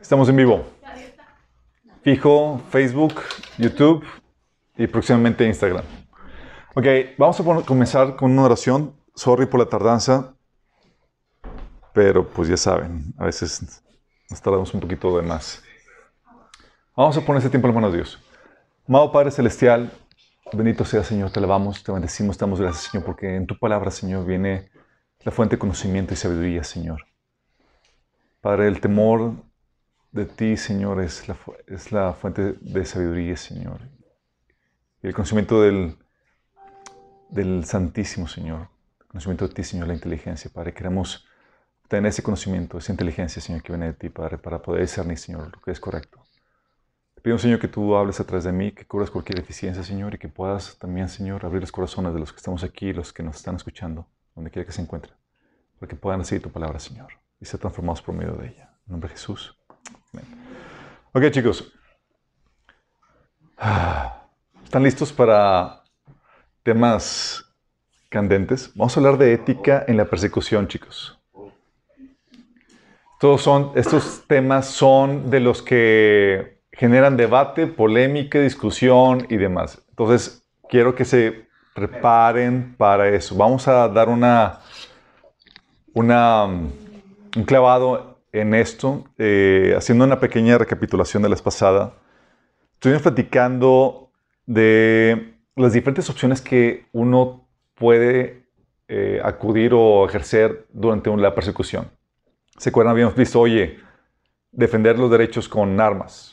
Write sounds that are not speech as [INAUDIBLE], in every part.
Estamos en vivo. Fijo, Facebook, YouTube y próximamente Instagram. Ok, vamos a comenzar con una oración. Sorry por la tardanza, pero pues ya saben, a veces nos tardamos un poquito de más. Vamos a poner este tiempo en manos de Dios. Amado Padre Celestial, bendito sea Señor, te alabamos, te bendecimos, te damos gracias Señor, porque en tu palabra Señor viene la fuente de conocimiento y sabiduría Señor. Padre, el temor de ti Señor es la, es la fuente de sabiduría Señor. Y el conocimiento del, del Santísimo Señor, el conocimiento de ti Señor, la inteligencia Padre, queremos tener ese conocimiento, esa inteligencia Señor que viene de ti Padre, para poder discernir Señor lo que es correcto. Pido, Señor, que tú hables a través de mí, que cubras cualquier deficiencia, Señor, y que puedas también, Señor, abrir los corazones de los que estamos aquí, los que nos están escuchando, donde quiera que se encuentren, para que puedan seguir tu palabra, Señor, y ser transformados por medio de ella. En nombre de Jesús. Ok, chicos. ¿Están listos para temas candentes? Vamos a hablar de ética en la persecución, chicos. Todos son, estos temas son de los que generan debate, polémica, discusión y demás. Entonces, quiero que se preparen para eso. Vamos a dar una, una un clavado en esto, eh, haciendo una pequeña recapitulación de la pasada. Estuvimos platicando de las diferentes opciones que uno puede eh, acudir o ejercer durante la persecución. ¿Se acuerdan? Habíamos visto, oye, defender los derechos con armas,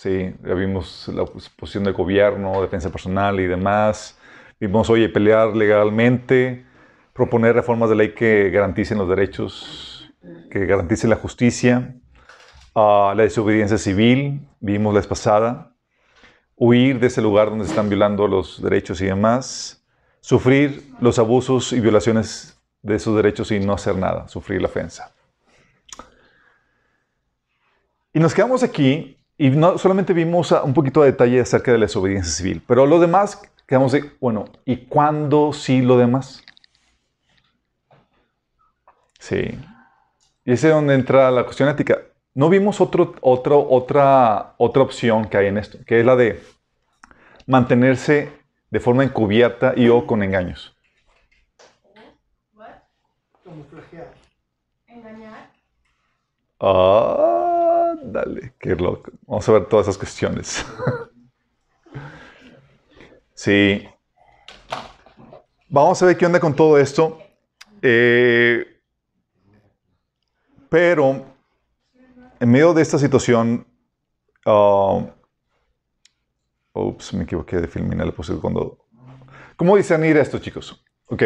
Sí, ya vimos la posición del gobierno, defensa personal y demás. Vimos, oye, pelear legalmente, proponer reformas de ley que garanticen los derechos, que garanticen la justicia, uh, la desobediencia civil, vimos la vez pasada, huir de ese lugar donde están violando los derechos y demás, sufrir los abusos y violaciones de esos derechos y no hacer nada, sufrir la ofensa. Y nos quedamos aquí y no solamente vimos un poquito de detalle acerca de la desobediencia civil, pero lo demás, quedamos de, bueno, ¿y cuándo sí lo demás? Sí. Y ese es donde entra la cuestión ética. No vimos otro, otro, otra, otra opción que hay en esto, que es la de mantenerse de forma encubierta y o con engaños. Engañar. Ah dale, qué loco. Vamos a ver todas esas cuestiones. [LAUGHS] sí. Vamos a ver qué onda con todo esto. Eh, pero, en medio de esta situación, uh, ups, me equivoqué de filmina, le puse cuando... ¿Cómo discernir esto, chicos? Ok.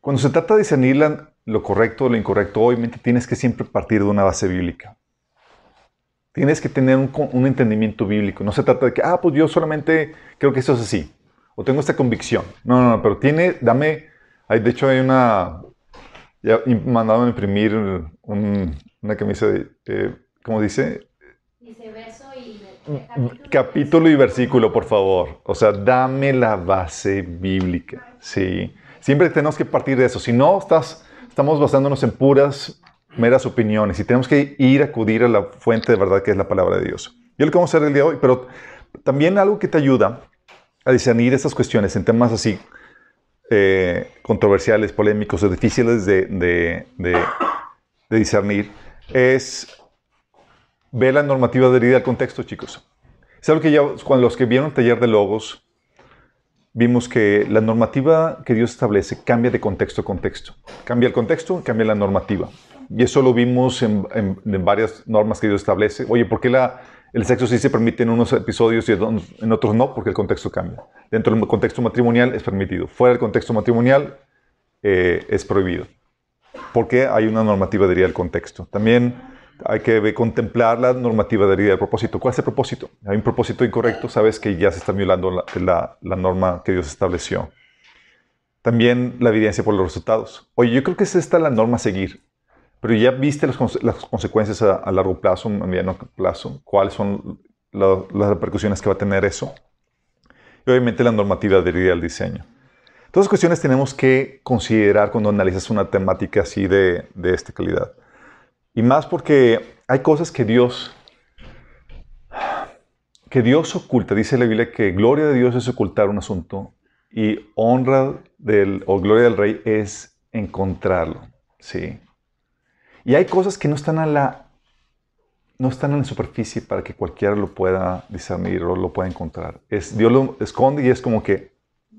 Cuando se trata de discernir lo correcto o lo incorrecto, obviamente tienes que siempre partir de una base bíblica. Tienes que tener un, entendimiento bíblico. No se trata de que, ah, pues yo solamente creo que eso es así. O tengo esta convicción. No, no, no, pero tiene, dame, de hecho hay una, ya mandaron a imprimir una camisa de, eh, ¿cómo dice? Dice verso y capítulo. capítulo y versículo, por favor. O sea, dame la base bíblica. Sí. Siempre tenemos que partir de eso. Si no, estás estamos basándonos en puras, meras opiniones y tenemos que ir a acudir a la fuente de verdad que es la palabra de Dios. Yo lo que vamos a hacer el día de hoy, pero también algo que te ayuda a discernir estas cuestiones en temas así eh, controversiales, polémicos o difíciles de, discernir es ver la normativa adherida al contexto, chicos. Algo que ya, cuando los que vieron el taller de logos, vimos que la normativa que Dios establece cambia de contexto a contexto. Cambia el contexto, cambia la normativa. Y eso lo vimos en, varias normas que Dios establece. Oye, ¿por qué la, el sexo sí se permite en unos episodios y en otros no? Porque el contexto cambia. Dentro del contexto matrimonial es permitido. Fuera del contexto matrimonial eh, es prohibido. Porque hay una normativa de al contexto. También hay que contemplar la normativa de herida del propósito. ¿Cuál es el propósito? Hay un propósito incorrecto, sabes que ya se está violando la, norma que Dios estableció. También la evidencia por los resultados. Oye, yo creo que es esta la norma a seguir, pero ya viste las, consecuencias a, largo plazo, a mediano plazo, cuáles son las repercusiones que va a tener eso. Y obviamente la normativa adherida al diseño. Todas cuestiones tenemos que considerar cuando analizas una temática así de, de esta calidad. Y más porque hay cosas que Dios que Dios oculta. Dice la Biblia que gloria de Dios es ocultar un asunto y honra del, o gloria del rey es encontrarlo. ¿sí? Y hay cosas que no están a la no están en la superficie para que cualquiera lo pueda discernir o lo pueda encontrar. Es, Dios lo esconde y es como que,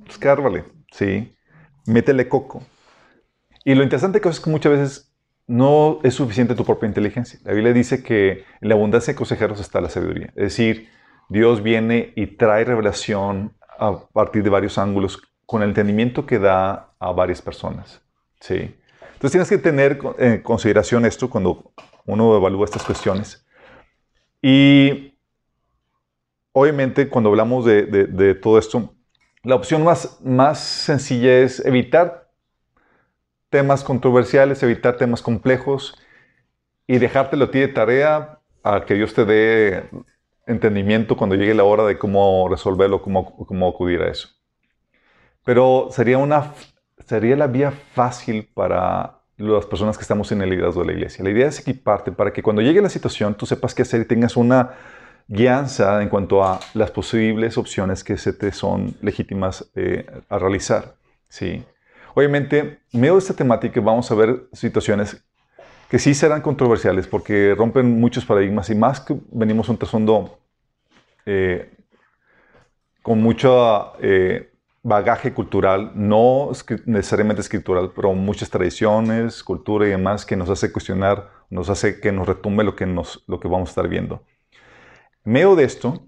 escárvale, ¿sí? Métele coco. Y lo interesante es que muchas veces no es suficiente tu propia inteligencia. La Biblia dice que en la abundancia de consejeros está la sabiduría. Es decir, Dios viene y trae revelación a partir de varios ángulos con el entendimiento que da a varias personas. ¿sí? Entonces tienes que tener en consideración esto cuando uno evalúa estas cuestiones. Y obviamente cuando hablamos de, todo esto, la opción más, más sencilla es evitar temas controversiales, evitar temas complejos y dejártelo a ti de tarea a que Dios te dé entendimiento cuando llegue la hora de cómo resolverlo, cómo, cómo acudir a eso. Pero sería, una, sería la vía fácil para las personas que estamos en el liderazgo de la iglesia. La idea es equiparte para que cuando llegue la situación tú sepas qué hacer y tengas una guianza en cuanto a las posibles opciones que se te son legítimas eh, a realizar. ¿sí? Obviamente, en medio de esta temática vamos a ver situaciones que sí serán controversiales porque rompen muchos paradigmas y más que venimos un trasfondo eh, con mucho eh, bagaje cultural, no necesariamente escritural, pero muchas tradiciones, cultura y demás que nos hace cuestionar, nos hace que nos retumbe lo que, nos, lo que vamos a estar viendo. En medio de esto,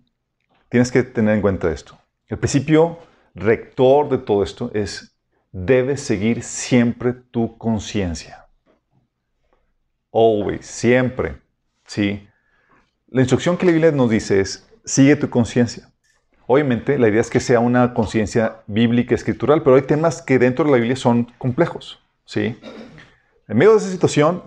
tienes que tener en cuenta esto. El principio rector de todo esto es, debes seguir siempre tu conciencia. Always, siempre. ¿sí? La instrucción que la Biblia nos dice es, sigue tu conciencia. Obviamente, la idea es que sea una conciencia bíblica, escritural, pero hay temas que dentro de la Biblia son complejos. ¿sí? En medio de esa situación,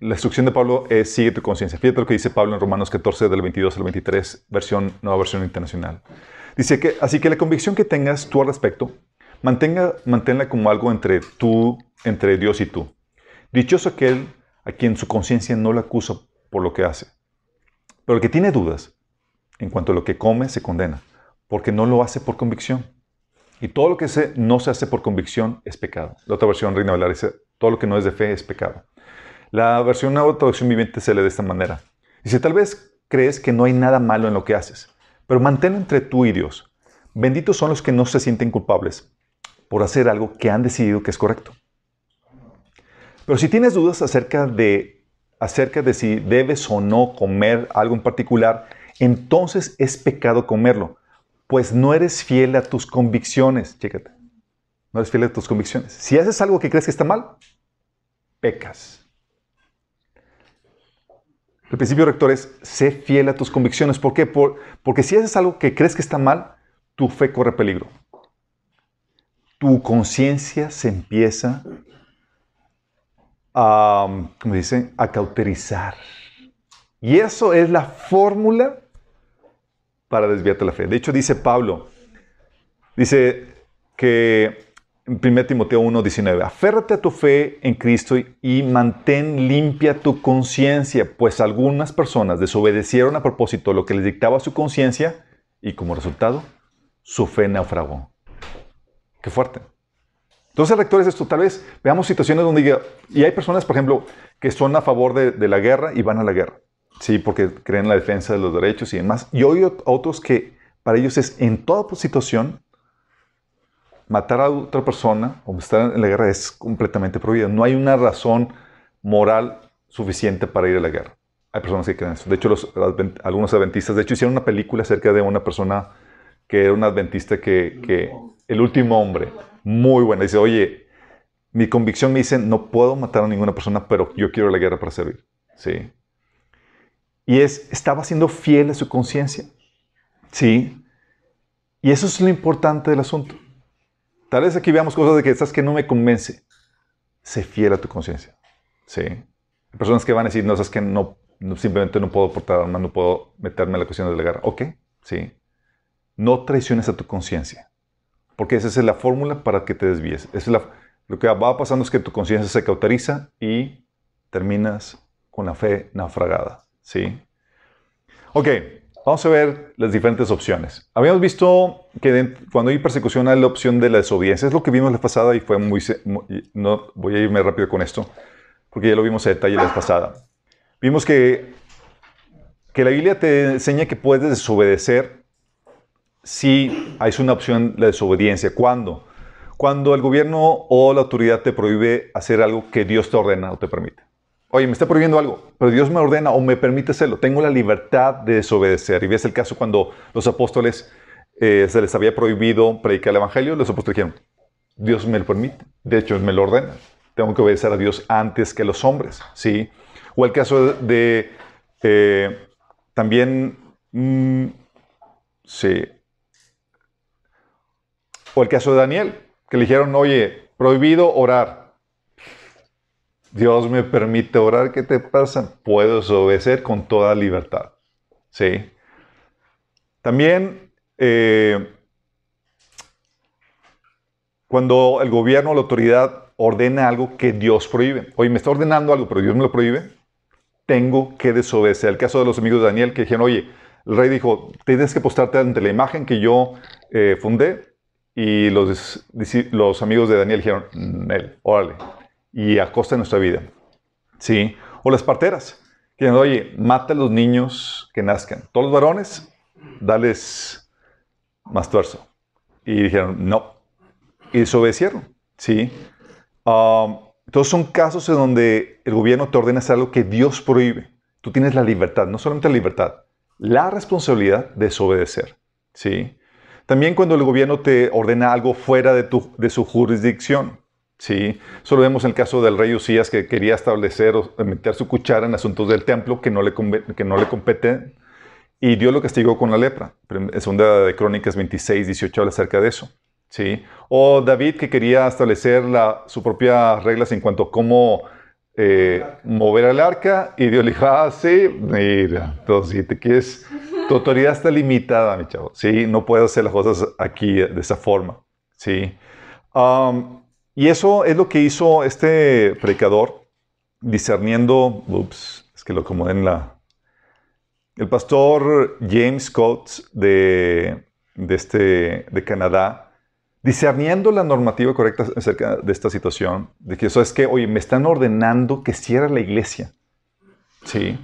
la instrucción de Pablo es sigue tu conciencia. Fíjate lo que dice Pablo en Romanos 14, del 22 al 23, versión, nueva versión internacional. Dice que, así que la convicción que tengas tú al respecto, mantenga, manténla como algo entre tú, entre Dios y tú. Dichoso aquel a quien su conciencia no le acusa por lo que hace. Pero el que tiene dudas en cuanto a lo que come se condena, porque no lo hace por convicción. Y todo lo que se, no se hace por convicción es pecado. La otra versión, Reina Valera, dice, todo lo que no es de fe es pecado. La versión Nueva Traducción Viviente se lee de esta manera. Dice, tal vez crees que no hay nada malo en lo que haces, pero mantén entre tú y Dios. Benditos son los que no se sienten culpables por hacer algo que han decidido que es correcto. Pero si tienes dudas acerca de, acerca de si debes o no comer algo en particular, entonces es pecado comerlo, pues no eres fiel a tus convicciones. Chécate. No eres fiel a tus convicciones. Si haces algo que crees que está mal, pecas. El principio rector es, sé fiel a tus convicciones. ¿Por qué? porque si haces algo que crees que está mal, tu fe corre peligro. Tu conciencia se empieza a, dicen, a cauterizar. Y eso es la fórmula para desviarte la fe. De hecho, dice Pablo, dice que en 1 Timoteo 1:19, aférrate a tu fe en Cristo y, mantén limpia tu conciencia, pues algunas personas desobedecieron a propósito lo que les dictaba su conciencia y como resultado, su fe naufragó. Qué fuerte. Entonces, rectores, esto tal vez veamos situaciones donde y hay personas, por ejemplo, que son a favor de, la guerra y van a la guerra, sí, porque creen en la defensa de los derechos y demás. Y hoy otros que para ellos es en toda situación matar a otra persona o estar en la guerra es completamente prohibido. No hay una razón moral suficiente para ir a la guerra. Hay personas que creen eso. De hecho, algunos adventistas, de hecho, hicieron una película acerca de una persona que era un adventista que, que el último hombre, muy buena. Dice, oye, mi convicción me dice, no puedo matar a ninguna persona, pero yo quiero la guerra para servir. Sí. Y es, estaba siendo fiel a su conciencia. Sí. Y eso es lo importante del asunto. Tal vez aquí veamos cosas de que estás que no me convence. Sé fiel a tu conciencia. Sí. Hay personas que van a decir, no, sabes que no, simplemente no puedo portar armas, no puedo meterme en la cuestión de la guerra. Ok, sí. No traiciones a tu conciencia. porque esa es la fórmula para que te desvíes. Es la, lo que va pasando es que tu conciencia se cauteriza y terminas con la fe naufragada. ¿Sí? Ok, vamos a ver las diferentes opciones. Habíamos visto que cuando hay persecución hay la opción de la desobediencia. Es lo que vimos la pasada y fue muy... no, voy a irme rápido con esto, porque ya lo vimos en detalle la pasada. Vimos que, que la Biblia te enseña que puedes desobedecer si hay una opción la desobediencia. ¿Cuándo? Cuando el gobierno o la autoridad te prohíbe hacer algo que Dios te ordena o te permite. Oye, me está prohibiendo algo, pero Dios me ordena o me permite hacerlo. Tengo la libertad de desobedecer. Y ves el caso cuando los apóstoles eh, se les había prohibido predicar el evangelio, los apóstoles dijeron, Dios me lo permite. De hecho, me lo ordena. Tengo que obedecer a Dios antes que los hombres. ¿sí? O el caso de, eh, también, mm, sí. O el caso de Daniel que le dijeron, oye, prohibido orar. Dios me permite orar, ¿qué te pasa? Puedes obedecer con toda libertad. ¿Sí? También, eh, cuando el gobierno o la autoridad ordena algo que Dios prohíbe. Oye, me está ordenando algo, pero Dios me lo prohíbe. Tengo que desobedecer. El caso de los amigos de Daniel que dijeron, oye, el rey dijo, tienes que postarte ante la imagen que yo eh, fundé y los, amigos de Daniel dijeron, él, órale, y a costa de nuestra vida. ¿Sí? O las parteras, que dijeron, oye, mata a los niños que nazcan. Todos los varones, dales más tuerzo. Y dijeron, no. Y desobedecieron. ¿Sí? Um, entonces son casos en donde el gobierno te ordena hacer algo que Dios prohíbe. Tú tienes la libertad, no solamente la libertad, la responsabilidad de desobedecer. ¿Sí? También cuando el gobierno te ordena algo fuera de, tu, de su jurisdicción. ¿Sí? Solo vemos el caso del rey Usías que quería establecer o meter su cuchara en asuntos del templo que no le, que no le competen y Dios lo castigó con la lepra. En segunda de Crónicas 26, 18 habla acerca de eso. ¿sí? O David que quería establecer sus propias reglas en cuanto a cómo eh, mover el arca y Dios le dijo, ah, sí, mira, entonces si te quieres tu autoridad está limitada, mi chavo. ¿sí? No puedes hacer las cosas aquí de esa forma. ¿sí? Um, y eso es lo que hizo este predicador, discerniendo, ups, es que lo acomodé en la... El pastor James Coates de, de, este, de Canadá, discerniendo la normativa correcta acerca de esta situación, de que eso es que, oye, me están ordenando que cierre la iglesia. Sí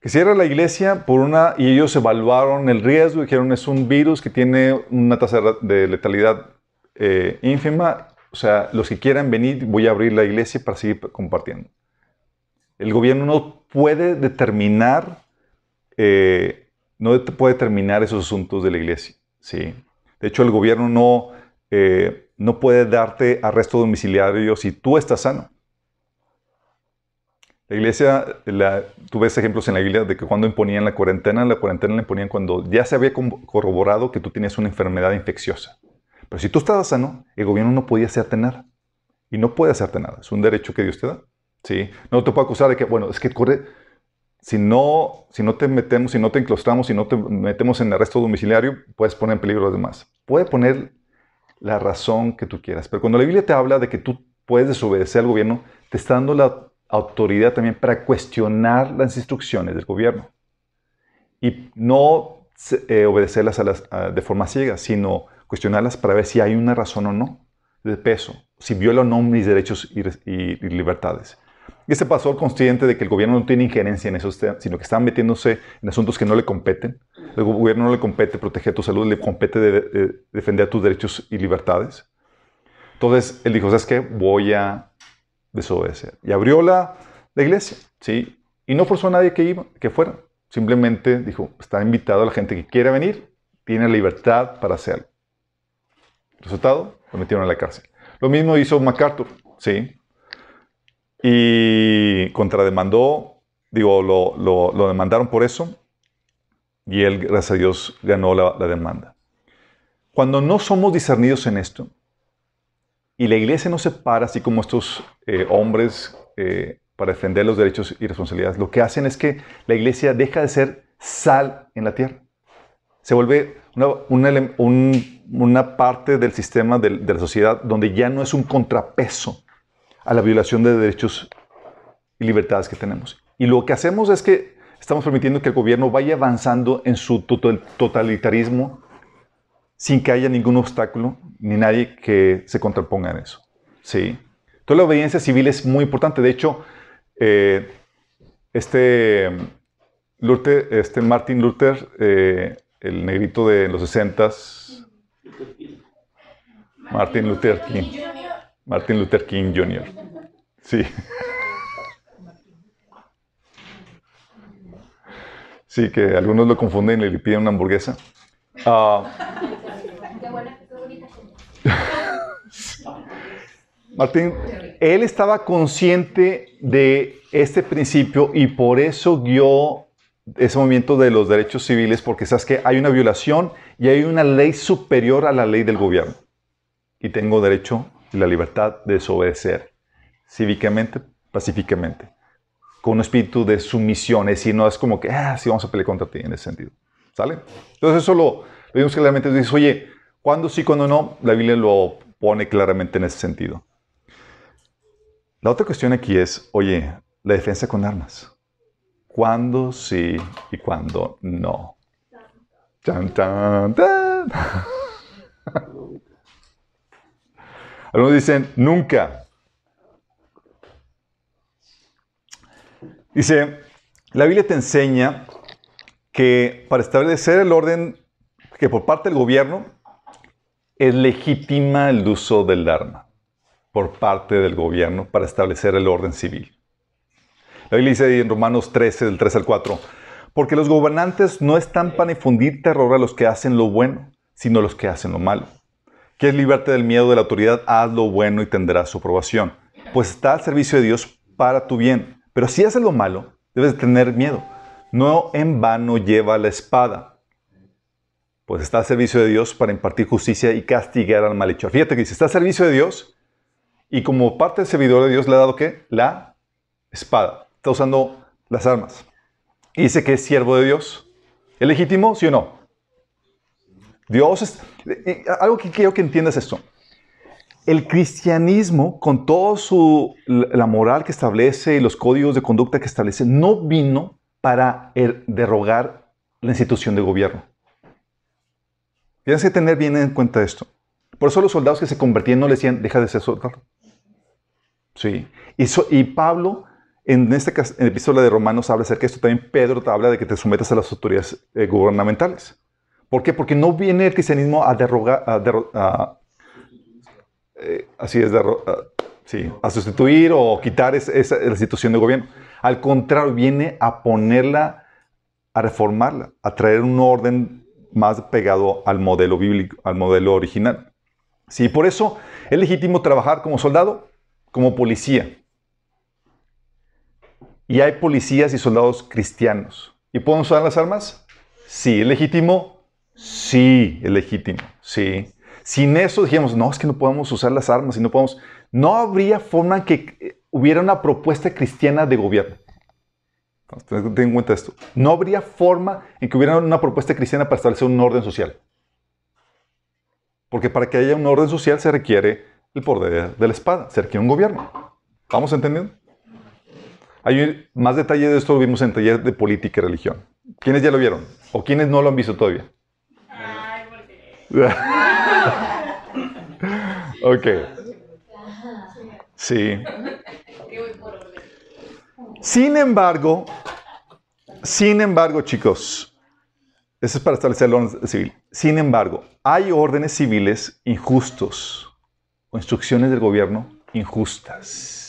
que cierra la iglesia por una, y ellos evaluaron el riesgo, dijeron es un virus que tiene una tasa de letalidad eh, ínfima, o sea, los que quieran venir, voy a abrir la iglesia para seguir compartiendo. El gobierno no puede determinar, eh, no puede determinar esos asuntos de la iglesia, ¿sí? De hecho, el gobierno no, eh, no puede darte arresto domiciliario si tú estás sano. La iglesia, la, tú ves ejemplos en la Biblia de que cuando imponían la cuarentena, la cuarentena la imponían cuando ya se había corroborado que tú tenías una enfermedad infecciosa. Pero si tú estabas sano, el gobierno no podía hacerte nada. Y no puede hacerte nada. Es un derecho que Dios te da. ¿sí? No te puede acusar de que, bueno, es que corre, si no, si no te metemos, si no te enclostramos, si no te metemos en arresto domiciliario, puedes poner en peligro a los demás. Puede poner la razón que tú quieras. Pero cuando la Biblia te habla de que tú puedes desobedecer al gobierno, te está dando la autoridad también para cuestionar las instrucciones del gobierno y no eh, obedecerlas de forma ciega, sino cuestionarlas para ver si hay una razón o no de peso, si viola o no mis derechos y, libertades. Y este pastor consciente de que el gobierno no tiene injerencia en eso, sino que está metiéndose en asuntos que no le competen. El gobierno no le compete proteger tu salud, le compete defender tus derechos y libertades. Entonces él dijo, ¿sabes qué? Voy a desobedecer. Y abrió la, la iglesia, ¿sí? Y no forzó a nadie que, iba, que fuera. Simplemente dijo, está invitado a la gente que quiera venir, tiene libertad para hacerlo. Resultado, lo metieron a la cárcel. Lo mismo hizo MacArthur, ¿sí? Y contrademandó, digo, lo, lo, demandaron por eso y él, gracias a Dios, ganó la, la demanda. Cuando no somos discernidos en esto, y la iglesia no se para así como estos eh, hombres eh, para defender los derechos y responsabilidades. Lo que hacen es que la iglesia deja de ser sal en la tierra. se vuelve una, parte del sistema de, la sociedad donde ya no es un contrapeso a la violación de derechos y libertades que tenemos. Y lo que hacemos es que estamos permitiendo que el gobierno vaya avanzando en su totalitarismo sin que haya ningún obstáculo ni nadie que se contraponga en eso. ¿Sí? Toda la obediencia civil es muy importante. De hecho, eh, este, Luther, este Martin Luther, eh, el negrito de los 60 Martin Luther King. Martin Luther King Jr. Sí. Sí, que algunos lo confunden y le piden una hamburguesa. Uh, Martín, él estaba consciente de este principio y por eso guió ese movimiento de los derechos civiles, porque sabes que hay una violación y hay una ley superior a la ley del gobierno. Y tengo derecho y la libertad de desobedecer cívicamente, pacíficamente, con un espíritu de sumisión. Es decir, no es como que, ah, sí, vamos a pelear contra ti en ese sentido. ¿Sale? Entonces, eso lo, vimos claramente. Dice, oye, ¿cuándo sí, cuándo no? La Biblia lo pone claramente en ese sentido. La otra cuestión aquí es, oye, la defensa con armas. ¿Cuándo sí y cuándo no? [LAUGHS] Algunos dicen nunca. Dice, la Biblia te enseña que para establecer el orden que por parte del gobierno es legítima el uso del arma por parte del gobierno para establecer el orden civil. La Biblia dice en Romanos 13, del 3 al 4, porque los gobernantes no están para infundir terror a los que hacen lo bueno, sino a los que hacen lo malo. es librarte del miedo de la autoridad? Haz lo bueno y tendrás su aprobación, pues está al servicio de Dios para tu bien. Pero si haces lo malo, debes tener miedo. No en vano lleva la espada, pues está al servicio de Dios para impartir justicia y castigar al malhechor. Fíjate que dice, está al servicio de Dios y como parte del servidor de Dios le ha dado qué? La espada está usando las armas. Y dice que es siervo de Dios. ¿Es legítimo, sí o no? Dios es... Algo que quiero que entiendas esto. El cristianismo, con toda la moral que establece y los códigos de conducta que establece, no vino para er, derrogar la institución de gobierno. Tienes que tener bien en cuenta esto. Por eso los soldados que se convertían no le decían, deja de ser soldado. Sí. Y Pablo en este caso, en el epístola de Romanos habla acerca de esto. También Pedro te habla de que te sometas a las autoridades eh, gubernamentales. ¿Por qué? Porque no viene el cristianismo a derrogar, a, eh, así es, a sustituir o quitar esa, la situación de gobierno. Al contrario, viene a ponerla, a reformarla, a traer un orden más pegado al modelo bíblico, al modelo original. Sí, por eso es legítimo trabajar como soldado, como policía, y hay policías y soldados cristianos. ¿Y pueden usar las armas? Sí. ¿Es legítimo? Sí, es legítimo. Sí. Sin eso dijimos, no, es que no podemos usar las armas y no podemos. No habría forma en que hubiera una propuesta cristiana de gobierno. Ten en cuenta esto. No habría forma en que hubiera una propuesta cristiana para establecer un orden social. Porque para que haya un orden social se requiere el poder de la espada, se requiere un gobierno. ¿Vamos entendiendo? Hay más detalle de esto lo vimos en taller de política y religión. ¿Quiénes ya lo vieron? ¿O quiénes no lo han visto todavía? [LAUGHS] ok. Sí. Sin embargo, sin embargo, chicos, eso es para establecer el orden civil. Sin embargo, hay órdenes civiles injustos o instrucciones del gobierno injustas.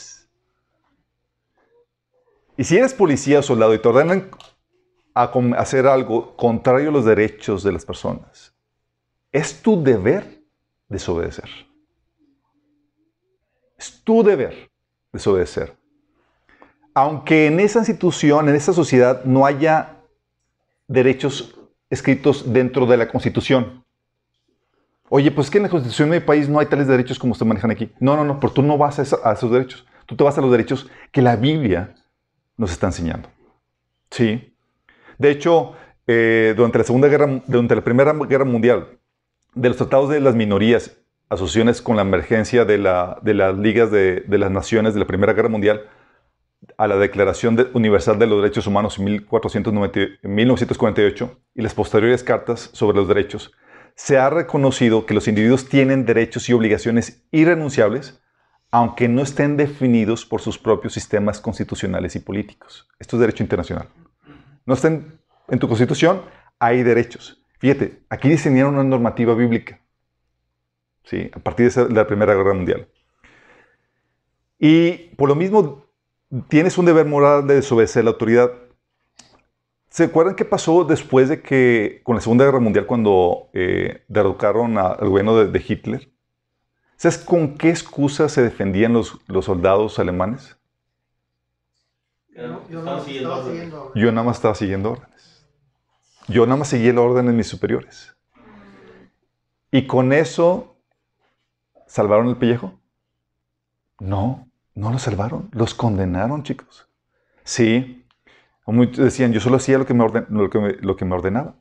Y si eres policía o soldado y te ordenan a hacer algo contrario a los derechos de las personas, es tu deber desobedecer. Es tu deber desobedecer. Aunque en esa institución, en esa sociedad, no haya derechos escritos dentro de la Constitución. Oye, pues es que en la Constitución de mi país no hay tales derechos como se manejan aquí. No, no, no, pero tú no vas a, a esos derechos. Tú te vas a los derechos que la Biblia nos está enseñando. Sí. De hecho, eh, durante la Segunda Guerra, durante la Primera Guerra Mundial, de los tratados de las minorías, asociaciones con la emergencia de, la, de las ligas de, de, las naciones de la Primera Guerra Mundial, a la Declaración de, Universal de los Derechos Humanos en 1490, 1948 y las posteriores cartas sobre los derechos, se ha reconocido que los individuos tienen derechos y obligaciones irrenunciables, aunque no estén definidos por sus propios sistemas constitucionales y políticos. Esto es derecho internacional. No estén en tu constitución, hay derechos. Fíjate, aquí diseñaron una normativa bíblica. ¿sí? A partir de la Primera Guerra Mundial. Y por lo mismo, tienes un deber moral de desobedecer la autoridad. ¿Se acuerdan qué pasó después de que, con la Segunda Guerra Mundial, cuando eh, derrocaron al gobierno de, Hitler? ¿Sabes con qué excusa se defendían los, los soldados alemanes? Yo, yo, no, siguiendo yo nada más estaba siguiendo órdenes. Yo nada más seguía la orden de mis superiores. Y con eso, ¿salvaron el pellejo? No, no lo salvaron. Los condenaron, chicos. Sí, Muchos decían, yo solo hacía lo que, me orden, lo, que me, lo que me ordenaba.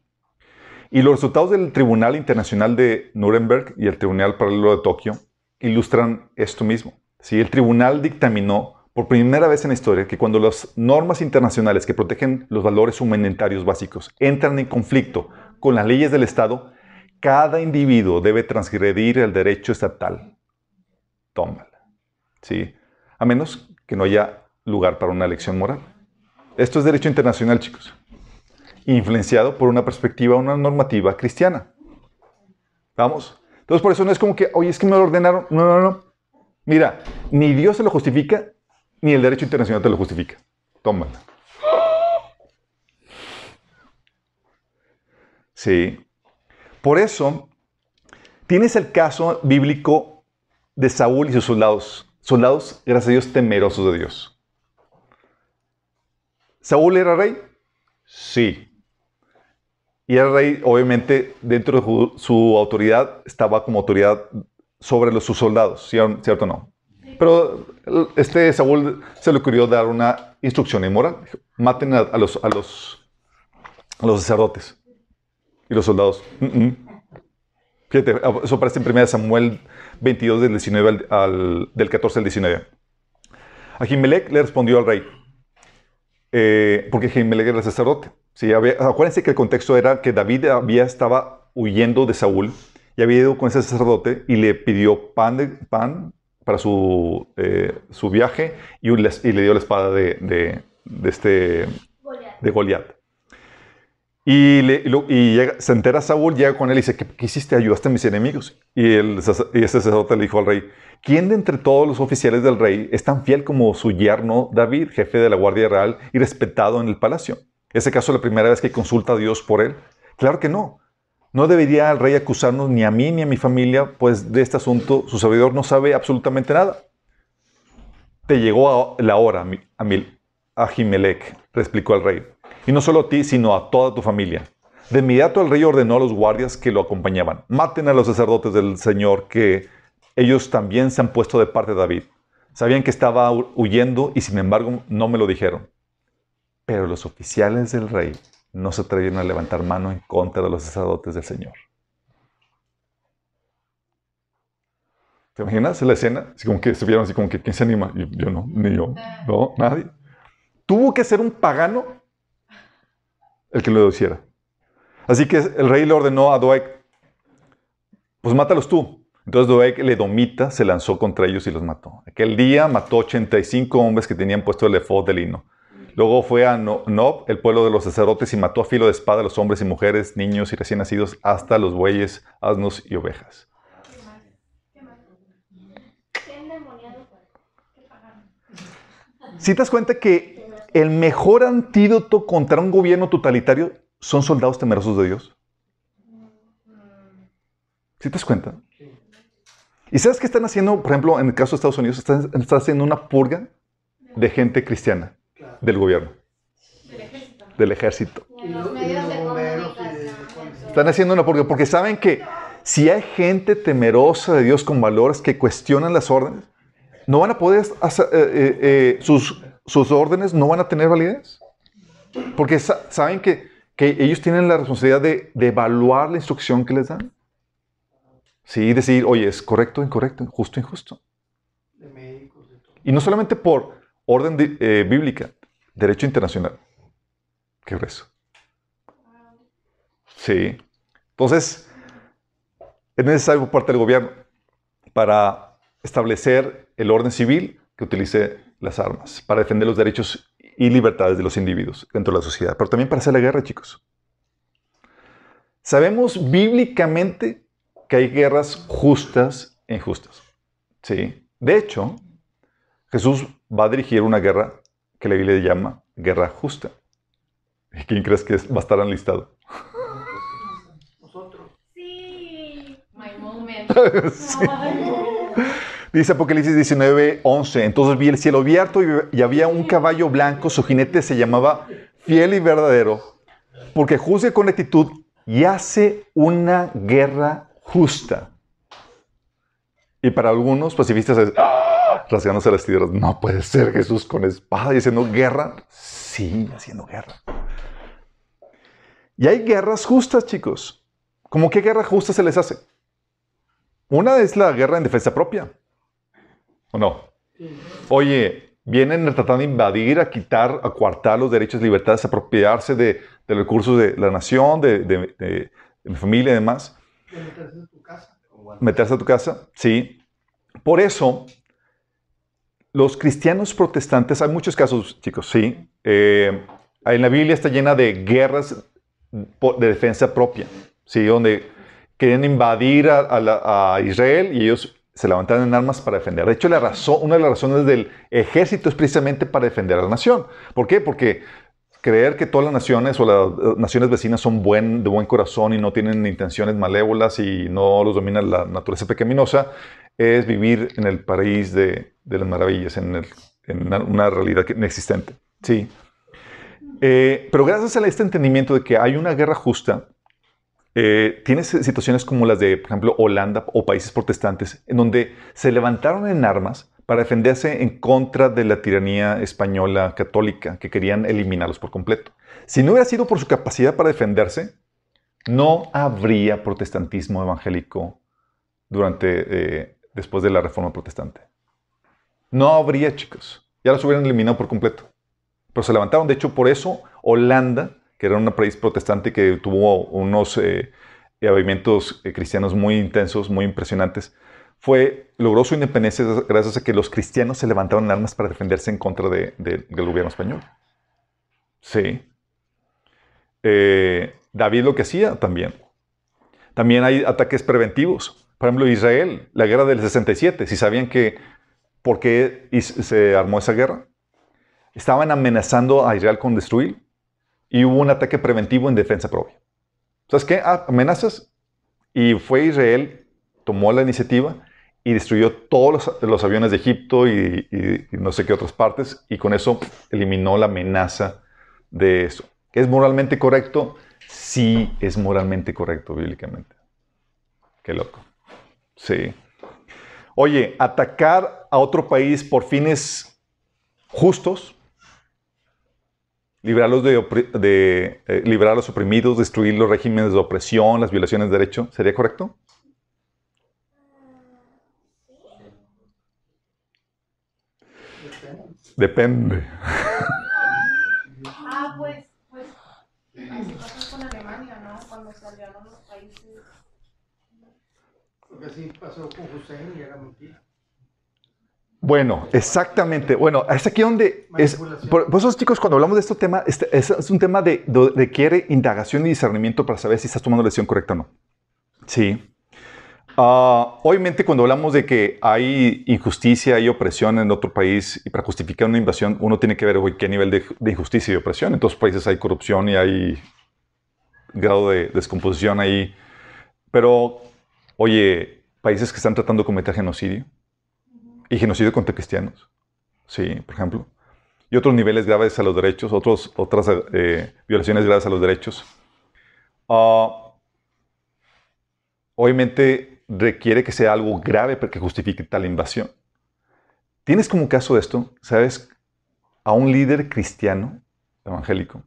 Y los resultados del Tribunal Internacional de Nuremberg y el Tribunal Paralelo de Tokio ilustran esto mismo. ¿Sí? El tribunal dictaminó por primera vez en la historia que cuando las normas internacionales que protegen los valores humanitarios básicos entran en conflicto con las leyes del Estado, cada individuo debe transgredir el derecho estatal. Tómala. ¿Sí? A menos que no haya lugar para una elección moral. Esto es derecho internacional, chicos. Influenciado por una perspectiva, una normativa cristiana. ¿Vamos? Entonces, por eso no es como que, oye, es que me lo ordenaron. No, no, no. Mira, ni Dios se lo justifica, ni el derecho internacional te lo justifica. Tómala. Sí. Por eso, tienes el caso bíblico de Saúl y sus soldados. Soldados, gracias a Dios, temerosos de Dios. ¿Saúl era rey? Sí. Y era rey, obviamente, dentro de su autoridad, estaba como autoridad sobre los, sus soldados, ¿cierto o no? Pero este Saúl se le ocurrió dar una instrucción inmoral. Maten a, a, los, a, los, a los sacerdotes y los soldados. Mm -mm. Fíjate, eso aparece en 1 Samuel 22, del, 19 al, del 14 al 19. Ahimelech le respondió al rey, eh, porque Ahimelech era el sacerdote. Sí, había, acuérdense que el contexto era que David había, estaba huyendo de Saúl y había ido con ese sacerdote y le pidió pan, de, pan para su, eh, su viaje y, un, y, le dio la espada de, de, de este, Goliat. de Goliat. Y, le, y, lo, y llega, se entera Saúl, llega con él y dice, ¿qué, qué hiciste? ¿Ayudaste a mis enemigos? Y, el, y ese sacerdote le dijo al rey, ¿quién de entre todos los oficiales del rey es tan fiel como su yerno David, jefe de la Guardia Real y respetado en el palacio? ¿Es acaso la primera vez que consulta a Dios por él? Claro que no. No debería el rey acusarnos ni a mí ni a mi familia, pues de este asunto su servidor no sabe absolutamente nada. Te llegó la hora, a le explicó al rey. Y no solo a ti, sino a toda tu familia. De inmediato el rey ordenó a los guardias que lo acompañaban, maten a los sacerdotes del Señor, que ellos también se han puesto de parte de David. Sabían que estaba huyendo y sin embargo no me lo dijeron. Pero los oficiales del rey no se atrevieron a levantar mano en contra de los sacerdotes del Señor. ¿Te imaginas la escena? Así como que se vieron así como que, ¿quién se anima? Yo, yo no, ni yo, no, nadie. Tuvo que ser un pagano el que lo hiciera. Así que el rey le ordenó a Doeg, pues mátalos tú. Entonces Doeg le domita, se lanzó contra ellos y los mató. Aquel día mató 85 hombres que tenían puesto el efod de lino. Luego fue a Nob, el pueblo de los sacerdotes, y mató a filo de espada a los hombres y mujeres, niños y recién nacidos, hasta los bueyes, asnos y ovejas. Si te das cuenta que el mejor antídoto contra un gobierno totalitario son soldados temerosos de Dios. ¿Sí te das cuenta? ¿Y sabes qué están haciendo, por ejemplo, en el caso de Estados Unidos? Están, están haciendo una purga de gente cristiana del gobierno. Del ejército. Del ejército. Y los medios de comunicación. Están haciendo una purga porque saben que si hay gente temerosa de Dios con valores que cuestionan las órdenes, no van a poder hacer, eh, eh, eh, sus, sus órdenes no van a tener validez. Porque sa saben que, que ellos tienen la responsabilidad de, de evaluar la instrucción que les dan. Sí, decir, oye, es correcto, incorrecto, justo, injusto. Y no solamente por orden eh, bíblica, derecho internacional. Qué grueso. Sí. Entonces, es necesario por parte del gobierno para establecer el orden civil que utilice las armas, para defender los derechos y libertades de los individuos dentro de la sociedad, pero también para hacer la guerra, chicos. Sabemos bíblicamente que hay guerras justas e injustas. Sí. De hecho, Jesús va a dirigir una guerra que la Biblia llama guerra justa. ¿Y quién crees que va a estar enlistado? Nosotros. Sí. My moment. Sí. Dice Apocalipsis 19, 11. Entonces vi el cielo abierto y, y había un caballo blanco. Su jinete se llamaba Fiel y Verdadero, porque juzga con rectitud y hace una guerra justa. Y para algunos pacifistas es ¡ah! Rasgándose las tijeras. No puede ser Jesús con espada y haciendo guerra. Sí, haciendo guerra. Y hay guerras justas, chicos. ¿Cómo qué guerra justa se les hace? Una es la guerra en defensa propia. ¿O no? Oye, vienen tratando de invadir, a quitar, a coartar los derechos, libertades, apropiarse de, de los recursos de la nación, de, de- de- de mi familia y demás. De meterse en tu casa. Meterse a tu casa, sí. Por eso, los cristianos protestantes, hay muchos casos, chicos, sí. Eh, en la Biblia está llena de guerras de defensa propia, sí, donde querían invadir a, Israel y ellos se levantaron en armas para defender. De hecho, una de las razones del ejército es precisamente para defender a la nación. ¿Por qué? Porque creer que todas las naciones o las eh, naciones vecinas son de buen corazón y no tienen intenciones malévolas y no los domina la naturaleza pecaminosa es vivir en el país de, de las maravillas, en, el- en una, realidad inexistente. Sí. Eh, pero gracias a este entendimiento de que hay una guerra justa, eh, tienes situaciones como las de, por ejemplo, Holanda o países protestantes, en donde se levantaron en armas para defenderse en contra de la tiranía española católica, que querían eliminarlos por completo. Si no hubiera sido por su capacidad para defenderse, no habría protestantismo evangélico durante, eh, después de la reforma protestante. No habría, chicos. Ya los hubieran eliminado por completo. Pero se levantaron. De hecho, por eso Holanda, que era un país protestante que tuvo unos eh, movimientos eh, cristianos muy intensos, muy impresionantes, fue, logró su independencia gracias a que los cristianos se levantaron en armas para defenderse en contra de- de- del gobierno español. Sí. Eh, David lo que hacía también. También hay ataques preventivos. Por ejemplo, Israel, la guerra del 67. Si sabían que, ¿por qué se armó esa guerra? Estaban amenazando a Israel con destruir y hubo un ataque preventivo en defensa propia. ¿Sabes qué? Ah, amenazas. Y fue Israel, tomó la iniciativa y destruyó todos los, los aviones de Egipto y, y- y no sé qué otras partes, y con eso eliminó la amenaza de eso. ¿Es moralmente correcto? Sí, es moralmente correcto bíblicamente. Qué loco. Sí. Oye, atacar a otro país por fines justos, librarlos de, de, eh, librar a los oprimidos, destruir los regímenes de opresión, las violaciones de derecho, ¿sería correcto? Depende. Ah, pues, pues, así pasó con Alemania, ¿no? Cuando salieron los países. Lo que así pasó con Hussein y era mentira. Bueno, exactamente. Bueno, es aquí donde es. Por, por eso, chicos, cuando hablamos de este tema, este, es, es un tema de, de, de quiere indagación y discernimiento para saber si estás tomando la decisión correcta o no. Sí. Ah, obviamente, cuando hablamos de que hay injusticia y opresión en otro país y para justificar una invasión, uno tiene que ver oye, qué nivel de, de injusticia y opresión. En todos los países hay corrupción y hay grado de descomposición ahí. Pero, oye, países que están tratando de cometer genocidio y genocidio contra cristianos, sí, por ejemplo, y otros niveles graves a los derechos, otros, otras eh, violaciones graves a los derechos. Ah, obviamente requiere que sea algo grave para que justifique tal invasión. Tienes como caso esto, ¿sabes? A un líder cristiano evangélico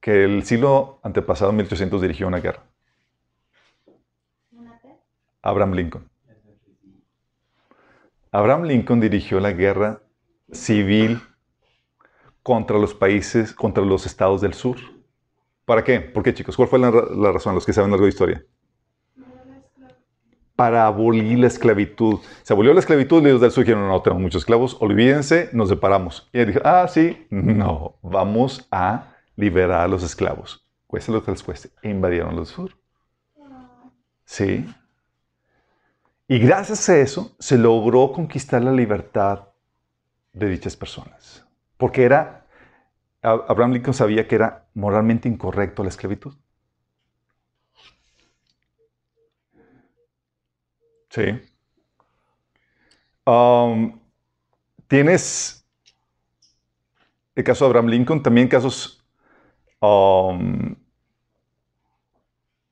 que el siglo antepasado, 1800, dirigió una guerra? Abraham Lincoln. Abraham Lincoln dirigió la guerra civil contra los países, contra los estados del sur. ¿Para qué? ¿Por qué, chicos? ¿Cuál fue la, razón? Los que saben algo de historia. Para abolir la esclavitud. Se abolió la esclavitud y los del sur dijeron, no, tenemos muchos esclavos, olvídense, nos separamos. Y él dijo, ah, sí, no, vamos a liberar a los esclavos. Cueste lo que les cueste. Invadieron los sur. Sí. Y gracias a eso se logró conquistar la libertad de dichas personas. Porque era, Abraham Lincoln sabía que era moralmente incorrecto la esclavitud. Sí. Um, Tienes el caso de Abraham Lincoln, también casos um,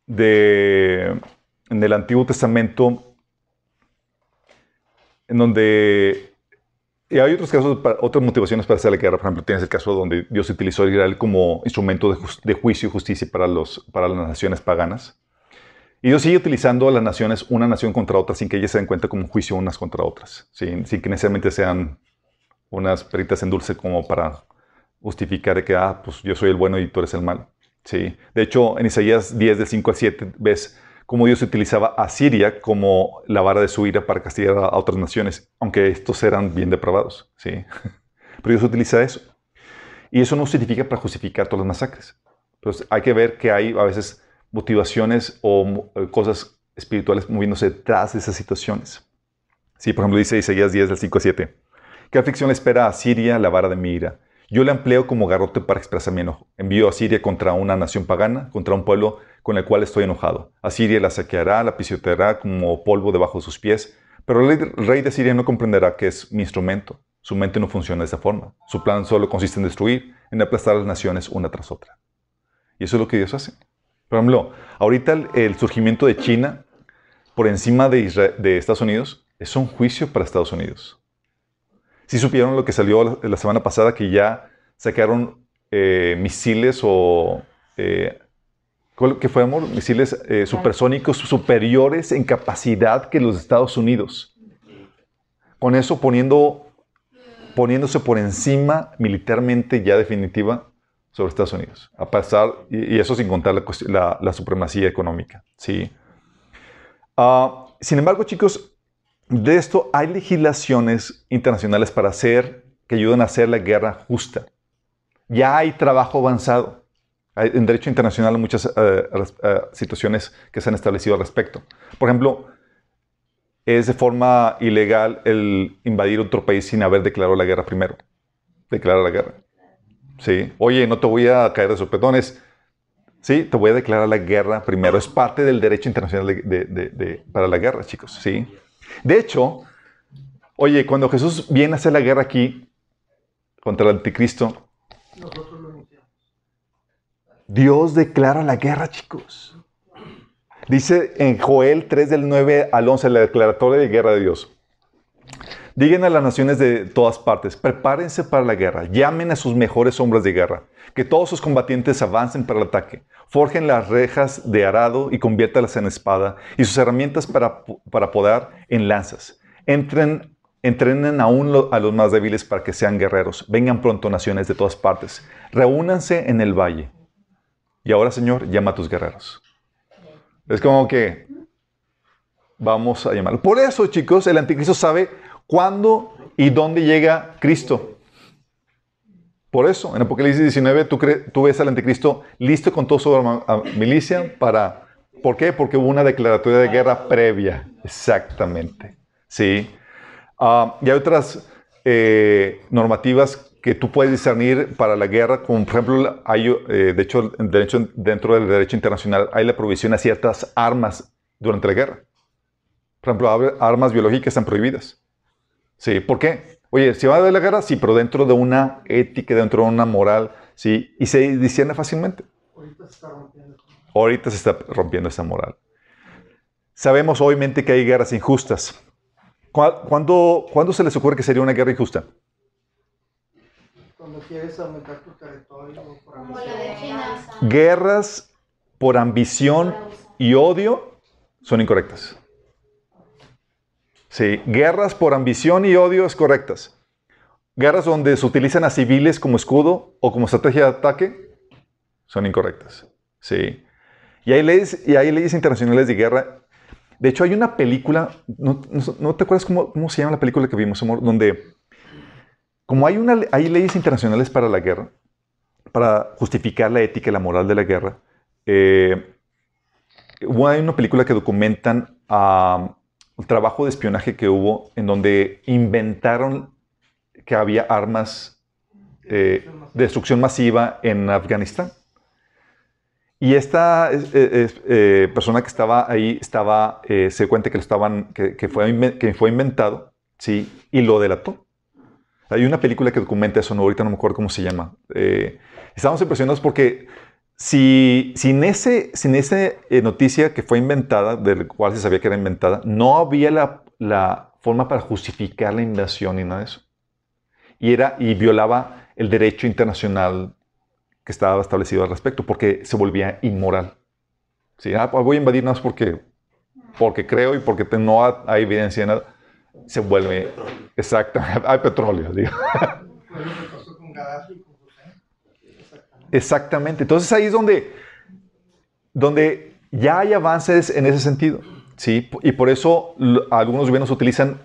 de, en el Antiguo Testamento, en donde y hay otros casos, otras motivaciones para hacer la guerra. Por ejemplo, tienes el caso donde Dios utilizó a Israel como instrumento de, de juicio y justicia para, los, para las naciones paganas. Y Dios sigue utilizando a las naciones una nación contra otra sin que ellas se den cuenta como un juicio unas contra otras, sin, sin que necesariamente sean unas peritas en dulce como para justificar que, ah, pues yo soy el bueno y tú eres el malo. Sí. De hecho, en Isaías 10, del 5 al 7, ves cómo Dios utilizaba a Siria como la vara de su ira para castigar a otras naciones, aunque estos eran bien depravados. Sí. [LAUGHS] Pero Dios utiliza eso. Y eso no justifica para justificar todas las masacres. Pero hay que ver que hay a veces motivaciones o eh, cosas espirituales moviéndose detrás de esas situaciones. Sí, por ejemplo, dice Isaías 10, del 5 al 7. ¿Qué aflicción le espera a Siria la vara de mi ira? Yo la empleo como garrote para expresar mi enojo. Envío a Siria contra una nación pagana, contra un pueblo con el cual estoy enojado. A Siria la saqueará, la pisoteará como polvo debajo de sus pies. Pero el rey- de Siria no comprenderá que es mi instrumento. Su mente no funciona de esa forma. Su plan solo consiste en destruir, en aplastar a las naciones una tras otra. Y eso es lo que Dios hace. Por ejemplo, ahorita el, el surgimiento de China por encima de, Isra- de Estados Unidos es un juicio para Estados Unidos. Si supieron lo que salió la, la semana pasada, que ya sacaron eh, misiles o... Eh, ¿cuál- ¿Qué fue, amor? Misiles eh, supersónicos superiores en capacidad que los Estados Unidos. Con eso poniendo, poniéndose por encima militarmente ya definitiva sobre Estados Unidos. A pasar, y, y eso sin contar la- la supremacía económica. ¿sí? Ah, sin embargo, chicos, de esto hay legislaciones internacionales para hacer, que ayudan a hacer la guerra justa. Ya hay trabajo avanzado. En derecho internacional hay muchas eh, eh, situaciones que se han establecido al respecto. Por ejemplo, es de forma ilegal el invadir otro país sin haber declarado la guerra primero. Declarar la guerra. Sí. Oye, no te voy a caer de sopetones. Sí, te voy a declarar la guerra primero. Es parte del derecho internacional de- para la guerra, chicos. Sí. De hecho, oye, cuando Jesús viene a hacer la guerra aquí contra el anticristo. Dios declara la guerra, chicos. Dice en Joel 3 del 9 al 11, la declaratoria de guerra de Dios. Digan a las naciones de todas partes, prepárense para la guerra, llamen a sus mejores hombres de guerra, que todos sus combatientes avancen para el ataque, forjen las rejas de arado y conviértalas en espada, y sus herramientas para, para podar en lanzas. Entren, entrenen aún lo- a los más débiles para que sean guerreros. Vengan pronto naciones de todas partes, reúnanse en el valle. Y ahora, Señor, llama a tus guerreros. Es como que vamos a llamarlo. Por eso, chicos, el anticristo sabe cuándo y dónde llega Cristo. Por eso, en Apocalipsis 19, tú, ves al anticristo listo con toda su milicia para... ¿Por qué? Porque hubo una declaratoria de guerra previa. Exactamente. Sí. Ah, y hay otras eh, normativas que tú puedes discernir para la guerra, como por ejemplo, hay, eh, de hecho, derecho- dentro del derecho internacional hay la provisión a ciertas armas durante la guerra. Por ejemplo, armas biológicas están prohibidas. Sí, ¿por qué? Oye, si va a haber la guerra, sí, pero dentro de una ética, dentro de una moral, sí, y se discierne fácilmente. Ahorita se está rompiendo. Ahorita se está rompiendo esa moral. Sabemos obviamente que hay guerras injustas. ¿Cuá- ¿Cuándo, ¿Cuándo se les ocurre que sería una guerra injusta? Cuando quieres aumentar tu territorio o por ambición. Guerras por ambición y odio son incorrectas. Sí, guerras por ambición y odio es correctas. Guerras donde se utilizan a civiles como escudo o como estrategia de ataque son incorrectas. Sí. Y hay leyes, y hay leyes internacionales de guerra. De hecho, hay una película, ¿no, no- no te acuerdas cómo, cómo se llama la película que vimos, amor? Donde, como hay, una, hay leyes internacionales para la guerra, para justificar la ética y la moral de la guerra, eh, hay una película que documentan ah, el trabajo de espionaje que hubo en donde inventaron que había armas eh, de destrucción masiva en Afganistán. Y esta es- es- eh, persona que estaba ahí estaba, eh, se cuenta que, lo estaban, que, que fue, que fue inventado, ¿sí? Y lo delató. Hay una película que documenta eso, no, ahorita no me acuerdo cómo se llama. Eh, estamos impresionados porque si, sin ese, sin esa eh, noticia que fue inventada, del cual se sabía que era inventada, no había la, la forma para justificar la invasión ni nada de eso. Y, era, y violaba el derecho internacional que estaba establecido al respecto, porque se volvía inmoral. Sí, ah, pues voy a invadir nada más porque, porque creo y porque no ha- hay evidencia de nada. Se vuelve... Exacto, [LAUGHS] hay petróleo, digo. Hussein. Exactamente. Entonces ahí es donde, donde ya hay avances en ese sentido. ¿sí? Y por eso algunos gobiernos utilizan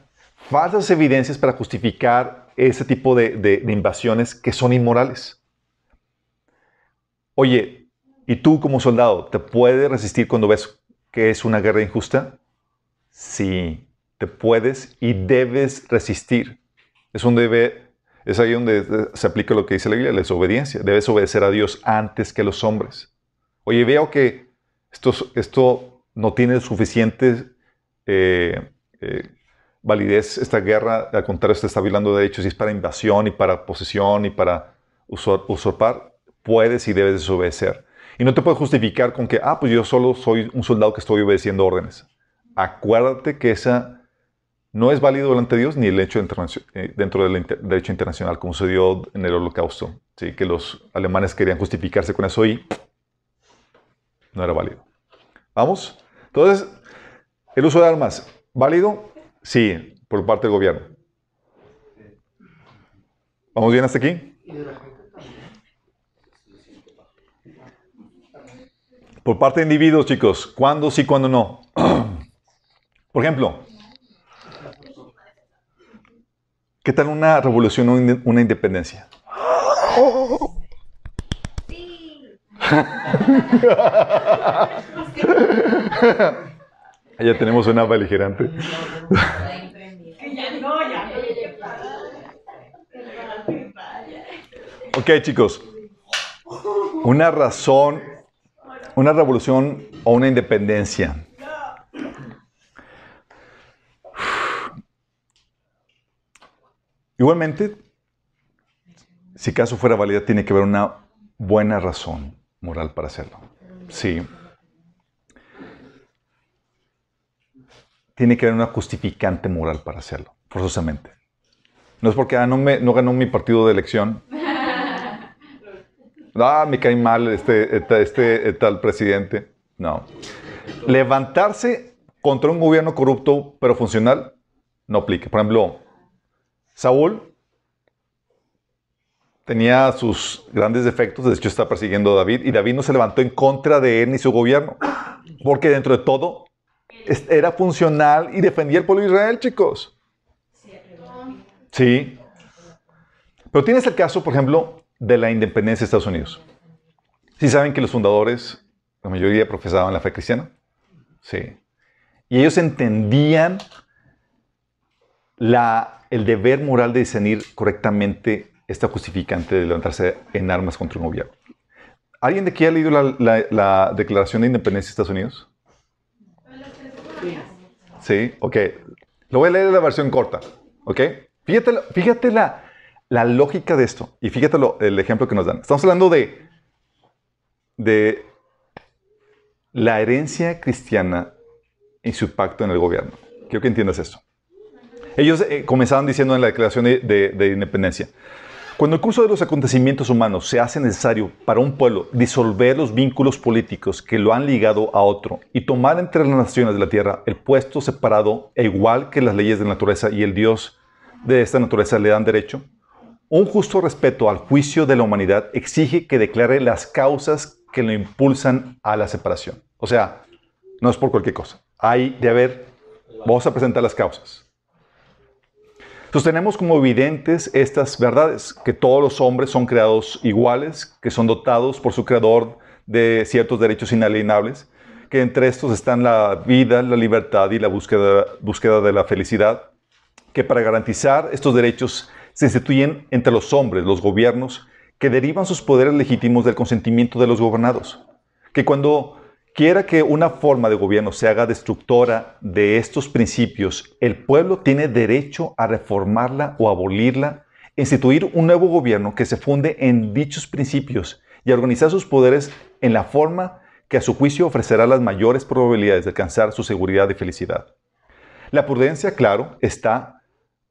falsas evidencias para justificar ese tipo de, de- de invasiones que son inmorales. Oye, ¿y tú como soldado te puedes resistir cuando ves que es una guerra injusta? Sí, te puedes y debes resistir. Es un debe, es ahí donde se aplica lo que dice la Biblia, la desobediencia. Debes obedecer a Dios antes que a los hombres. Oye, veo que esto, esto no tiene suficiente eh, eh, validez, esta guerra, al contrario, se está violando derechos y es para invasión y para posesión y para usur- usurpar. Puedes y debes desobedecer. Y no te puedes justificar con que, ah, pues yo solo soy un soldado que estoy obedeciendo órdenes. Acuérdate que esa no es válido delante de Dios ni el hecho eh, dentro del derecho internacional, como sucedió en el holocausto. ¿sí? Que los alemanes querían justificarse con eso y no era válido. ¿Vamos? Entonces, el uso de armas, ¿válido? Sí, por parte del gobierno. ¿Vamos bien hasta aquí? Por parte de individuos, chicos, ¿cuándo sí, cuándo no? [CLEARS THROAT] Por ejemplo, ¿qué tal una revolución o una una independencia? [LAUGHS] Ya tenemos una beligerante. Ok, chicos. Una razón, una revolución o una independencia. Igualmente, si caso fuera válida, tiene que haber una buena razón moral para hacerlo. Sí. Tiene que haber una justificante moral para hacerlo, forzosamente. No es porque ah, no, me, ganó mi partido de elección. [LAUGHS] Ah, me cae mal este, este, este tal presidente. No. Levantarse contra un gobierno corrupto pero funcional no aplica. Por ejemplo, Saúl tenía sus grandes defectos, de hecho está persiguiendo a David, y David no se levantó en contra de él ni su gobierno, porque dentro de todo era funcional y defendía el pueblo de Israel, chicos. Sí. Pero tienes el caso, por ejemplo, de la independencia de Estados Unidos. ¿Sí saben que los fundadores, la mayoría profesaban la fe cristiana? Sí. Y ellos entendían el deber moral de discernir correctamente esta justificante de levantarse en armas contra un gobierno. ¿Alguien de aquí ha leído la, la- la Declaración de Independencia de Estados Unidos? Sí, ok. Lo voy a leer en la versión corta, ¿ok? Fíjate, la- lógica de esto y fíjate el ejemplo que nos dan. Estamos hablando de, de la herencia cristiana y su pacto en el gobierno. Quiero que entiendas esto. Ellos eh, comenzaban diciendo en la Declaración de, de- de Independencia, Cuando el curso de los acontecimientos humanos se hace necesario para un pueblo disolver los vínculos políticos que lo han ligado a otro y tomar entre las naciones de la tierra el puesto separado e igual que las leyes de la naturaleza y el Dios de esta naturaleza le dan derecho, un justo respeto al juicio de la humanidad exige que declare las causas que lo impulsan a la separación. O sea, no es por cualquier cosa. Hay de haber, vamos a presentar las causas. Sostenemos como evidentes estas verdades, que todos los hombres son creados iguales, que son dotados por su creador de ciertos derechos inalienables, que entre estos están la vida, la libertad y la búsqueda de la felicidad, que para garantizar estos derechos se instituyen entre los hombres, los gobiernos, que derivan sus poderes legítimos del consentimiento de los gobernados, que cuando quiera que una forma de gobierno se haga destructora de estos principios, el pueblo tiene derecho a reformarla o abolirla, instituir un nuevo gobierno que se funde en dichos principios y organizar sus poderes en la forma que a su juicio ofrecerá las mayores probabilidades de alcanzar su seguridad y felicidad. La prudencia, claro, está,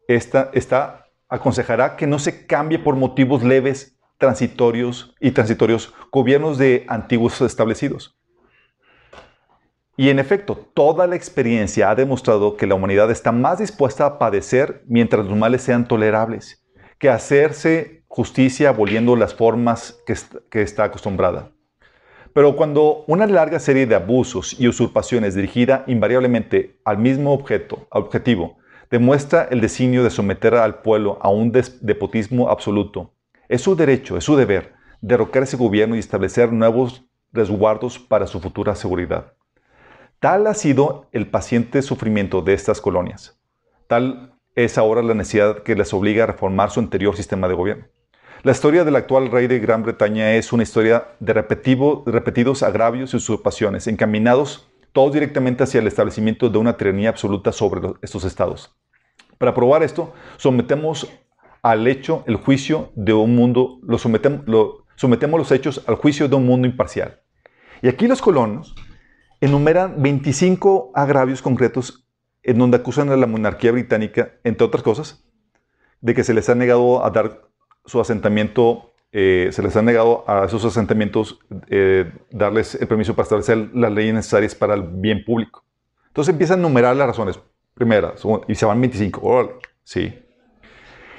está, aconsejará que no se cambie por motivos leves, transitorios y transitorios gobiernos de antiguos establecidos. Y en efecto, toda la experiencia ha demostrado que la humanidad está más dispuesta a padecer mientras los males sean tolerables, que hacerse justicia aboliendo las formas que, está acostumbrada. Pero cuando una larga serie de abusos y usurpaciones dirigida invariablemente al mismo objeto, objetivo, demuestra el designio de someter al pueblo a un despotismo absoluto, es su derecho, es su deber, derrocar ese gobierno y establecer nuevos resguardos para su futura seguridad. Tal ha sido el paciente sufrimiento de estas colonias. Tal es ahora la necesidad que les obliga a reformar su anterior sistema de gobierno. La historia del actual rey de Gran Bretaña es una historia de repetidos agravios y usurpaciones, encaminados todos directamente hacia el establecimiento de una tiranía absoluta sobre estos estados. Para probar esto, sometemos al hecho el juicio de un mundo, lo sometemos, sometemos los hechos al juicio de un mundo imparcial. Y aquí los colonos enumeran 25 agravios concretos en donde acusan a la monarquía británica, entre otras cosas, de que se les ha negado a dar su asentamiento, eh, se les ha negado a esos asentamientos eh, darles el permiso para establecer las leyes necesarias para el bien público. Entonces empiezan a enumerar las razones. Primera, y se van 25. sí.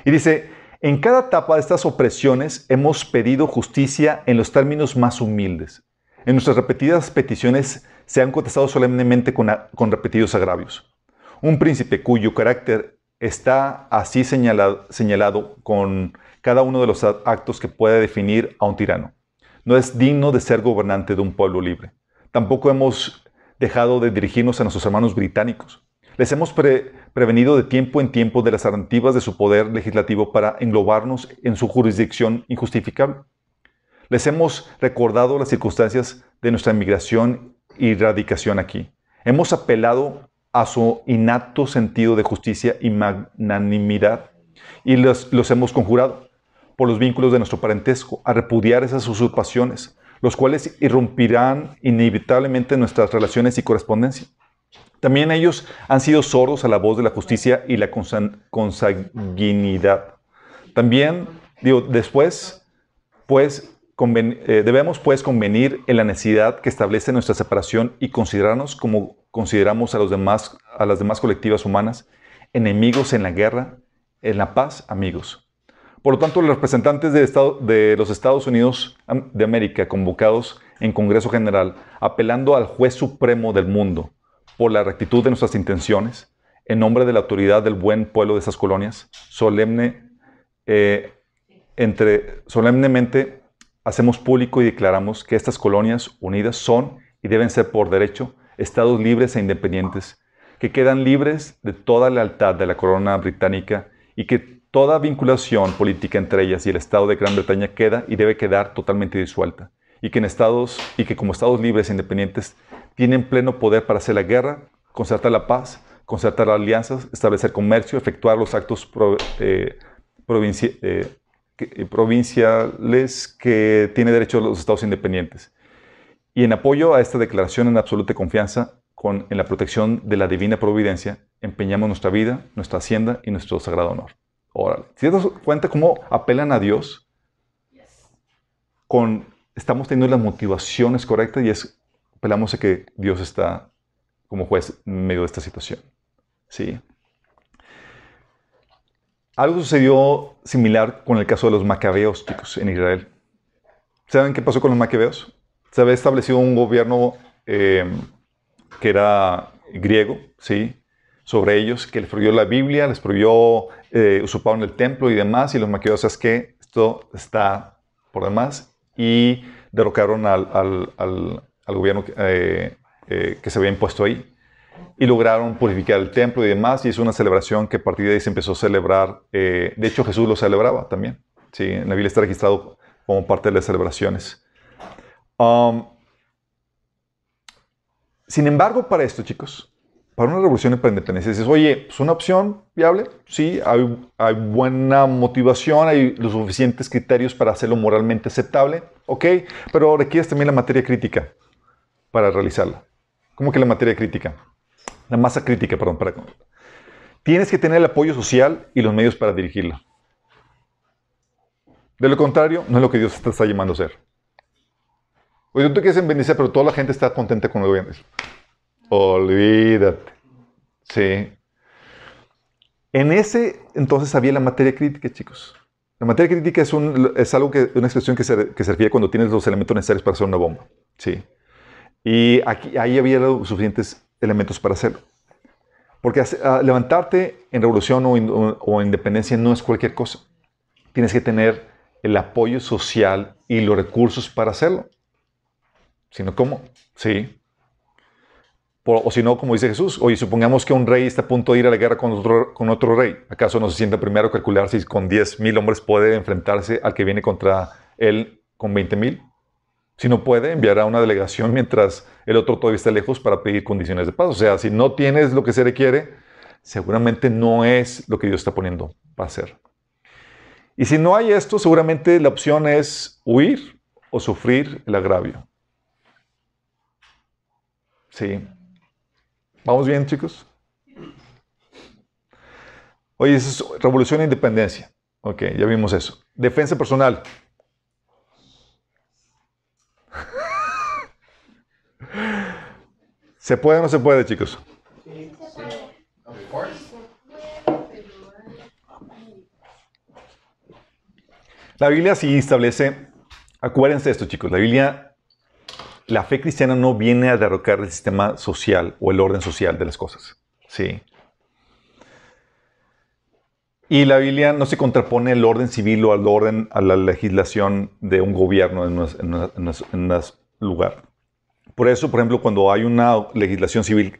Y dice, en cada etapa de estas opresiones hemos pedido justicia en los términos más humildes. En nuestras repetidas peticiones se han contestado solemnemente con, repetidos agravios. Un príncipe cuyo carácter está así señalado, señalado con cada uno de los actos que puede definir a un tirano. No es digno de ser gobernante de un pueblo libre. Tampoco hemos dejado de dirigirnos a nuestros hermanos británicos. Les hemos prevenido de tiempo en tiempo de las alternativas de su poder legislativo para englobarnos en su jurisdicción injustificable. Les hemos recordado las circunstancias de nuestra inmigración y radicación aquí. Hemos apelado a su innato sentido de justicia y magnanimidad y los, los hemos conjurado por los vínculos de nuestro parentesco a repudiar esas usurpaciones, los cuales irrumpirán inevitablemente nuestras relaciones y correspondencia. También ellos han sido sordos a la voz de la justicia y la consanguinidad. También, digo, después, pues, eh, debemos pues convenir en la necesidad que establece nuestra separación y considerarnos como consideramos a, los demás, a las demás colectivas humanas, enemigos en la guerra, en la paz, amigos. Por lo tanto, los representantes de, Estado, de los Estados Unidos de América, convocados en Congreso General, apelando al juez supremo del mundo por la rectitud de nuestras intenciones, en nombre de la autoridad del buen pueblo de esas colonias, solemne, eh, entre, solemnemente hacemos público y declaramos que estas colonias unidas son y deben ser por derecho estados libres e independientes, que quedan libres de toda lealtad de la corona británica y que toda vinculación política entre ellas y el Estado de Gran Bretaña queda y debe quedar totalmente disuelta, y que, en estados, y que como estados libres e independientes tienen pleno poder para hacer la guerra, concertar la paz, concertar alianzas, establecer comercio, efectuar los actos eh, eh, eh, provinciales que tiene derecho a los estados independientes. Y en apoyo a esta declaración en absoluta confianza con, en la protección de la divina providencia, empeñamos nuestra vida, nuestra hacienda y nuestro sagrado honor. Órale. ¿Si te das cuenta cómo apelan a Dios? Con, estamos teniendo las motivaciones correctas y es, apelamos a que Dios está como juez en medio de esta situación. ¿Sí? Algo sucedió similar con el caso de los macabeos, chicos, en Israel. ¿Saben qué pasó con los macabeos? Se había establecido un gobierno eh, que era griego, ¿sí? Sobre ellos, que les prohibió la Biblia, les prohibió, eh, usurparon el templo y demás, y los macabeos, es que esto está por demás, y derrocaron al, al, al, al gobierno eh, eh, que se había impuesto ahí. Y lograron purificar el templo y demás, y es una celebración que a partir de ahí se empezó a celebrar. eh, de hecho, Jesús lo celebraba también. Sí, en la Biblia está registrado como parte de las celebraciones. Um, sin embargo, para esto, chicos, para una revolución para independencia, dices, oye, ¿es una opción viable? Sí, hay, hay buena motivación, hay los suficientes criterios para hacerlo moralmente aceptable, ok, pero requieres también la materia crítica para realizarla. ¿Cómo que la materia crítica? La masa crítica, perdón. Para... Tienes que tener el apoyo social y los medios para dirigirla. De lo contrario, no es lo que Dios te está llamando a hacer. Oye, tú te quieres bendicer, pero toda la gente está contenta con lo que vienes. Olvídate. Sí. En ese entonces había la materia crítica, chicos. La materia crítica es, un, es algo que, una expresión que se, que se refiere cuando tienes los elementos necesarios para hacer una bomba. Sí. Y aquí, ahí había los suficientes elementos para hacerlo. Porque ah, levantarte en revolución o, in- o- o independencia no es cualquier cosa. Tienes que tener el apoyo social y los recursos para hacerlo. Si no, ¿cómo? Sí. Por- o si no, como dice Jesús, oye, supongamos que un rey está a punto de ir a la guerra con otro, con otro rey. ¿Acaso no se sienta primero a calcular si con 10 mil hombres puede enfrentarse al que viene contra él con 20 mil? Si no puede, enviará una delegación mientras el otro todavía está lejos para pedir condiciones de paz. O sea, si no tienes lo que se requiere, seguramente no es lo que Dios está poniendo para hacer. Y si no hay esto, seguramente la opción es huir o sufrir el agravio. Sí. ¿Vamos bien, chicos? Oye, eso es revolución e independencia. Ok, ya vimos eso. Defensa personal. ¿Se puede o no se puede, chicos? La Biblia sí establece, acuérdense de esto chicos, la Biblia, la fe cristiana no viene a derrocar el sistema social o el orden social de las cosas. Sí. Y la Biblia no se contrapone al orden civil o al orden, a la legislación de un gobierno en un lugar. Por eso, por ejemplo, cuando hay una legislación civil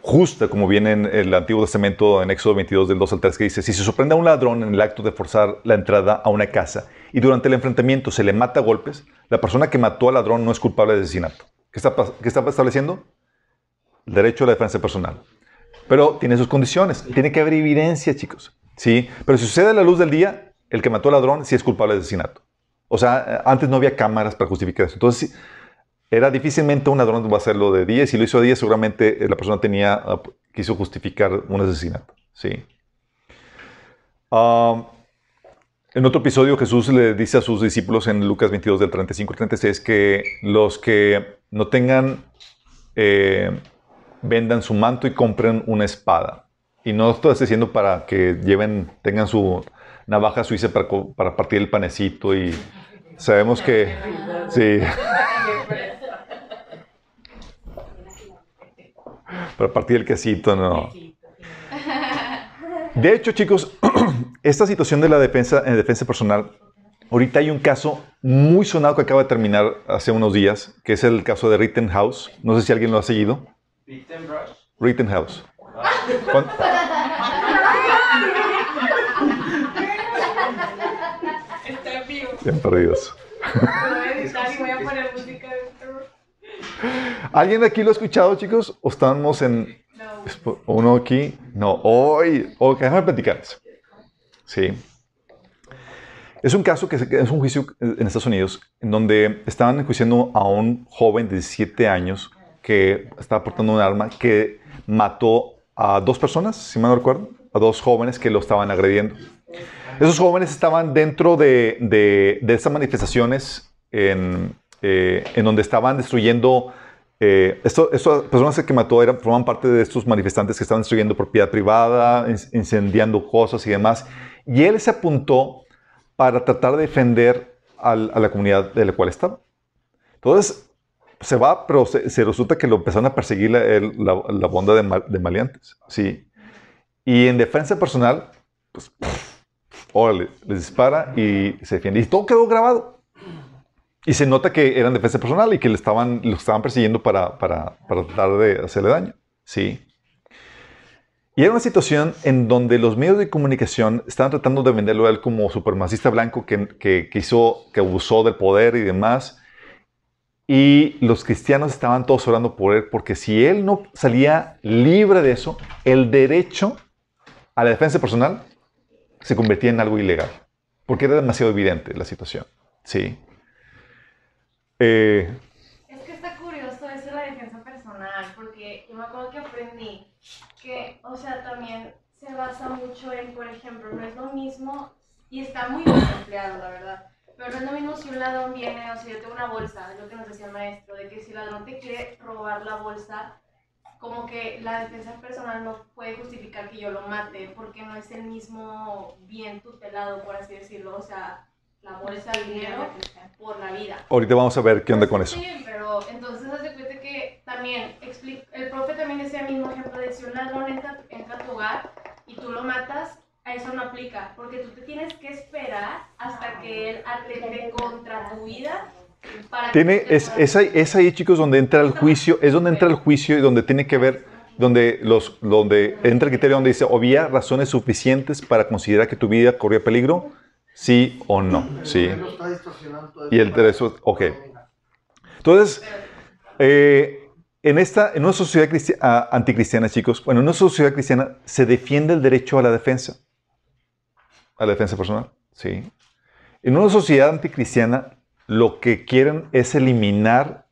justa, como viene en el Antiguo Testamento, en Éxodo 22, del 2 al 3, que dice, si se sorprende a un ladrón en el acto de forzar la entrada a una casa y durante el enfrentamiento se le mata a golpes, la persona que mató al ladrón no es culpable de asesinato. ¿Qué está, qué está estableciendo? El derecho a la defensa personal. Pero tiene sus condiciones. Tiene que haber evidencia, chicos. ¿Sí? Pero si sucede a la luz del día, el que mató al ladrón sí es culpable de asesinato. O sea, eh, antes no había cámaras para justificar eso. Entonces, era difícilmente un ladrón va a hacerlo de día. y Si lo hizo de día, seguramente eh, la persona tenía, ah, quiso justificar un asesinato. Sí. Ah, en otro episodio, Jesús le dice a sus discípulos en Lucas 22, del 35 al 36, que los que no tengan, eh, vendan su manto y compren una espada. Y no estoy diciendo para que lleven, tengan su navaja suiza para, para partir el panecito y sabemos que, sí, para partir el quesito, no. De hecho, chicos, [CLEARS THROAT] esta situación de la defensa, en defensa personal, ahorita hay un caso muy sonado que acaba de terminar hace unos días, que es el caso de Rittenhouse. No sé si alguien lo ha seguido. Rittenhouse. ¿Cuán- Está vivo. Bien perdidos. Lo voy a editar y voy a poner música de terror. ¿Alguien de aquí lo ha escuchado, chicos? ¿O estamos en No. uno aquí? No, hoy. Ok, déjame platicarles. Sí. Es un caso que es un juicio en Estados Unidos en donde estaban enjuiciando a un joven de 17 años que estaba portando un arma que mató a dos personas, si mal no recuerdo. a dos jóvenes que lo estaban agrediendo. Esos jóvenes estaban dentro de, de, de estas manifestaciones en, eh, en donde estaban destruyendo. Eh, esto, estas personas que mató eran, formaban parte de estos manifestantes que estaban destruyendo propiedad privada, in- incendiando cosas y demás. Y él se apuntó para tratar de defender al- a la comunidad de la cual estaba. Entonces, se va, pero se, se resulta que lo empezaron a perseguir la, la, la de, ma- de maleantes. Sí. Y en defensa personal, pues, órale, les dispara y se defiende. Y todo quedó grabado. Y se nota que eran defensa personal y que le estaban, lo estaban persiguiendo para, para, para tratar de hacerle daño. Sí. Y era una situación en donde los medios de comunicación estaban tratando de venderlo a él como supremacista blanco que, que, que que abusó del poder y demás. Y los cristianos estaban todos orando por él porque si él no salía libre de eso, el derecho a la defensa personal se convertía en algo ilegal. Porque era demasiado evidente la situación. Sí. Eh, Es que está curioso eso de la defensa personal, porque yo me acuerdo que aprendí que, o sea, también se basa mucho en, por ejemplo, no es lo mismo, y está muy bien empleado, la verdad, pero no es lo mismo si un ladrón viene, o si yo tengo una bolsa, es lo que nos decía el maestro, de que si el ladrón te quiere robar la bolsa, como que la defensa personal no puede justificar que yo lo mate, porque no es el mismo bien tutelado, por así decirlo, o sea, la bolsa, el dinero, por la vida. ahorita vamos a ver qué onda con eso. Sí, pero entonces haz de cuenta que también el profe también decía el mismo ejemplo de si un ladrón entra, entra a tu hogar y tú lo matas, a eso no aplica, porque tú te tienes que esperar hasta que él atente contra tu vida para que Tiene, te es, es, ahí, es ahí, chicos, donde entra el juicio, es donde entra el juicio y donde tiene que ver, donde, los, donde entra el criterio donde dice, ¿había razones suficientes para considerar que tu vida corría peligro? Sí o no. Sí. Y el derecho, ok. Entonces, eh, en, esta, en una sociedad cristi- ah, anticristiana, chicos, bueno, en una sociedad cristiana se defiende el derecho a la defensa, a la defensa personal, ¿sí? En una sociedad anticristiana, lo que quieren es eliminar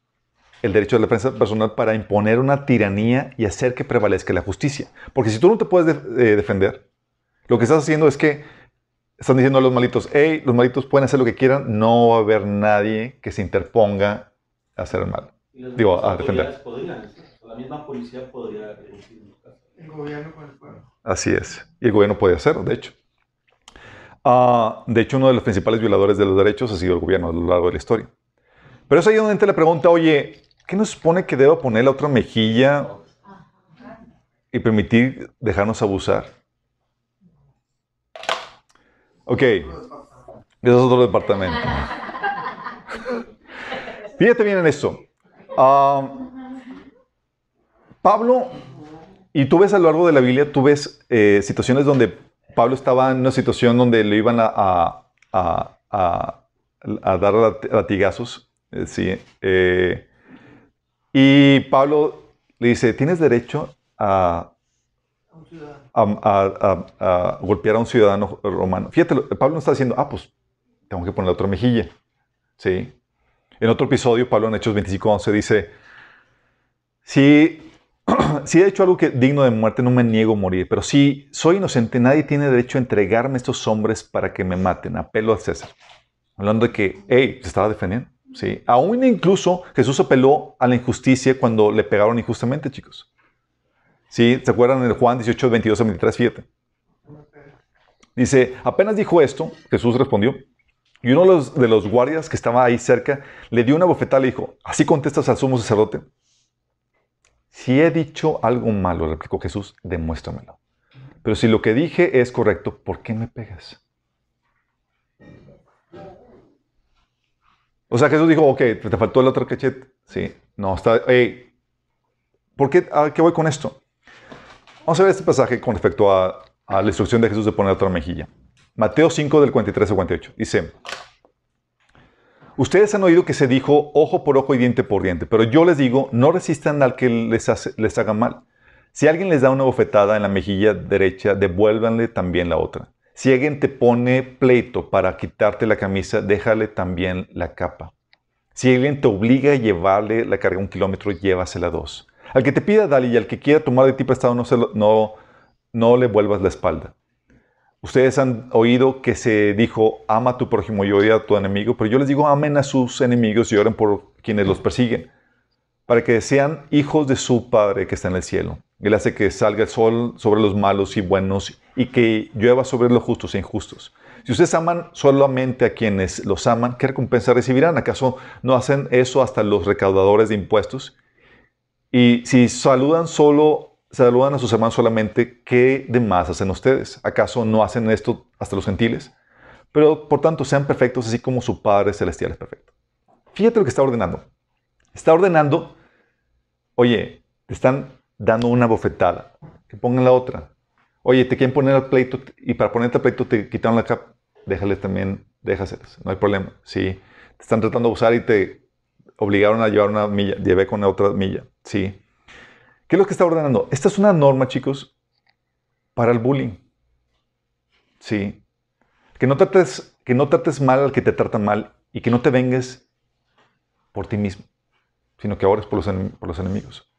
el derecho a la defensa personal para imponer una tiranía y hacer que prevalezca la justicia. Porque si tú no te puedes eh, defender, lo que estás haciendo es que están diciendo a los malitos, hey, los malitos pueden hacer lo que quieran, no va a haber nadie que se interponga a hacer el mal. Digo, a defender. podrían, la misma policía podría reducir los casos. El gobierno con el pueblo. Así es. Y el gobierno puede hacerlo, de hecho. Ah, de hecho, uno de los principales violadores de los derechos ha sido el gobierno a lo largo de la historia. Pero es ahí donde entra la pregunta, oye, ¿qué nos supone que debo poner la otra mejilla y permitir dejarnos abusar? Ok, ese es otro departamento. Fíjate bien en esto. Ah, Pablo, y tú ves a lo largo de la Biblia, tú ves eh, situaciones donde Pablo estaba en una situación donde le iban a, dar lat- latigazos. eh, sí, eh, y Pablo le dice, tienes derecho a, A golpear a un ciudadano romano. Fíjate, lo- Pablo no está diciendo, ah, pues tengo que poner otra mejilla. Sí. En otro episodio, Pablo en Hechos 25.11 dice, si, [CLEARS THROAT] si he hecho algo que, digno de muerte, no me niego a morir, pero si soy inocente, nadie tiene derecho a entregarme a estos hombres para que me maten. Apelo al César. Hablando de que, hey, se estaba defendiendo. Sí. Aún incluso Jesús apeló a la injusticia cuando le pegaron injustamente, chicos. ¿Sí? ¿Se acuerdan en Juan 18, 22 a 23, fíjate? Dice, apenas dijo esto, Jesús respondió, y uno de los, de guardias que estaba ahí cerca le dio una bofetada y dijo, ¿así contestas al sumo sacerdote? Si he dicho algo malo, replicó Jesús, demuéstramelo. Pero si lo que dije es correcto, ¿por qué me pegas? O sea, Jesús dijo, ok, te faltó el otro cachete. Sí, no, está, hey, ¿por qué, a qué voy con esto? Vamos a ver este pasaje con respecto a, la instrucción de Jesús de poner otra mejilla. Mateo 5 del 43 al 48. Dice, ustedes han oído que se dijo ojo por ojo y diente por diente, pero yo les digo, no resistan al que les, les haga mal. Si alguien les da una bofetada en la mejilla derecha, devuélvanle también la otra. Si alguien te pone pleito para quitarte la camisa, déjale también la capa. Si alguien te obliga a llevarle la carga un kilómetro, llévasela dos. Al que te pida, dale, y al que quiera tomar de ti prestado, no, se no, no le vuelvas la espalda. Ustedes han oído que se dijo, ama a tu prójimo y odia a tu enemigo, pero yo les digo, amen a sus enemigos y oren por quienes los persiguen, para que sean hijos de su Padre que está en el cielo. Él hace que salga el sol sobre los malos y buenos y que llueva sobre los justos e injustos. Si ustedes aman solamente a quienes los aman, ¿qué recompensa recibirán? ¿Acaso no hacen eso hasta los recaudadores de impuestos? Y si saludan solo, saludan a sus hermanos solamente, ¿qué de más hacen ustedes? ¿Acaso no hacen esto hasta los gentiles? Pero por tanto, sean perfectos así como su Padre Celestial es perfecto. Fíjate lo que está ordenando. Está ordenando, oye, te están dando una bofetada, que pongan la otra. Oye, te quieren poner al pleito y para ponerte al pleito te quitaron la capa. Déjale también, déjaselas, no hay problema. Sí, te están tratando de usar y te obligaron a llevar una milla, llevé con otra milla. Sí. ¿Qué es lo que está ordenando? Esta es una norma, chicos, para el bullying. Sí. Que no trates, que no trates mal al que te trata mal y que no te vengues por ti mismo, sino que por los, por los enemigos.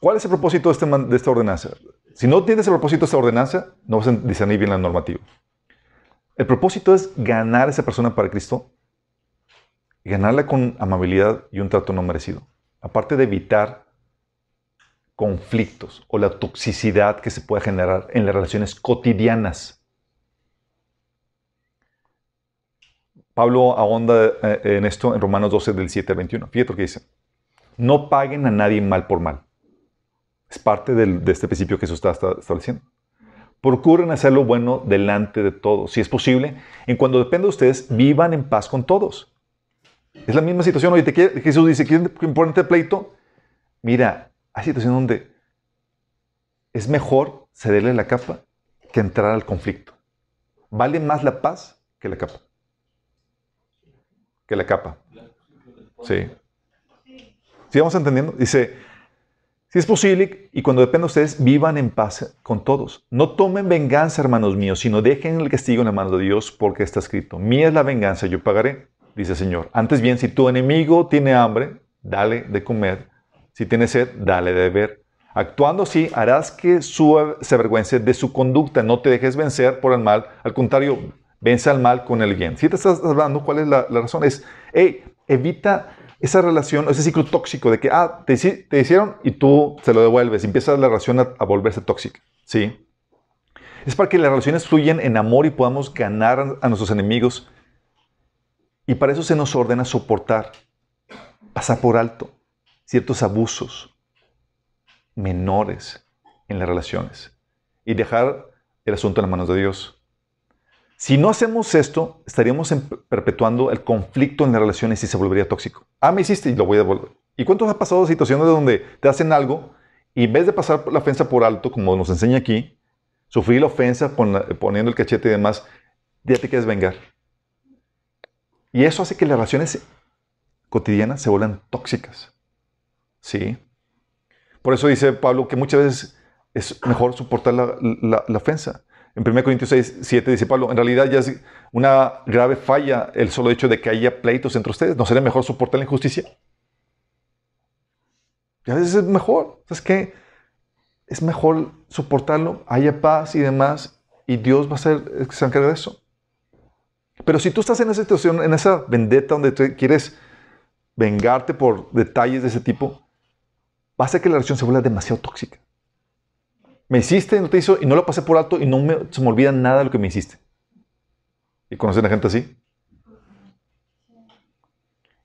¿Cuál es el propósito de, este, de esta ordenanza? Si no tienes el propósito de esta ordenanza, no vas a discernir bien la normativa. El propósito es ganar a esa persona para Cristo ganarla con amabilidad y un trato no merecido. Aparte de evitar conflictos o la toxicidad que se puede generar en las relaciones cotidianas. Pablo ahonda eh, en esto en Romanos 12 del 7 al 21. Fíjate lo que dice. No paguen a nadie mal por mal. Es parte de este principio que Jesús está, estableciendo. Procuren hacer lo bueno delante de todos. Si es posible, en cuando depende de ustedes, vivan en paz con todos. Es la misma situación. Oye, te Jesús dice, ¿quieres ponerte pleito? Mira, hay situaciones donde es mejor cederle la capa que entrar al conflicto. Vale más la paz que la capa. Que la capa. Sí. ¿Sí vamos entendiendo? Dice, si es posible, y cuando dependa de ustedes, vivan en paz con todos. No tomen venganza, hermanos míos, sino dejen el castigo en la mano de Dios, porque está escrito, mía es la venganza, yo pagaré, dice el Señor. Antes bien, si tu enemigo tiene hambre, dale de comer. Si tiene sed, dale de beber. Actuando así, harás que su, se avergüence de su conducta. No te dejes vencer por el mal. Al contrario, vence al mal con el bien. Si te estás hablando, ¿cuál es la, razón? Es, hey, evita esa relación, ese ciclo tóxico de que, ah, te, te hicieron y tú se lo devuelves, y empieza la relación a, volverse tóxica, ¿sí? Es para que las relaciones fluyan en amor y podamos ganar a nuestros enemigos. Y para eso se nos ordena soportar, pasar por alto ciertos abusos menores en las relaciones y dejar el asunto en las manos de Dios. Si no hacemos esto, estaríamos perpetuando el conflicto en las relaciones y se volvería tóxico. Ah, me hiciste y lo voy a devolver. ¿Y cuántos ha pasado situaciones donde te hacen algo y en vez de pasar la ofensa por alto, como nos enseña aquí, sufrir la ofensa poniendo el cachete y demás, ya te quieres vengar? Y eso hace que las relaciones cotidianas se vuelvan tóxicas. ¿Sí? Por eso dice Pablo que muchas veces es mejor soportar la ofensa. En 1 Corintios 6, 7 dice Pablo, en realidad ya es una grave falla el solo hecho de que haya pleitos entre ustedes. ¿No sería mejor soportar la injusticia? Y a veces es mejor. ¿Sabes qué? Es mejor soportarlo, haya paz y demás, y Dios va a ser el que se de eso. Pero si tú estás en esa situación, en esa vendetta donde quieres vengarte por detalles de ese tipo, va a que la relación se vuelva demasiado tóxica. Me hiciste, no te hizo, y no lo pasé por alto y no me, se me olvida nada de lo que me hiciste. ¿Y conocen a gente así?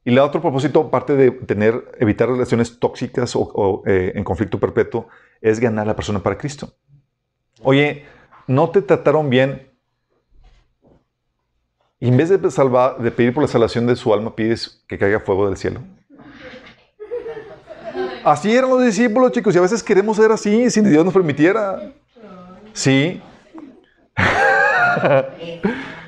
Y el otro propósito, aparte de tener, evitar relaciones tóxicas o, eh, en conflicto perpetuo, es ganar a la persona para Cristo. Oye, no te trataron bien. En vez de, salvar, de pedir por la salvación de su alma, pides que caiga fuego del cielo. Así eran los discípulos, chicos, y a veces queremos ser así, sin Dios nos permitiera. Sí. [LAUGHS]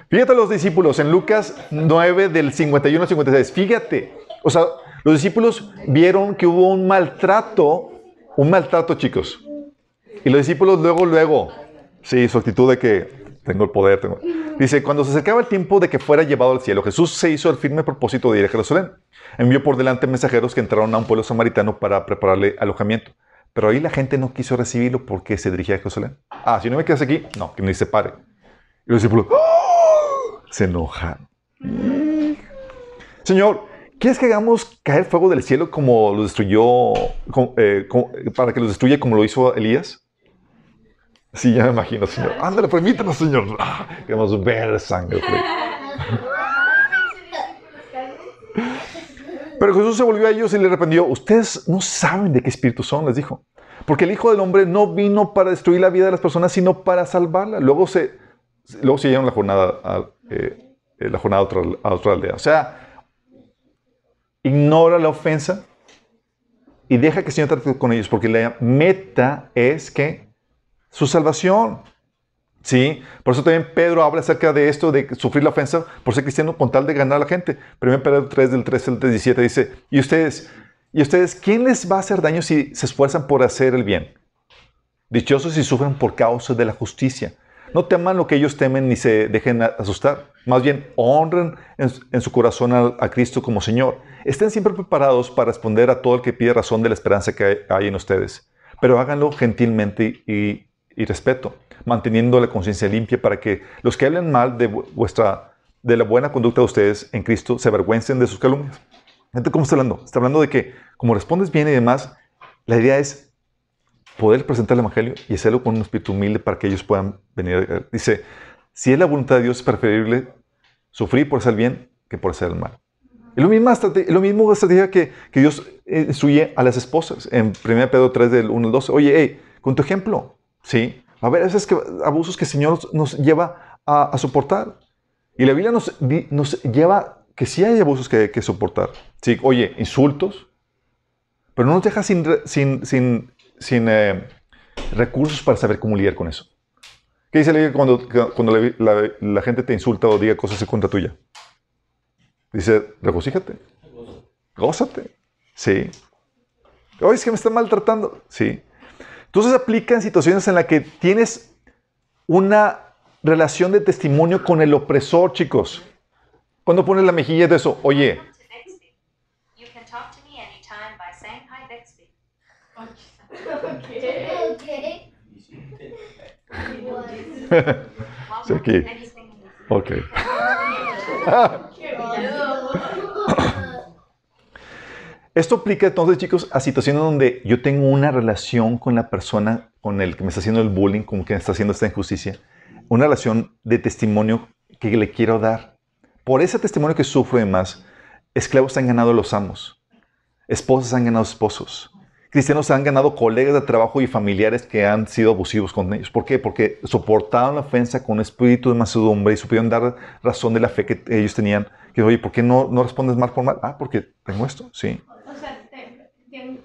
Fíjate los discípulos en Lucas 9 del 51 al 56. Fíjate. O sea, los discípulos vieron que hubo un maltrato, un maltrato, chicos. Y los discípulos luego, luego, sí, su actitud de que tengo el poder. Tengo... Dice, cuando se acercaba el tiempo de que fuera llevado al cielo, Jesús se hizo el firme propósito de ir a Jerusalén. Envió por delante mensajeros que entraron a un pueblo samaritano para prepararle alojamiento. Pero ahí la gente no quiso recibirlo porque se dirigía a Jerusalén. Ah, si no me quedas aquí, no, que ni se pare. Y los discípulos ¡oh! se enojan. Señor, ¿quieres que hagamos caer fuego del cielo como lo destruyó, como- eh, como- para que los destruya como lo hizo Elías? Sí, ya me imagino, Señor. Ándale, permítanos, Señor. Ah, queremos ver sangre. Pero Jesús se volvió a ellos y les reprendió, ustedes no saben de qué espíritu son, les dijo. Porque el Hijo del Hombre no vino para destruir la vida de las personas, sino para salvarla. Luego se, luego se llevaron la jornada a, eh, eh, la jornada a otra, a otra aldea. O sea, ignora la ofensa y deja que el Señor trate con ellos, porque la meta es que su salvación. ¿Sí? Por eso también Pedro habla acerca de esto, de sufrir la ofensa por ser cristiano con tal de ganar a la gente. 1 Pedro 3, del 13 al 17 dice, ¿y ustedes, ¿y ustedes quién les va a hacer daño si se esfuerzan por hacer el bien? Dichosos si sufren por causa de la justicia. No teman lo que ellos temen ni se dejen asustar. Más bien, honren en, su corazón a, Cristo como Señor. Estén siempre preparados para responder a todo el que pide razón de la esperanza que hay en ustedes. Pero háganlo gentilmente y, y respeto, manteniendo la conciencia limpia para que los que hablen mal de, vu- vuestra, de la buena conducta de ustedes en Cristo se avergüencen de sus calumnias. Gente, ¿cómo está hablando? Está hablando de que, como respondes bien y demás, la idea es poder presentar el Evangelio y hacerlo con un espíritu humilde para que ellos puedan venir. Dice, si es la voluntad de Dios, es preferible sufrir por hacer bien que por hacer el mal. Es lo mismo, lo mismo estrategia que, que Dios instruye a las esposas en 1 Pedro 3 del 1 al 12. Oye, hey, con tu ejemplo, ¿sí? A ver, esos que, abusos que el Señor nos, lleva a, a soportar. Y la Biblia nos, nos lleva que sí hay abusos que, que soportar. Sí, oye, insultos, pero no nos deja sin, sin, sin, sin eh, recursos para saber cómo lidiar con eso. ¿Qué dice la Biblia cuando, cuando la, la- la gente te insulta o diga cosas en contra tuya? Dice, regocíjate, gózate. Sí. Oye, es que me está maltratando. Sí. Entonces aplica en situaciones en las que tienes una relación de testimonio con el opresor, chicos. Cuando pones la mejilla de eso, oye, Welcome to Bixby. You can talk to me anytime by saying hi, Bixby. Okay. [LAUGHS] Welcome aquí. ok. [LAUGHS] [LAUGHS] Esto aplica entonces, chicos, a situaciones donde yo tengo una relación con la persona con el que me está haciendo el bullying, con el que me está haciendo esta injusticia. Una relación de testimonio que le quiero dar. Por ese testimonio que sufro y demás, esclavos han ganado a los amos. Esposas han ganado esposos. Cristianos han ganado colegas de trabajo y familiares que han sido abusivos con ellos. ¿Por qué? Porque soportaron la ofensa con espíritu de mansedumbre y supieron dar razón de la fe que ellos tenían. Que, oye, ¿por qué no, no respondes mal por mal? Ah, porque tengo esto. Sí.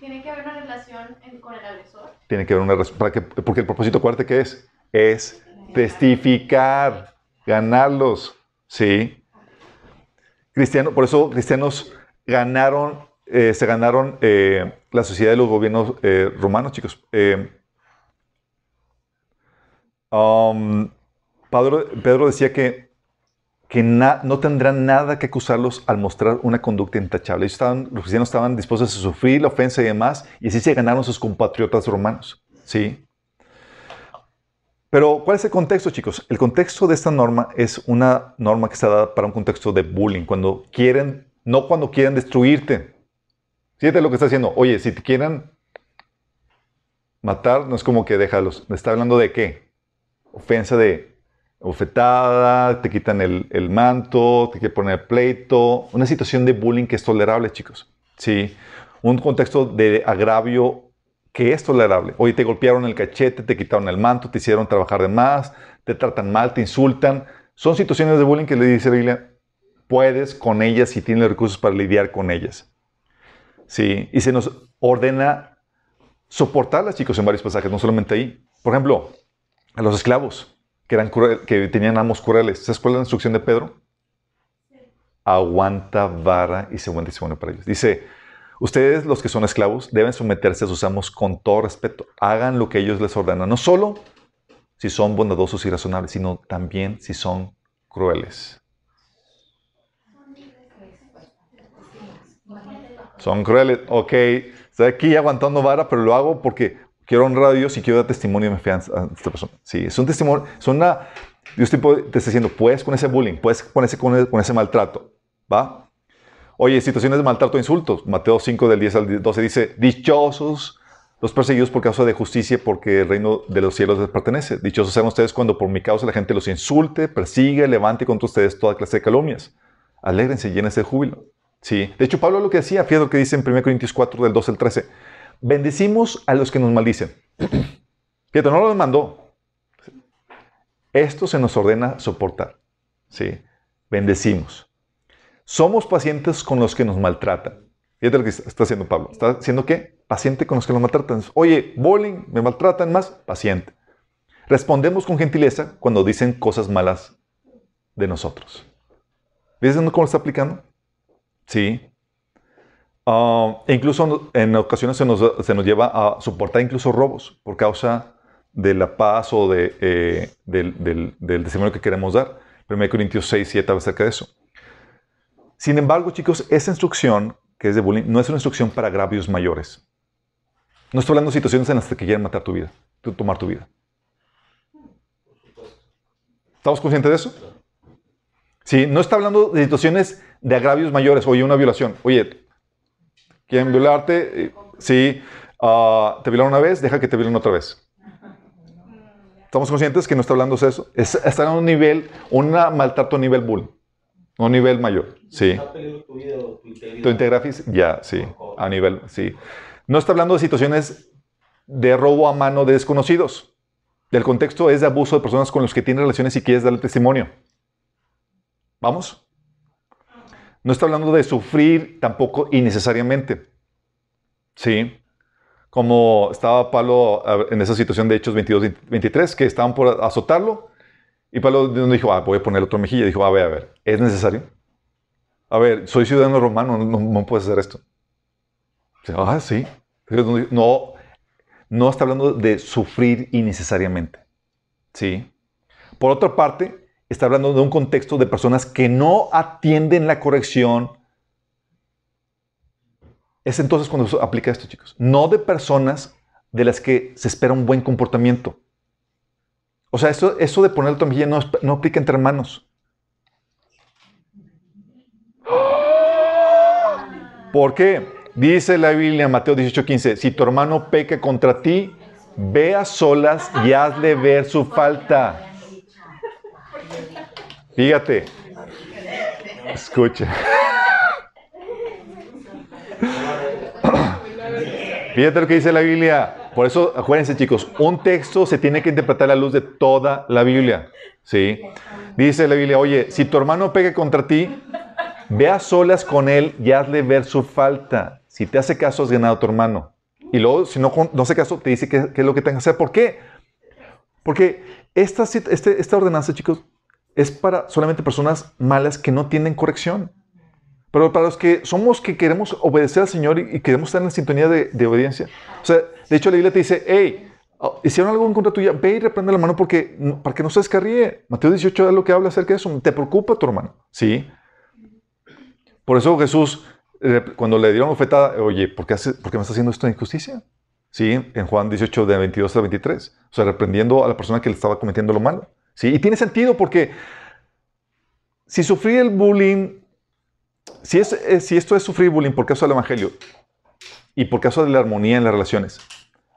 Tiene, que haber una relación en- con el agresor. Tiene que haber una. Para que, porque el propósito, acuérdate que es, es testificar, ganarlos. Sí. Cristiano, por eso cristianos ganaron, eh, se ganaron eh, la sociedad de los gobiernos eh, romanos, chicos. Um, Pedro, Pedro decía que, que no tendrán nada que acusarlos al mostrar una conducta intachable. Estaban, los cristianos estaban dispuestos a sufrir la ofensa y demás, y así se ganaron sus compatriotas romanos. ¿sí? Pero, ¿cuál es el contexto, chicos? El contexto de esta norma es una norma que está dada para un contexto de bullying, cuando quieren, no cuando quieren destruirte. Fíjate lo que está haciendo. Oye, si te quieren matar, no es como que déjalos. Está hablando de qué? Ofensa de bofetada, te quitan el, el manto, te quieren poner pleito. Una situación de bullying que es tolerable, chicos. Sí. Un contexto de agravio que es tolerable. Oye, te golpearon el cachete, te quitaron el manto, te hicieron trabajar de más, te tratan mal, te insultan. Son situaciones de bullying que le dice la Biblia, puedes con ellas si tienes recursos para lidiar con ellas. Sí, y se nos ordena soportarlas, chicos, en varios pasajes, no solamente ahí. Por ejemplo, a los esclavos que, eran que tenían amos crueles. ¿Sabes cuál es la instrucción de Pedro? Aguanta vara y se buen testimonio para ellos. Dice, ustedes los que son esclavos deben someterse a sus amos con todo respeto. Hagan lo que ellos les ordenan. No solo si son bondadosos y razonables, sino también si son crueles. Son crueles. Ok, Estoy aquí aguantando vara, pero lo hago porque quiero honrar a Dios y quiero dar testimonio de mi fe a esta persona. Sí, es un testimonio, es una... Dios te, está diciendo, puedes con ese bullying, puedes con ese, con ese, maltrato, ¿va? Oye, situaciones de maltrato e insultos. Mateo 5 del 10 al 12 dice, dichosos los perseguidos por causa de justicia, porque el reino de los cielos les pertenece. Dichosos sean ustedes cuando por mi causa la gente los insulte, persigue, levante contra ustedes toda clase de calumnias. Alégrense, llénense de júbilo. Sí. De hecho, Pablo lo que decía, fíjate lo que dice en 1 Corintios 4 del 12 al 13. Bendecimos a los que nos maldicen. [CLEARS THROAT] Fíjate, no los mandó. Esto se nos ordena soportar. Sí. Bendecimos. Somos pacientes con los que nos maltratan. Fíjate lo que está haciendo Pablo. ¿Está haciendo qué? Paciente con los que nos maltratan. Oye, bowling, me maltratan más, paciente. Respondemos con gentileza cuando dicen cosas malas de nosotros. ¿Ves cómo lo está aplicando? Sí. E incluso en ocasiones se nos, se nos lleva a soportar incluso robos por causa de la paz o de, eh, del, del, del testimonio que queremos dar. 1 Corintios 6, 7 habla acerca de eso. Sin embargo, chicos, esa instrucción que es de bullying no es una instrucción para agravios mayores. No estoy hablando de situaciones en las que quieren matar tu vida, tomar tu vida. ¿Estamos conscientes de eso? Sí, no está hablando de situaciones de agravios mayores. Oye, una violación. Oye, quieren violarte. Eh, Sí, ah, te violaron una vez, deja que te violen otra vez. ¿Estamos conscientes que no está hablando de eso? Es, está en un nivel, un maltrato a nivel bull, un nivel mayor. Sí. Tu física, ya, sí, a nivel, sí. No está hablando de situaciones de robo a mano de desconocidos. El contexto es de abuso de personas con los que tienes relaciones y quieres darle testimonio. ¿Vamos? No está hablando de sufrir tampoco innecesariamente. Sí. Como estaba Pablo en esa situación de Hechos 22, 23, que estaban por azotarlo. Y Pablo dijo, ah, voy a poner otro mejilla. Dijo, a ver, a ver, ¿es necesario? A ver, soy ciudadano romano, no, no puedes hacer esto. Ah, sí. No, no está hablando de sufrir innecesariamente. Sí. Por otra parte, está hablando de un contexto de personas que no atienden la corrección. Es entonces cuando se aplica esto, chicos. No de personas de las que se espera un buen comportamiento. O sea, eso, eso de poner el mejilla no, no aplica entre hermanos. ¿Por qué? Dice la Biblia en Mateo 18:15, si tu hermano peca contra ti, ve a solas y hazle ver su falta. Fíjate. Escucha. Fíjate lo que dice la Biblia. Por eso, acuérdense chicos, un texto se tiene que interpretar a la luz de toda la Biblia. ¿Sí? Dice la Biblia, oye, si tu hermano peca contra ti, ve a solas con él y hazle ver su falta. Si te hace caso, has ganado a tu hermano. Y luego, si no, no hace caso, te dice qué, qué es lo que tengas que hacer. ¿Por qué? Porque esta, este- esta ordenanza, chicos, es para solamente personas malas que no tienen corrección. Pero para los que somos que queremos obedecer al Señor y, queremos estar en la sintonía de, obediencia. O sea, de hecho la Biblia te dice, hey, oh, hicieron algo en contra tuya, ve y reprende la mano porque, para que no se descarríe. Mateo 18 es lo que habla acerca de eso. Te preocupa tu hermano. Sí. Por eso Jesús, eh, cuando le dieron oferta, oye, ¿por qué, hace- por qué me está haciendo esto de injusticia? Sí, en Juan 18, de 22 a 23. O sea, reprendiendo a la persona que le estaba cometiendo lo malo. Sí, y tiene sentido porque si sufrir el bullying, eh, si esto es sufrir bullying por causa del Evangelio y por causa de la armonía en las relaciones,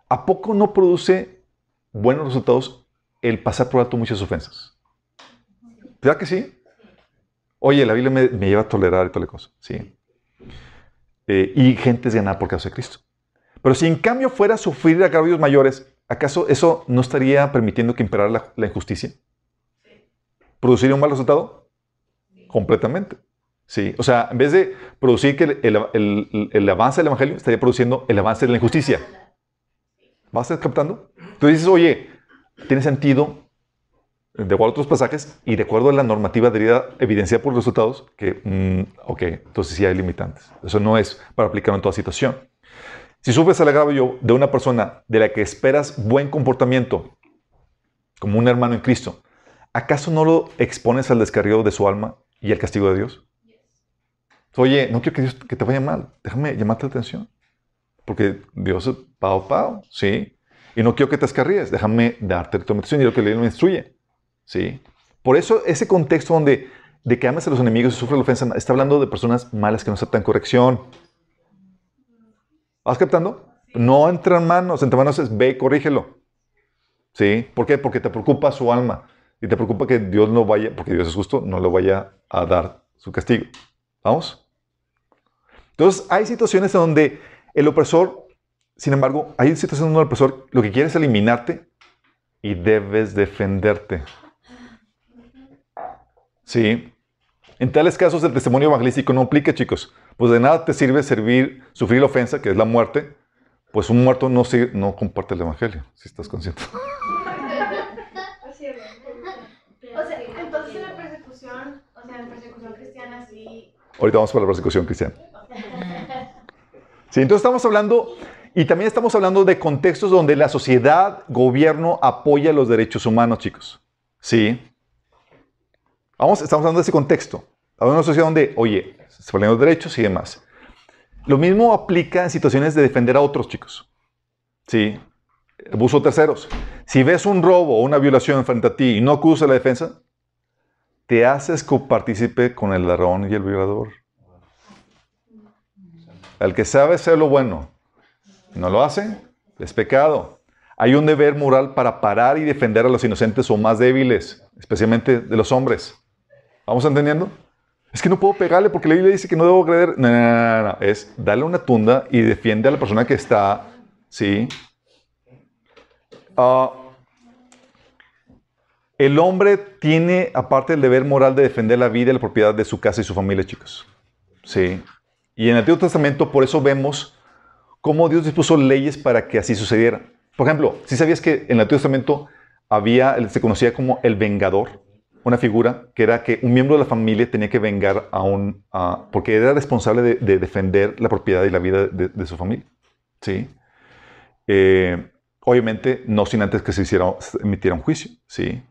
¿a poco no produce buenos resultados el pasar por alto muchas ofensas? ¿Verdad que sí? Oye, la Biblia me, lleva a tolerar y toda la cosa. Sí. Eh, y gente es ganada por causa de Cristo. Pero si en cambio fuera a sufrir agravios mayores, ¿acaso eso no estaría permitiendo que imperara la injusticia? ¿Produciría un mal resultado? Completamente. Sí. O sea, en vez de producir que el, el- el- el avance del evangelio, estaría produciendo el avance de la injusticia. ¿Vas a estar captando? Tú dices, oye, tiene sentido de acuerdo a otros pasajes y de acuerdo a la normativa debería evidenciar por los resultados que, mm, ok, entonces sí hay limitantes. Eso no es para aplicarlo en toda situación. Si sufres el agravio de una persona de la que esperas buen comportamiento, como un hermano en Cristo, ¿acaso no lo expones al descarrío de su alma y al castigo de Dios? Oye, no quiero que, Dios, te vaya mal, déjame llamarte la atención. Porque Dios es pao pao, ¿sí? Y no quiero que te escarríes, déjame darte tu meditación y lo que Él me instruye, ¿sí? Por eso ese contexto donde de que amas a los enemigos y sufres la ofensa, está hablando de personas malas que no aceptan corrección. ¿Vas captando? No entre manos, entre manos es ve corrígelo. ¿Sí? ¿Por qué? Porque te preocupa su alma y te preocupa que Dios no vaya, porque Dios es justo, no le vaya a dar su castigo. ¿Vamos? Entonces, hay situaciones en donde el opresor, sin embargo, hay situaciones donde el opresor lo que quiere es eliminarte y debes defenderte. Sí. En tales casos, el testimonio evangelístico no aplica, chicos. Pues de nada te sirve servir, sufrir la ofensa, que es la muerte. Pues un muerto no, no comparte el evangelio, si estás consciente. [LAUGHS] O sea, entonces en la persecución, o sea, en persecución cristiana sí. Ahorita vamos para la persecución cristiana. Sí, entonces estamos hablando, y también estamos hablando de contextos donde la sociedad, gobierno apoya los derechos humanos, chicos. Sí. Vamos, estamos hablando de ese contexto. Hablando de una sociedad donde, oye, se valen los derechos y demás. Lo mismo aplica en situaciones de defender a otros, chicos. Sí. Abuso terceros. Si ves un robo o una violación frente a ti y no acusas la defensa, te haces copartícipe con el ladrón y el violador. Al que sabe hacer lo bueno, no lo hace, es pecado. Hay un deber moral para parar y defender a los inocentes o más débiles, especialmente de los hombres. ¿Vamos entendiendo? Es que no puedo pegarle porque la Biblia dice que no debo creer. No, no, no, no, no. Es darle una tunda y defiende a la persona que está, ¿sí? Ah, el hombre tiene, aparte del deber moral de defender la vida y la propiedad de su casa y su familia, chicos. Sí. Y en el Antiguo Testamento, por eso vemos cómo Dios dispuso leyes para que así sucediera. Por ejemplo, si sabías que en el Antiguo Testamento había, se conocía como el vengador, una figura que era que un miembro de la familia tenía que vengar a un, porque era responsable de, de defender la propiedad y la vida de, de su familia. ¿Sí? Eh, obviamente, no sin antes que se, hiciera, se emitiera un juicio. ¿Sí?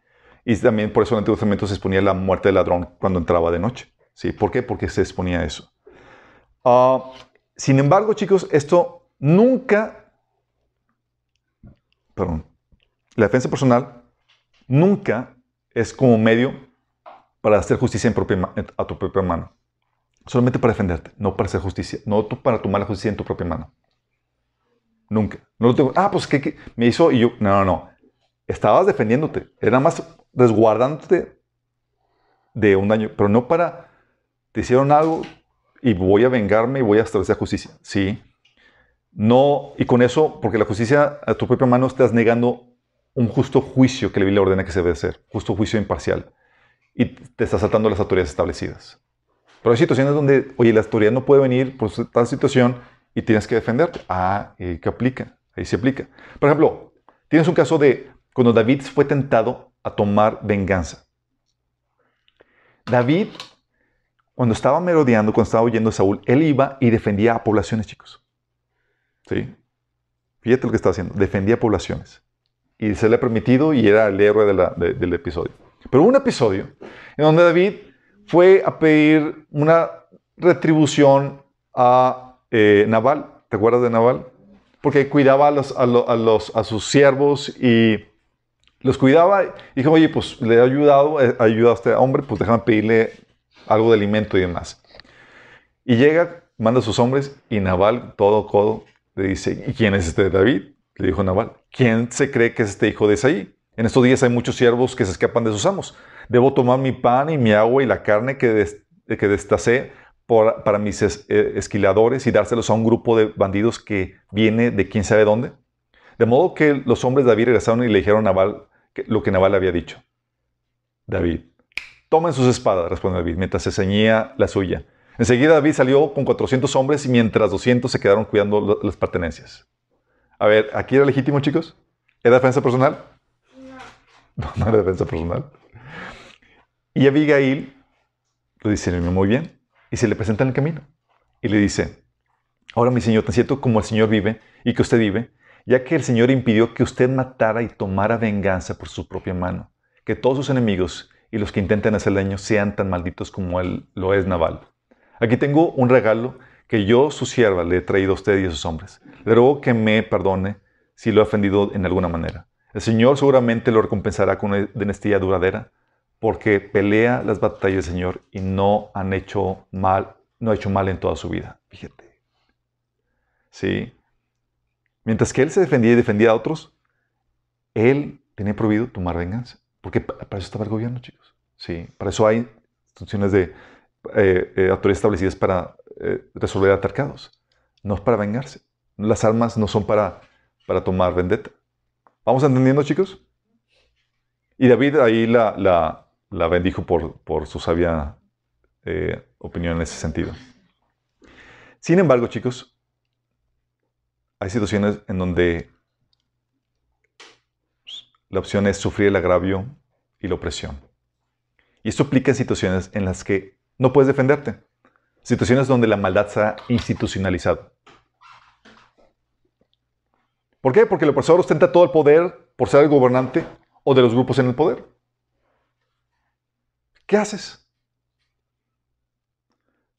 Y también por eso en el Antiguo Testamento se exponía la muerte del ladrón cuando entraba de noche. ¿Sí? ¿Por qué? Porque se exponía a eso. Ah, sin embargo, chicos, esto nunca, perdón, la defensa personal nunca es como medio para hacer justicia en propia a tu propia mano. Solamente para defenderte, no para hacer justicia, no para tomar la justicia en tu propia mano. Nunca. No lo tengo. Ah, pues que me hizo y yo. No, no, no. Estabas defendiéndote. Era más resguardándote de un daño, pero no para. Te hicieron algo y voy a vengarme y voy a establecer justicia. Sí. No, y con eso, porque la justicia a tu propia mano estás negando un justo juicio que la Biblia ordena que se debe hacer, justo juicio imparcial. Y te estás saltando las autoridades establecidas. Pero hay situaciones donde, oye, la autoridad no puede venir por tal situación y tienes que defenderte. Ah, ¿y ¿qué aplica? Ahí se aplica. Por ejemplo, tienes un caso de cuando David fue tentado a tomar venganza. David, cuando estaba merodeando, cuando estaba huyendo de Saúl, él iba y defendía a poblaciones, chicos. ¿Sí? Fíjate lo que estaba haciendo. Defendía a poblaciones. Y se le ha permitido y era el héroe de la- de- del episodio. Pero hubo un episodio en donde David fue a pedir una retribución a eh, Nabal. ¿Te acuerdas de Nabal? Porque cuidaba a, los, a, lo- a los, a sus siervos y los cuidaba. Y dijo, oye, pues le he ayudado, he ayudado a este hombre, pues déjame pedirle algo de alimento y demás. Y llega, manda a sus hombres y Nabal, todo codo, le dice, ¿y quién es este David? Le dijo Nabal, ¿quién se cree que es este hijo de Isaí? En estos días hay muchos siervos que se escapan de sus amos. Debo tomar mi pan y mi agua y la carne que, des- que destacé por- para mis eh, esquiladores y dárselos a un grupo de bandidos que viene de quién sabe dónde. De modo que los hombres de David regresaron y le dijeron a Nabal lo que Nabal había dicho. David, tomen sus espadas, respondió David, mientras se ceñía la suya. Enseguida David salió con 400 hombres y mientras 200 se quedaron cuidando las pertenencias. A ver, ¿aquí era legítimo, chicos? ¿Era defensa personal? [LAUGHS] No, no era defensa personal. Y Abigail lo dice muy bien y se le presenta en el camino. Y le dice, ahora mi señor, tan cierto como el Señor vive y que usted vive, ya que el Señor impidió que usted matara y tomara venganza por su propia mano, que todos sus enemigos y los que intenten hacer daño sean tan malditos como él lo es Naval. Aquí tengo un regalo que yo, su sierva, le he traído a usted y a sus hombres. Le ruego que me perdone si lo he ofendido en alguna manera. El Señor seguramente lo recompensará con una dinastía duradera, porque pelea las batallas del Señor y no han hecho mal, no ha hecho mal en toda su vida. Fíjate. Sí. Mientras que él se defendía y defendía a otros, él tenía prohibido tomar venganza. Porque pa- para eso estaba el gobierno, chicos. Sí. Para eso hay instituciones de eh, eh, autoridades establecidas para eh, resolver altercados. No es para vengarse. Las armas no son para, para tomar vendetta. ¿Vamos entendiendo, chicos? Y David ahí la, la, la bendijo por, por su sabia eh, opinión en ese sentido. Sin embargo, chicos, hay situaciones en donde la opción es sufrir el agravio y la opresión. Y esto aplica en situaciones en las que no puedes defenderte. Situaciones donde la maldad se ha institucionalizado. ¿Por qué? Porque el opresor ostenta todo el poder por ser el gobernante o de los grupos en el poder. ¿Qué haces?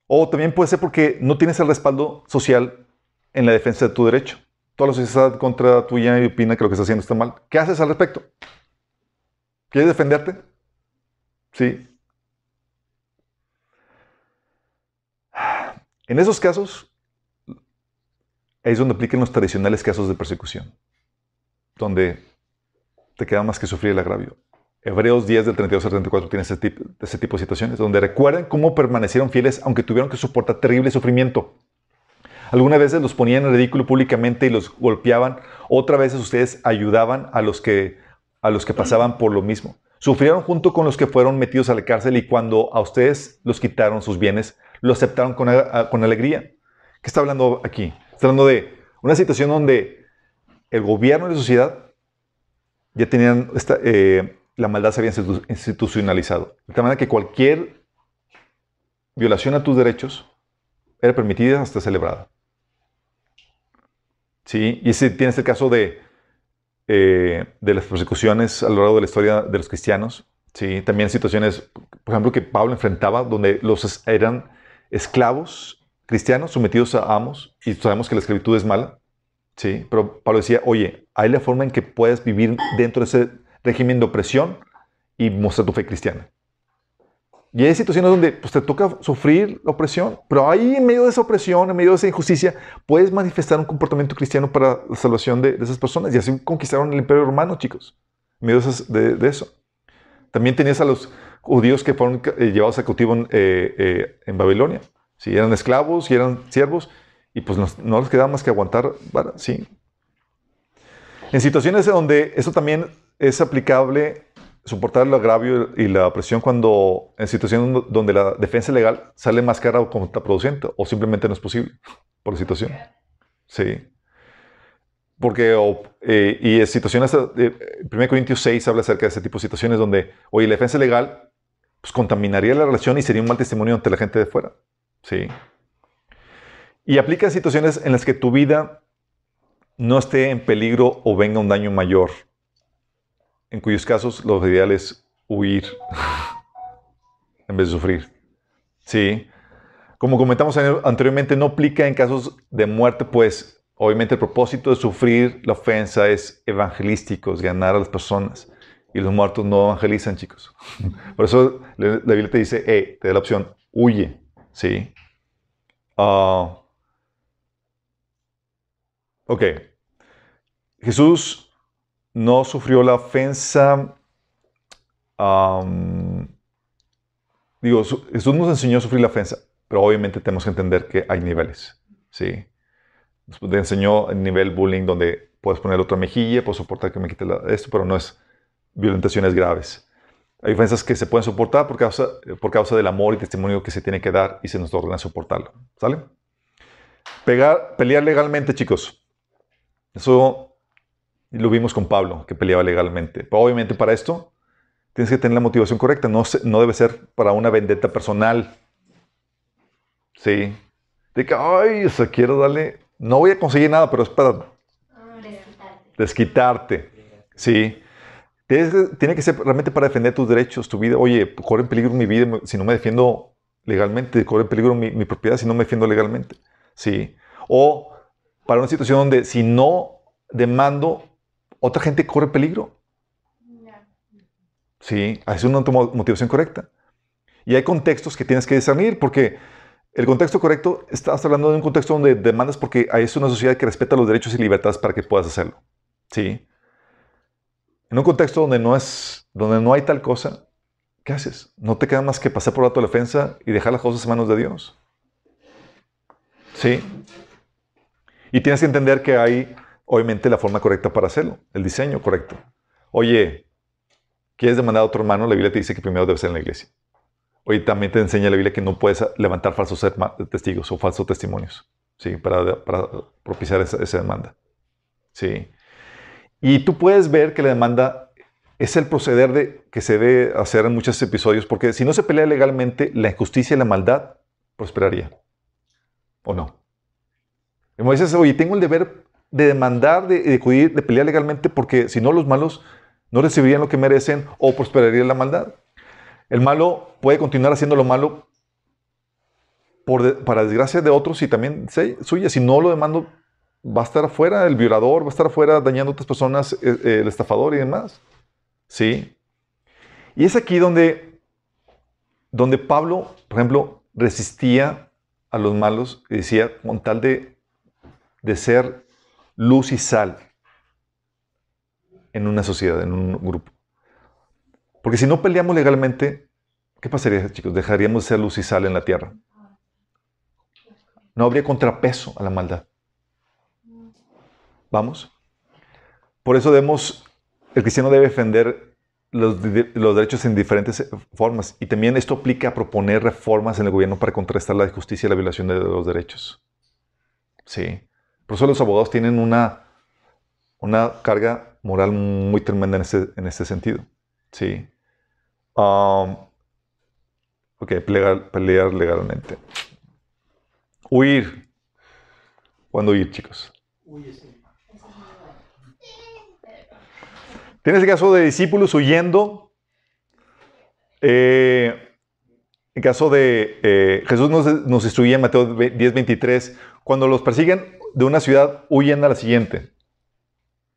O también puede ser porque no tienes el respaldo social en la defensa de tu derecho. Toda la sociedad contra tuya y opina que lo que estás haciendo está mal. ¿Qué haces al respecto? ¿Quieres defenderte? Sí. En esos casos, es donde aplican los tradicionales casos de persecución, donde te queda más que sufrir el agravio. Hebreos 10 del 32 al 34 tiene ese tipo, ese tipo de situaciones, donde recuerdan cómo permanecieron fieles aunque tuvieron que soportar terrible sufrimiento. Algunas veces los ponían en ridículo públicamente y los golpeaban, otras veces ustedes ayudaban a los que, a los que pasaban por lo mismo. Sufrieron junto con los que fueron metidos a la cárcel y cuando a ustedes los quitaron sus bienes, lo aceptaron con, con alegría. ¿Qué está hablando aquí? Está hablando de una situación donde el gobierno y la sociedad ya tenían esta, eh, la maldad se había institu- institucionalizado. De tal manera que cualquier violación a tus derechos era permitida hasta celebrada. ¿Sí? Y ese tienes el caso de, eh, de las persecuciones a lo largo de la historia de los cristianos. ¿Sí? También situaciones, por ejemplo, que Pablo enfrentaba, donde los eran esclavos cristianos sometidos a amos, y sabemos que la esclavitud es mala. ¿Sí? Pero Pablo decía, oye, hay la forma en que puedes vivir dentro de ese régimen de opresión y mostrar tu fe cristiana. Y hay situaciones donde pues, te toca sufrir la opresión, pero ahí en medio de esa opresión, en medio de esa injusticia, puedes manifestar un comportamiento cristiano para la salvación de, esas personas. Y así conquistaron el imperio romano, chicos, en medio de, eso. También tenías a los judíos que fueron eh, llevados a cautivo en, eh, eh, Babilonia. Sí, eran esclavos y eran siervos, y pues no les quedaba más que aguantar, sí. En situaciones donde eso también es aplicable, soportar el agravio y la opresión cuando en situaciones donde la defensa legal sale más cara o contraproducente o simplemente no es posible por la situación. Sí. Porque, o, eh, y en situaciones, eh, 1 Corintios 6 habla acerca de ese tipo de situaciones donde, oye, la defensa legal pues, contaminaría la relación y sería un mal testimonio ante la gente de fuera. Sí. Y aplica situaciones en las que tu vida no esté en peligro o venga un daño mayor, en cuyos casos lo ideal es huir [LAUGHS] en vez de sufrir. Sí. Como comentamos anteriormente, no aplica en casos de muerte, pues obviamente el propósito de sufrir la ofensa es evangelístico, es ganar a las personas. Y los muertos no evangelizan, chicos. [LAUGHS] Por eso la Biblia te dice, eh, te da la opción, huye. Sí. Ah, ok. Jesús no sufrió la ofensa. digo, Jesús nos enseñó a sufrir la ofensa, pero obviamente tenemos que entender que hay niveles. ¿sí? Nos enseñó el nivel bullying donde puedes poner otra mejilla, puedes soportar que me quite esto, pero no es violentaciones graves. Hay ofensas que se pueden soportar por causa, por causa del amor y testimonio que se tiene que dar y se nos ordena soportarlo. ¿Sale? Pegar, pelear legalmente, chicos. Eso lo vimos con Pablo, que peleaba legalmente. Pero obviamente para esto tienes que tener la motivación correcta. No, no debe ser para una vendetta personal. Sí. De que, ay, o sea, quiero darle... No voy a conseguir nada, pero es para desquitarte. Sí. Tiene que ser realmente para defender tus derechos, tu vida. Oye, corre en peligro mi vida si no me defiendo legalmente, corre en peligro mi propiedad si no me defiendo legalmente. ¿sí? O para una situación donde si no demando, otra gente corre peligro. Sí, es una mo- motivación correcta. Y hay contextos que tienes que discernir, porque el contexto correcto, estás hablando de un contexto donde demandas porque es una sociedad que respeta los derechos y libertades para que puedas hacerlo. Sí. En un contexto donde no, es, donde no hay tal cosa, ¿qué haces? No te queda más que pasar por la defensa y dejar las cosas en manos de Dios. Sí. Y tienes que entender que hay, obviamente, la forma correcta para hacerlo, el diseño correcto. Oye, ¿quieres demandar a otro hermano? La Biblia te dice que primero debe ser en la iglesia. Oye, también te enseña la Biblia que no puedes levantar falsos testigos o falsos testimonios, ¿sí? Para, propiciar esa, esa demanda. ¿Sí? Y tú puedes ver que la demanda es el proceder de, que se debe hacer en muchos episodios, porque si no se pelea legalmente, la injusticia y la maldad prosperaría. ¿O no? Y me dices, oye, tengo el deber de demandar, de, de acudir, de pelear legalmente, porque si no, los malos no recibirían lo que merecen o prosperaría la maldad. El malo puede continuar haciendo lo malo por para desgracia de otros y también suya. Si no lo demando, va a estar afuera el violador, va a estar afuera dañando a otras personas, eh, eh, el estafador y demás. ¿Sí? Y es aquí donde, donde Pablo, por ejemplo, resistía a los malos y decía, con tal de, de ser luz y sal en una sociedad, en un grupo. Porque si no peleamos legalmente, ¿qué pasaría, chicos? Dejaríamos de ser luz y sal en la tierra. No habría contrapeso a la maldad. ¿Vamos? Por eso debemos, el cristiano debe defender los, derechos en diferentes formas. Y también esto aplica a proponer reformas en el gobierno para contrarrestar la injusticia y la violación de los derechos. Sí. Por eso los abogados tienen una, una carga moral muy tremenda en este, en este sentido. Sí. Um, ok, pelear, legalmente. Huir. ¿Cuándo huir, chicos? Tienes el caso de discípulos huyendo. Eh, el caso de eh, Jesús nos, nos instruía en Mateo 10, 23. Cuando los persiguen de una ciudad, huyen a la siguiente.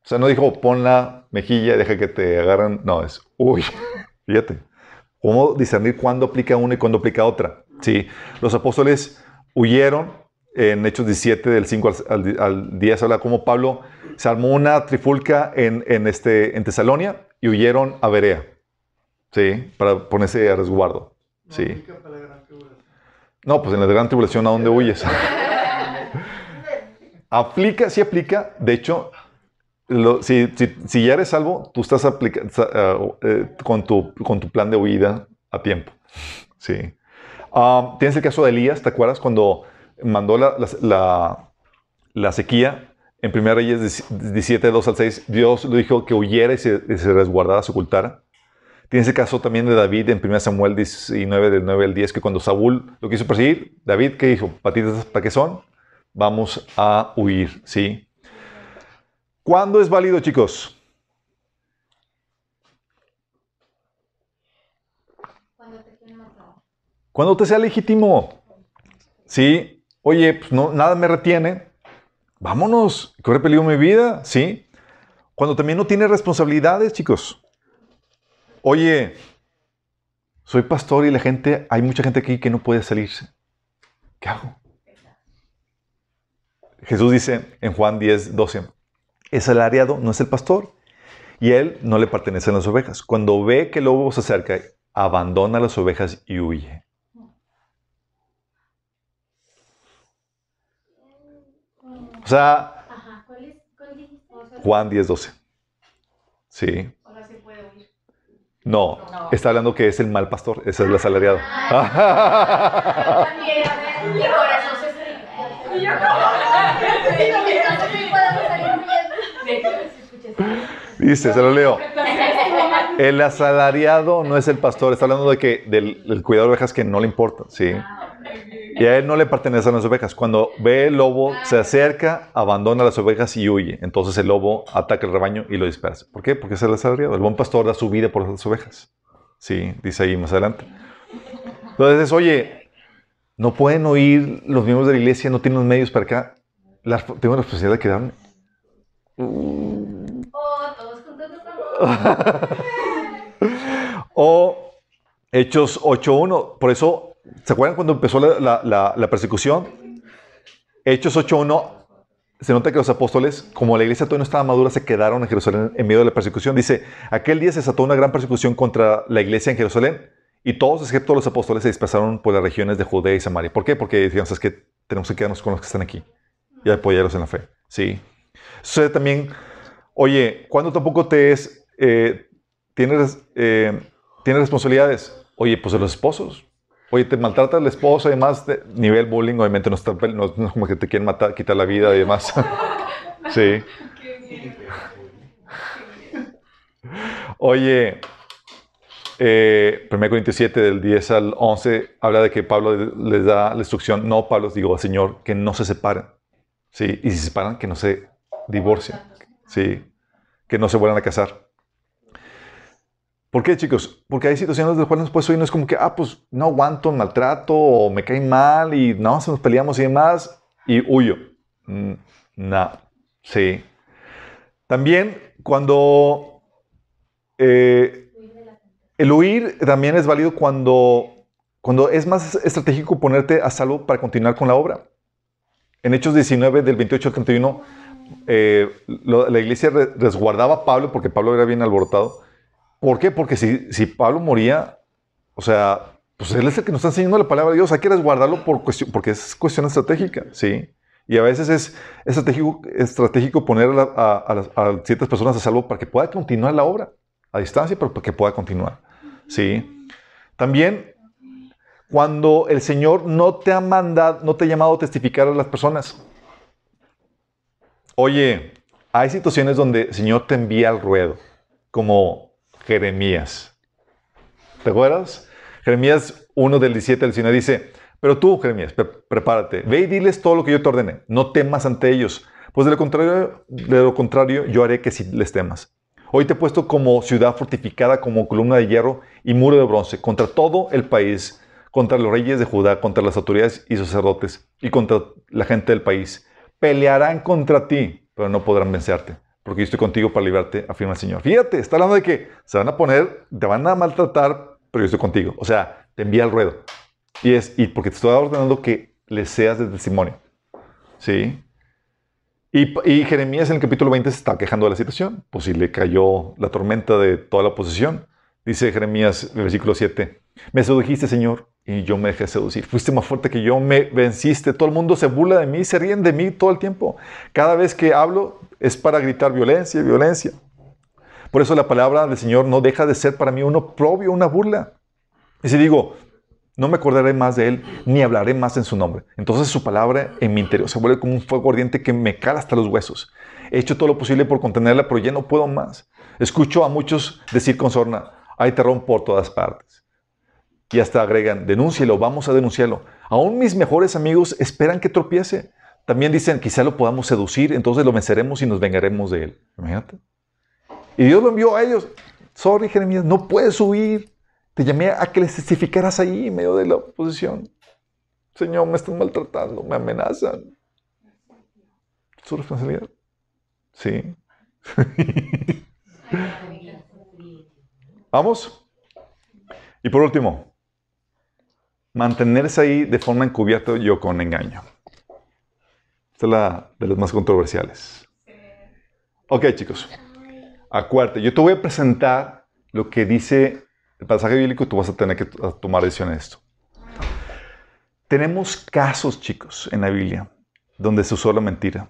O sea, no dijo pon la mejilla, deja que te agarren. No, es uy. [LAUGHS] Fíjate. ¿Cómo discernir cuándo aplica una y cuándo aplica otra? Sí. Los apóstoles huyeron en Hechos 17, del 5 al, al, al 10, habla como Pablo se armó una trifulca en, en, este, en Tesalonia y huyeron a Berea. Sí, para ponerse a resguardo. No Sí. aplica para la gran tribulación. No, pues en la gran tribulación, ¿a dónde huyes? [LAUGHS] aplica, sí aplica. De hecho, lo- si, si- si ya eres salvo, tú estás aplica- ah, eh, con, tu, con tu plan de huida a tiempo. Sí. Ah, Tienes el caso de Elías, ¿te acuerdas? Cuando mandó la, la, la- la sequía en 1 Reyes 17, 2 al 6, Dios le dijo que huyera y se, y se resguardara, se ocultara. Tienes el caso también de David en 1 Samuel 19, del 9 al 10, que cuando Saúl lo quiso perseguir, David, ¿qué dijo? Patitas, ¿para qué son? Vamos a huir, ¿sí? ¿Cuándo es válido, chicos? Cuando te sea legítimo. ¿Sí? Oye, pues no, nada me retiene. Vámonos. Corre peligro mi vida. ¿Sí? Cuando también no tienes responsabilidades, chicos. Oye, soy pastor y la gente, hay mucha gente aquí que no puede salirse. ¿Qué hago? Jesús dice en Juan 10, 12, el salariado no es el pastor y él no le pertenecen las ovejas. Cuando ve que el lobo se acerca, abandona las ovejas y huye. O sea, Juan 10, 12. Sí. No, está hablando que es el mal pastor, ese es el asalariado. [LAUGHS] También, Dice, se lo leo. El asalariado no es el pastor, está hablando de que del, del de ovejas que no le importa, ¿sí? Y a él no le pertenecen las ovejas. Cuando ve el lobo, se acerca, abandona las ovejas y huye. Entonces el lobo ataca el rebaño y lo dispersa. ¿Por qué? Porque es el asalariado. El buen pastor da su vida por las ovejas. Sí, dice ahí más adelante. Entonces, oye, no pueden oír los miembros de la iglesia, no tienen los medios para acá. La- tengo la responsabilidad de quedarme. Oh, todos [LAUGHS] estamos. O Hechos 8.1. Por eso, ¿se acuerdan cuando empezó la, la- la- la persecución? Hechos 8.1. Se nota que los apóstoles, como la iglesia todavía no estaba madura, se quedaron en Jerusalén en medio de la persecución. Dice, aquel día se desató una gran persecución contra la iglesia en Jerusalén y todos, excepto los apóstoles, se dispersaron por las regiones de Judea y Samaria. ¿Por qué? Porque digamos, es que tenemos que quedarnos con los que están aquí y apoyarlos en la fe. Sí. Sucede también, oye, cuando tampoco te eh, tienes, eh, responsabilidades? Oye, pues de los esposos. Oye, te maltrata el esposo y demás, de nivel bullying, obviamente no, está, como que te quieren matar, quitar la vida y demás. [LAUGHS] sí. Oye, eh, 1 Corintios 7, del 10 al 11, habla de que Pablo les da la instrucción, no, Pablo, digo Señor, que no se separen. Sí, y si se separan, que no se divorcien. Sí, que no se vuelvan a casar. ¿Por qué, chicos? Porque hay situaciones de las cuales después hoy no es como que, ah, pues no aguanto el maltrato o me cae mal y no, se nos peleamos y demás y huyo. Mm, no, sí. También cuando eh, el huir también es válido cuando, cuando es más estratégico ponerte a salvo para continuar con la obra. En Hechos 19, del 28 al 31, eh, la iglesia re- resguardaba a Pablo porque Pablo era bien alborotado. ¿Por qué? Porque si, si Pablo moría, o sea, pues él es el que nos está enseñando la palabra de Dios. Hay que resguardarlo por cuestión, porque es cuestión estratégica, ¿sí? Y a veces es estratégico, estratégico poner a ciertas personas a salvo para que pueda continuar la obra a distancia, pero para que pueda continuar, ¿sí? También cuando el Señor no te ha mandado, no te ha llamado a testificar a las personas. Oye, hay situaciones donde el Señor te envía al ruedo, como Jeremías. ¿Te acuerdas? Jeremías 1 del 17 al 19 dice, pero tú, Jeremías, pre- prepárate, ve y diles todo lo que yo te ordene, no temas ante ellos, pues de lo contrario, de lo contrario yo haré que sí les temas. Hoy te he puesto como ciudad fortificada, como columna de hierro y muro de bronce, contra todo el país, contra los reyes de Judá, contra las autoridades y sacerdotes, y contra la gente del país. Pelearán contra ti, pero no podrán vencerte, porque yo estoy contigo para librarte, afirma el Señor. Fíjate, está hablando de que se van a poner, te van a maltratar, pero yo estoy contigo. O sea, te envía al ruedo. Y es y porque te estoy ordenando que le seas de testimonio. ¿Sí? Y, y Jeremías en el capítulo 20 se está quejando de la situación. Pues si le cayó la tormenta de toda la oposición. Dice Jeremías, versículo 7, me sedujiste, Señor, y yo me dejé seducir. Fuiste más fuerte que yo, me venciste. Todo el mundo se burla de mí, se ríen de mí todo el tiempo. Cada vez que hablo es para gritar violencia, violencia. Por eso la palabra del Señor no deja de ser para mí un oprobio, una burla. Y si digo, no me acordaré más de Él, ni hablaré más en su nombre. Entonces su palabra en mi interior se vuelve como un fuego ardiente que me cala hasta los huesos. He hecho todo lo posible por contenerla, pero ya no puedo más. Escucho a muchos decir con sorna, hay terror por todas partes. Y hasta agregan, denúncielo, vamos a denunciarlo. Aún mis mejores amigos esperan que tropiece. También dicen, quizá lo podamos seducir, entonces lo venceremos y nos vengaremos de él. Imagínate. Y Dios lo envió a ellos. Sorry, Jeremías, no puedes huir. Te llamé a que les testificaras ahí en medio de la oposición. Señor, me están maltratando, me amenazan. ¿Su responsabilidad? Sí. [LAUGHS] Vamos. Y por último, mantenerse ahí de forma encubierta o con engaño. Esta es la de las más controversiales. Ok, chicos. Acuérdate, yo te voy a presentar lo que dice el pasaje bíblico y tú vas a tener que tomar decisión en esto. Tenemos casos, chicos, en la Biblia donde se usó la mentira.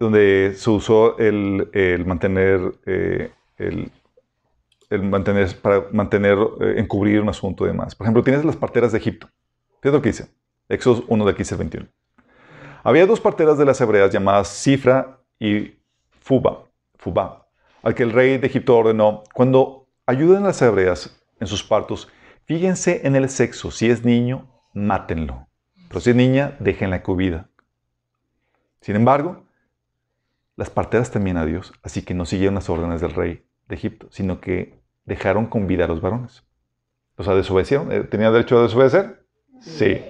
Donde se usó el, el mantener, eh, el, mantener, para mantener, eh, encubrir un asunto y demás. Por ejemplo, tienes las parteras de Egipto. Fíjate lo que dice. Éxodo 1 de 15 al 21. Había dos parteras de las hebreas llamadas Cifra y Fuba, Fuba, al que el rey de Egipto ordenó, cuando ayuden a las hebreas en sus partos, fíjense en el sexo. Si es niño, mátenlo. Pero si es niña, déjenla con vida. Sin embargo, las parteras temían a Dios, así que no siguieron las órdenes del rey de Egipto, sino que dejaron con vida a los varones. O sea, desobedecieron. Eh, ¿Tenían derecho a desobedecer? Sí.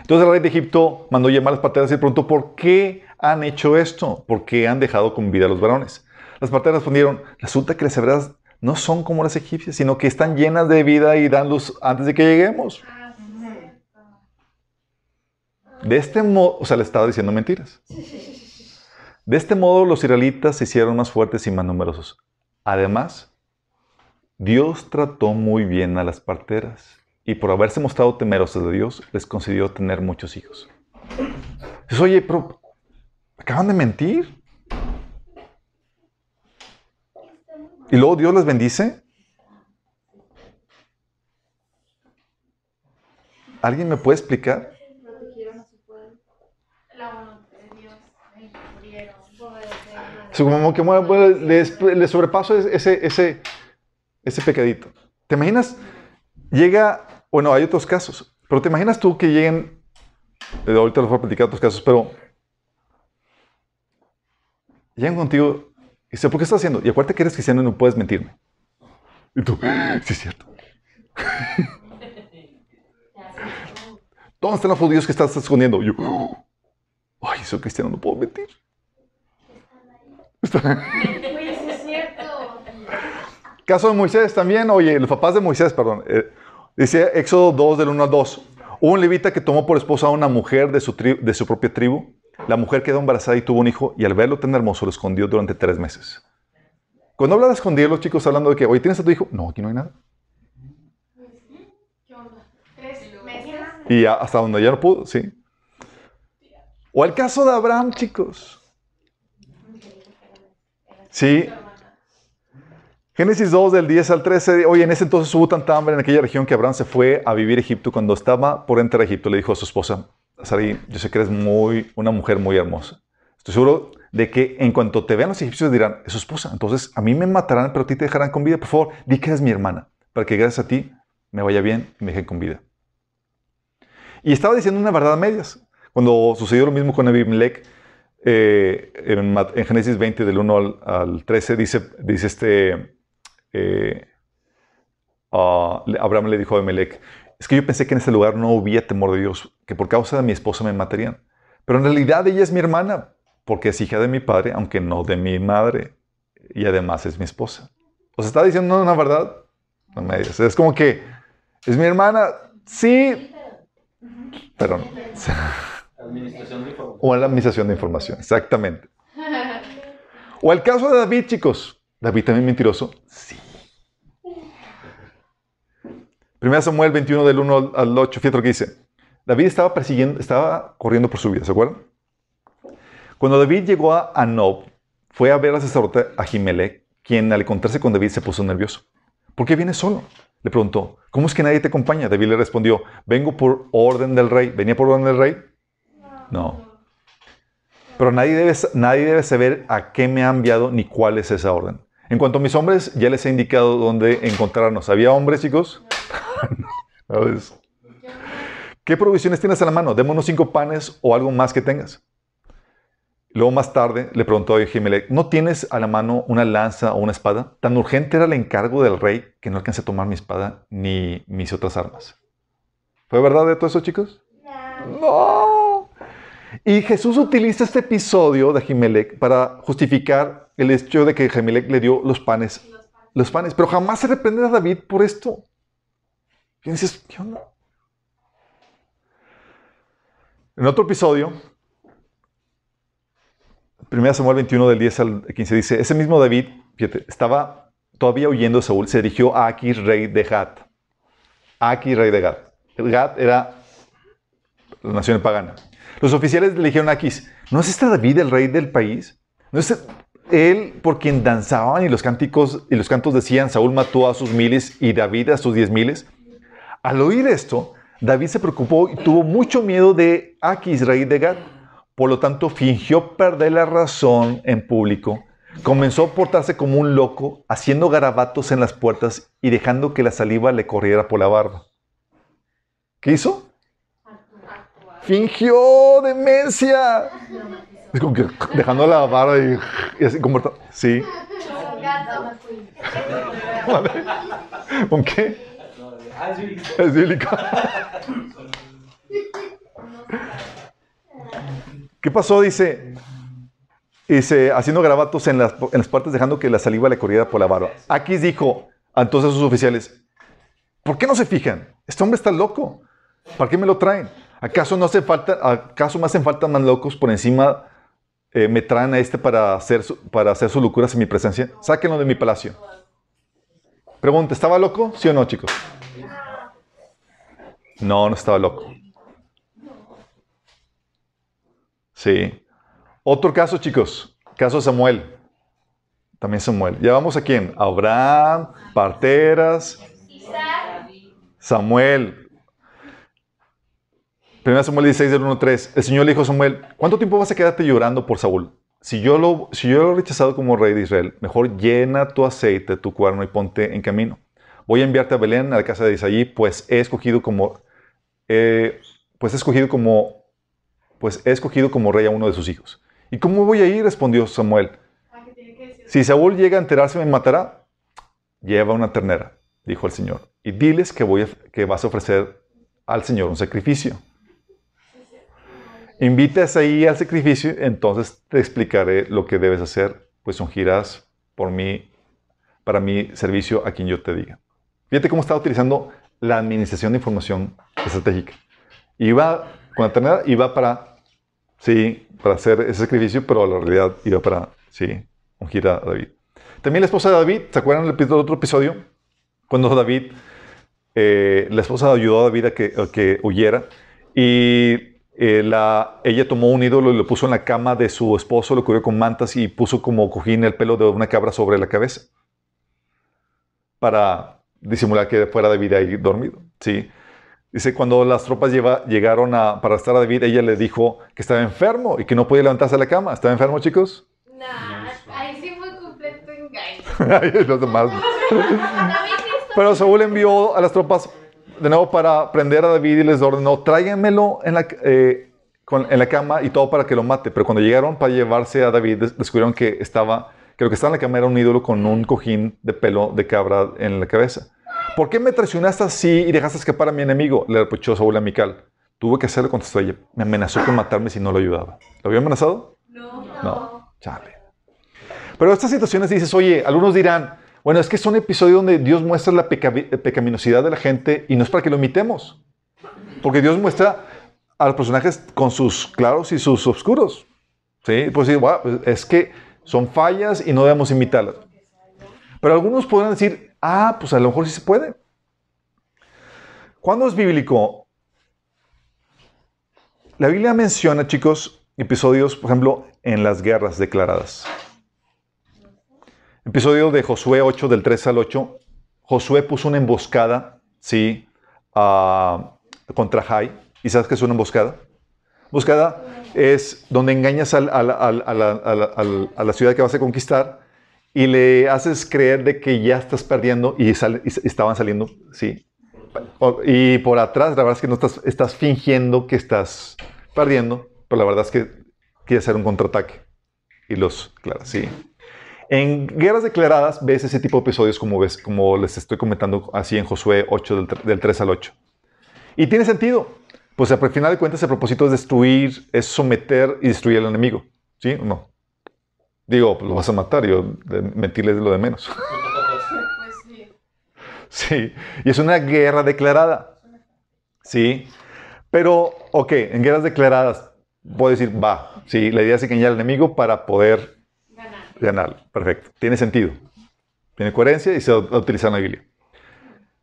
Entonces el rey de Egipto mandó llamar a las parteras y preguntó, ¿por qué han hecho esto? ¿Por qué han dejado con vida a los varones? Las parteras respondieron, resulta que las hebreas no son como las egipcias, sino que están llenas de vida y dan luz antes de que lleguemos. De este modo, o sea, le estaba diciendo mentiras. De este modo los israelitas se hicieron más fuertes y más numerosos. Además, Dios trató muy bien a las parteras y por haberse mostrado temerosos de Dios, les concedió tener muchos hijos. Dices, oye, pero acaban de mentir. Y luego Dios les bendice. ¿Alguien me puede explicar? Protegieron a su pueblo. La voluntad de Dios. Ay, murieron. O sea, como que les, les sobrepaso ese, ese, ese pecadito. ¿Te imaginas? Llega, bueno, hay otros casos, pero ¿te imaginas tú que lleguen, eh, ahorita les voy a platicar otros casos, pero llegan contigo y dicen, ¿por qué estás haciendo? Y acuérdate que eres cristiano y no puedes mentirme. Y tú, sí es cierto. [LAUGHS] ¿Dónde están los judíos que estás escondiendo? Y yo, ay, soy cristiano, no puedo mentir. Es cierto. Caso de Moisés también, oye, los papás de Moisés, perdón. eh, dice Éxodo 2 del 1 al 2. Hubo un levita que tomó por esposa a una mujer de su, de su propia tribu. La mujer quedó embarazada y tuvo un hijo y al verlo tan hermoso lo escondió durante tres meses. Cuando habla de escondir, los chicos hablando de que, oye, ¿tienes a tu hijo? No, aquí no hay nada. Y hasta donde ya no pudo, sí. O el caso de Abraham, chicos. Sí. Génesis 2 del 10 al 13. Oye, en ese entonces hubo tanta hambre en aquella región que Abraham se fue a vivir a Egipto. Cuando estaba por entrar a Egipto, le dijo a su esposa, Sarai, yo sé que eres muy, una mujer muy hermosa. Estoy seguro de que en cuanto te vean los egipcios dirán, es su esposa. Entonces a mí me matarán, pero a ti te dejarán con vida. Por favor, di que eres mi hermana, para que gracias a ti me vaya bien y me dejen con vida. Y estaba diciendo una verdad a medias. Cuando sucedió lo mismo con Abimelech, eh, en, en Génesis 20, del 1 al, al 13, dice, dice este. eh, le- Abraham le dijo a Abimelech: Es que yo pensé que en este lugar no hubiera temor de Dios, que por causa de mi esposa me matarían. Pero en realidad ella es mi hermana, porque es hija de mi padre, aunque no de mi madre. Y además es mi esposa. O sea, está diciendo una verdad a medias. Es como que es mi hermana, sí, pero no. [LAUGHS] Administración de información. O en la administración de información, exactamente. O el caso de David, chicos. ¿David también mentiroso? Sí. Primera Samuel 21 del 1 al 8, fíjate lo que dice. David estaba persiguiendo, estaba corriendo por su vida, ¿se acuerdan? Cuando David llegó a Anob, fue a ver al sacerdote Ahimelech, quien al encontrarse con David se puso nervioso. ¿Por qué vienes solo? Le preguntó. ¿Cómo es que nadie te acompaña? David le respondió, vengo por orden del rey. ¿Venía por orden del rey? No. Pero nadie debe, nadie debe saber a qué me ha enviado ni cuál es esa orden. En cuanto a mis hombres, ya les he indicado dónde encontrarnos. ¿Había hombres, chicos? [LAUGHS] No, es- ¿Qué provisiones tienes a la mano? Démonos cinco panes o algo más que tengas. Luego más tarde le preguntó a Ahimelech, ¿no tienes a la mano una lanza o una espada? Tan urgente era el encargo del rey que no alcancé a tomar mi espada ni mis otras armas. ¿Fue verdad de todo eso, chicos? No. Y Jesús utiliza este episodio de Ahimelech para justificar el hecho de que Ahimelech le dio los panes. Los panes, pero jamás se reprende a David por esto. Y dices, ¿qué onda? En otro episodio, 1 Samuel 21 del 10 al 15 dice, ese mismo David, fíjate, estaba todavía huyendo de Saúl, se dirigió a Aquis, rey de Gat. Aquis, rey de Gat. El Gat era la nación pagana. Los oficiales le dijeron a Aquis, ¿no es este David el rey del país? ¿No es él por quien danzaban y los cánticos y los cantos decían, Saúl mató a sus miles y David a sus diez miles? Al oír esto, David se preocupó y tuvo mucho miedo de Aquis, rey de Gat. Por lo tanto, fingió perder la razón en público. Comenzó a portarse como un loco, haciendo garabatos en las puertas y dejando que la saliva le corriera por la barba. ¿Qué hizo? Fingió demencia. Es como que dejando la barba y, así como... Sí. ¿Con qué? Bíblico. ¿Qué pasó? Dice, dice, haciendo garabatos en las, en las partes, dejando que la saliva le corriera por la barba. Aquí dijo entonces sus oficiales, ¿por qué no se fijan? Este hombre está loco. ¿Para qué me lo traen? ¿Acaso no hace falta, acaso me hacen falta más locos por encima eh, me traen a este para hacer, su- para hacer sus locuras en mi presencia? Sáquenlo de mi palacio. Pregunta, ¿estaba loco? ¿Sí o no, chicos? No, no estaba loco. Sí. Otro caso, chicos. Caso de Samuel. También Samuel. Ya vamos a quién? Abraham, parteras, Samuel. 1 Samuel 16, del 1 al 3. El Señor le dijo a Samuel, ¿cuánto tiempo vas a quedarte llorando por Saúl? Si yo, lo, si yo lo he rechazado como rey de Israel, mejor llena tu aceite, tu cuerno y ponte en camino. Voy a enviarte a Belén, a la casa de Isaí, pues he escogido como, eh, pues he escogido como, pues he escogido como rey a uno de sus hijos. ¿Y cómo voy a ir? Respondió Samuel. Si Saúl llega a enterarse, me matará. Lleva una ternera, dijo el Señor, y diles que, voy que vas a ofrecer al Señor un sacrificio. Invitas ahí al sacrificio, entonces te explicaré lo que debes hacer, pues ungirás por mí, para mi servicio a quien yo te diga. Fíjate cómo estaba utilizando la administración de información estratégica. Iba con la ternera, iba para, sí, para hacer ese sacrificio, pero la realidad iba para, sí, ungir a David. También la esposa de David, ¿se acuerdan del otro episodio? Cuando David, eh, la esposa ayudó a David a que, a que huyera y eh, la, ella tomó un ídolo y lo puso en la cama de su esposo, lo cubrió con mantas y puso como cojín el pelo de una cabra sobre la cabeza para disimular que fuera David ahí dormido. ¿sí? Dice, cuando las tropas lleva- llegaron a, para arrestar a David, ella le dijo que estaba enfermo y que no podía levantarse de la cama. ¿Estaba enfermo, chicos? Nah, ahí sí fue completo engaño. [LAUGHS] Los demás. [LAUGHS] Pero Saúl envió a las tropas de nuevo para prender a David y les ordenó, tráiganmelo en la, eh, con- en la cama y todo para que lo mate. Pero cuando llegaron para llevarse a David, des- descubrieron que estaba, que lo que estaba en la cama era un ídolo con un cojín de pelo de cabra en la cabeza. ¿Por qué me traicionaste así y dejaste escapar a mi enemigo? Le reprochó Saúl a Mical. Tuve que hacerlo, contestó ella. Me amenazó con matarme si no lo ayudaba. ¿Lo había amenazado? No. No, chale. Pero estas situaciones dices, oye, algunos dirán, bueno, es que son episodios donde Dios muestra la peca- pecaminosidad de la gente y no es para que lo imitemos. Porque Dios muestra a los personajes con sus claros y sus oscuros. ¿Sí? Pues sí, "Bueno, pues es que son fallas y no debemos imitarlas. Pero algunos podrán decir, ah, pues a lo mejor sí se puede. ¿Cuándo es bíblico? La Biblia menciona, chicos, episodios, por ejemplo, en las guerras declaradas. Episodio de Josué 8, del 3 al 8. Josué puso una emboscada, ¿sí? ah, contra Jai. ¿Y sabes qué es una emboscada? Emboscada es donde engañas al- al- al- a, la, a la- ciudad que vas a conquistar y le haces creer de que ya estás perdiendo y, sale- y estaban saliendo, ¿sí? Y por atrás, la verdad es que no estás, estás fingiendo que estás perdiendo, pero la verdad es que quieres hacer un contraataque. Y los, claro, sí. En guerras declaradas ves ese tipo de episodios como, ves, como les estoy comentando así en Josué 8, del, del 3 al 8. Y tiene sentido. Pues al final de cuentas el propósito es destruir, es someter y destruir al enemigo. ¿Sí o no? Digo, pues lo vas a matar, yo de- mentirles es lo de menos. Sí. [LAUGHS] Sí, y es una guerra declarada. Sí, pero, ok, en guerras declaradas, puedo decir, va, sí, la idea es engañar al enemigo para poder Ganar. Perfecto, tiene sentido. Tiene coherencia y se va a utilizar en la Biblia.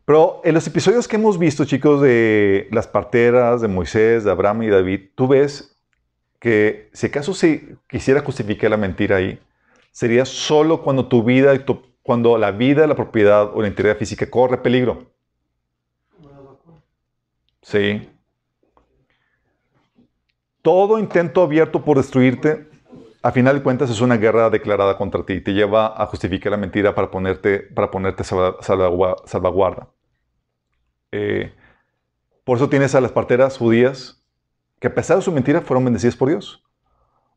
Pero en los episodios que hemos visto, chicos, de las parteras, de Moisés, de Abraham y David, tú ves que si acaso se quisiera justificar la mentira ahí, sería solo cuando tu vida, cuando la vida, la propiedad o la integridad física corre peligro. Sí. Todo intento abierto por destruirte, a final de cuentas es una guerra declarada contra ti. Te lleva a justificar la mentira para ponerte, para ponerte salva- salvagua- salvaguarda. Eh, por eso tienes a las parteras judías que a pesar de su mentira fueron bendecidas por Dios.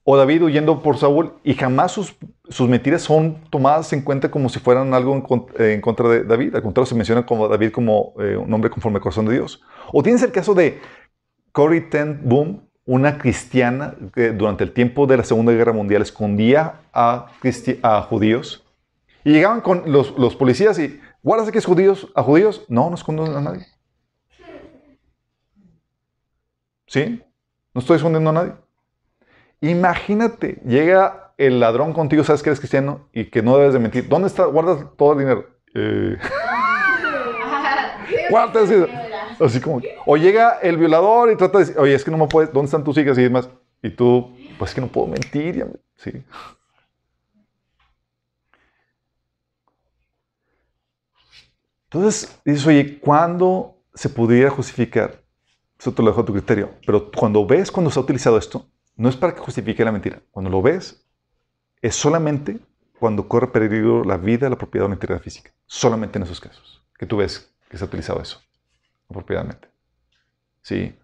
O David huyendo por Saúl y jamás sus, sus mentiras son tomadas en cuenta como si fueran algo en, eh, contra de David. Al contrario, se menciona como David como eh, un hombre conforme al corazón de Dios. O tienes el caso de Corrie ten Boom, una cristiana que durante el tiempo de la Segunda Guerra Mundial escondía a, judíos y llegaban con los, los policías y, ¿guardas que es judíos a judíos? No, no escondo a nadie. ¿Sí? No estoy escondiendo a nadie. Imagínate, llega el ladrón contigo, sabes que eres cristiano y que no debes de mentir. ¿Dónde está? Guardas todo el dinero. Eh, [LAUGHS] [LAUGHS] Guarda. Así como, o llega el violador y trata de decir, oye, es que no me puedes, ¿dónde están tus hijas y demás? Y tú, pues es que no puedo mentir, ya sí. Entonces, dices, oye, ¿cuándo se pudiera justificar? Eso te lo dejo a tu criterio. Pero cuando ves cuando se ha utilizado esto, no es para que justifique la mentira. Cuando lo ves, es solamente cuando corre peligro la vida, la propiedad o la integridad física. Solamente en esos casos que tú ves que se ha utilizado eso apropiadamente. Sí.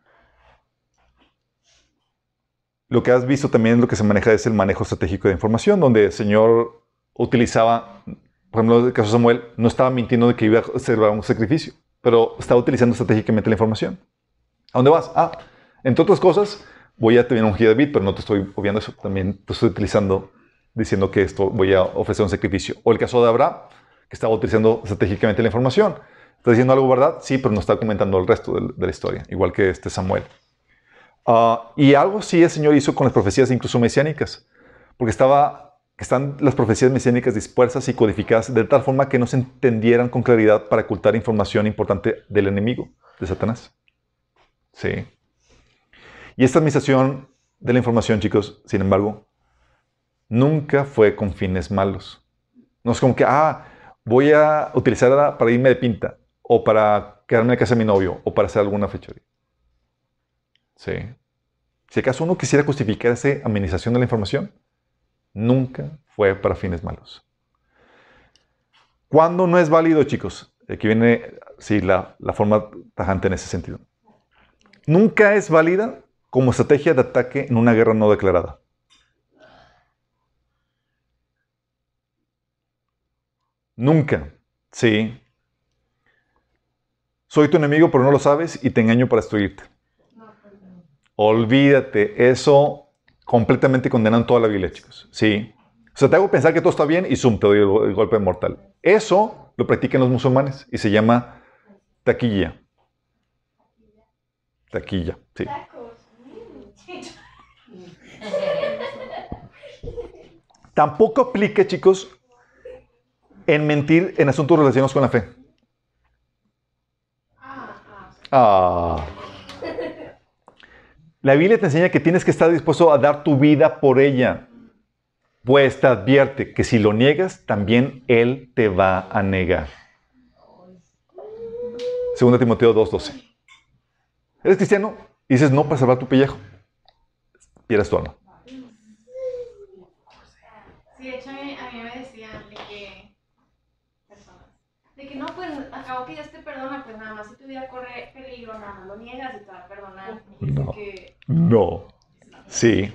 Lo que has visto también lo que se maneja es el manejo estratégico de información, donde el Señor utilizaba, por ejemplo, en el caso de Samuel, no estaba mintiendo de que iba a hacer un sacrificio, pero estaba utilizando estratégicamente la información. ¿A dónde vas? Ah, entre otras cosas, voy a tener un David, pero no te estoy obviando eso. También te estoy utilizando, diciendo que esto voy a ofrecer un sacrificio. O el caso de Abraham, que estaba utilizando estratégicamente la información. ¿Está diciendo algo verdad? Sí, pero no está comentando el resto de, la historia, igual que este Samuel. Ah, y algo sí el Señor hizo con las profecías incluso mesiánicas, porque estaba, están las profecías mesiánicas dispersas y codificadas de tal forma que no se entendieran con claridad para ocultar información importante del enemigo, de Satanás. Sí. Y esta administración de la información, chicos, sin embargo, nunca fue con fines malos. No es como que, ah, voy a utilizarla para irme de pinta, o para quedarme en casa de mi novio, o para hacer alguna fechoría. Sí. Si acaso uno quisiera justificar esa administración de la información, nunca fue para fines malos. ¿Cuándo no es válido, chicos? Aquí viene, sí, la, la forma tajante en ese sentido. Nunca es válida como estrategia de ataque en una guerra no declarada. Nunca. Sí. Soy tu enemigo, pero no lo sabes y te engaño para destruirte. Olvídate, eso completamente condenan toda la Biblia, chicos. Sí. O sea, te hago pensar que todo está bien y zoom, te doy el, golpe mortal. Eso lo practican los musulmanes y se llama taquilla. Taquilla, sí. Tampoco aplica, chicos, en mentir en asuntos relacionados con la fe. Ah. La Biblia te enseña que tienes que estar dispuesto a dar tu vida por ella. Pues te advierte que si lo niegas, también Él te va a negar. 2 Timoteo 2.12. ¿Eres cristiano? Dices no para salvar tu pellejo. Pierdes tu alma. Sí, de hecho a mí, a mí me decían de que personas, de que no, pues acabo que ya te perdona, pues nada más si tu vida corre peligro, nada más lo niegas y te va a perdonar. No. que No. Sí.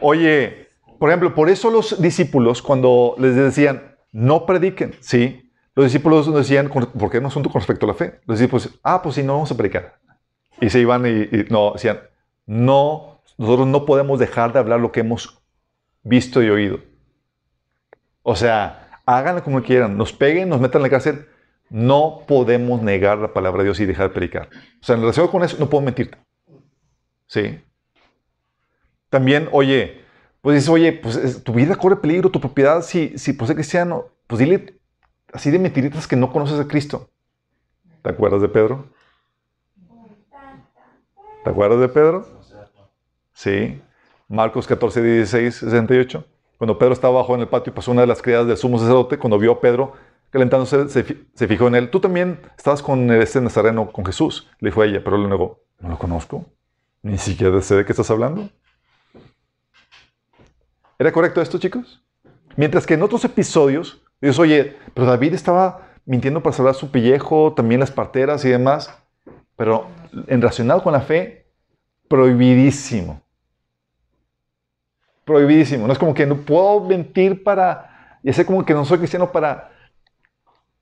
Oye, por ejemplo, por eso los discípulos, cuando les decían, no prediquen, sí, los discípulos nos decían, "Con- ¿por qué no asunto con respecto a la fe? Los discípulos, ah, pues sí, no vamos a predicar. Y se iban y, y no, decían, no, nosotros no podemos dejar de hablar lo que hemos visto y oído. O sea, háganlo como quieran, nos peguen, nos metan en la cárcel, no podemos negar la palabra de Dios y dejar de predicar. O sea, en relación con eso, no puedo mentirte. Sí. También, oye, pues dices, oye, pues es- tu vida corre peligro, tu propiedad, si, si por ser cristiano, pues dile así de mentiritas que no conoces a Cristo. ¿Te acuerdas de Pedro? ¿Te acuerdas de Pedro? Sí. Marcos 14, 16, 68. Cuando Pedro estaba abajo en el patio, pasó una de las criadas del sumo sacerdote. Cuando vio a Pedro calentándose, se, se fijó en él. Tú también estabas con este nazareno, con Jesús. Le dijo a ella, pero le negó. No lo conozco. Ni siquiera sé de qué estás hablando. ¿Era correcto esto, chicos? Mientras que en otros episodios, dices, oye, pero David estaba mintiendo para salvar su pellejo, también las parteras y demás. Pero en relacionado con la fe, prohibidísimo. Prohibidísimo. No es como que no puedo mentir para... Y hacer como que no soy cristiano para...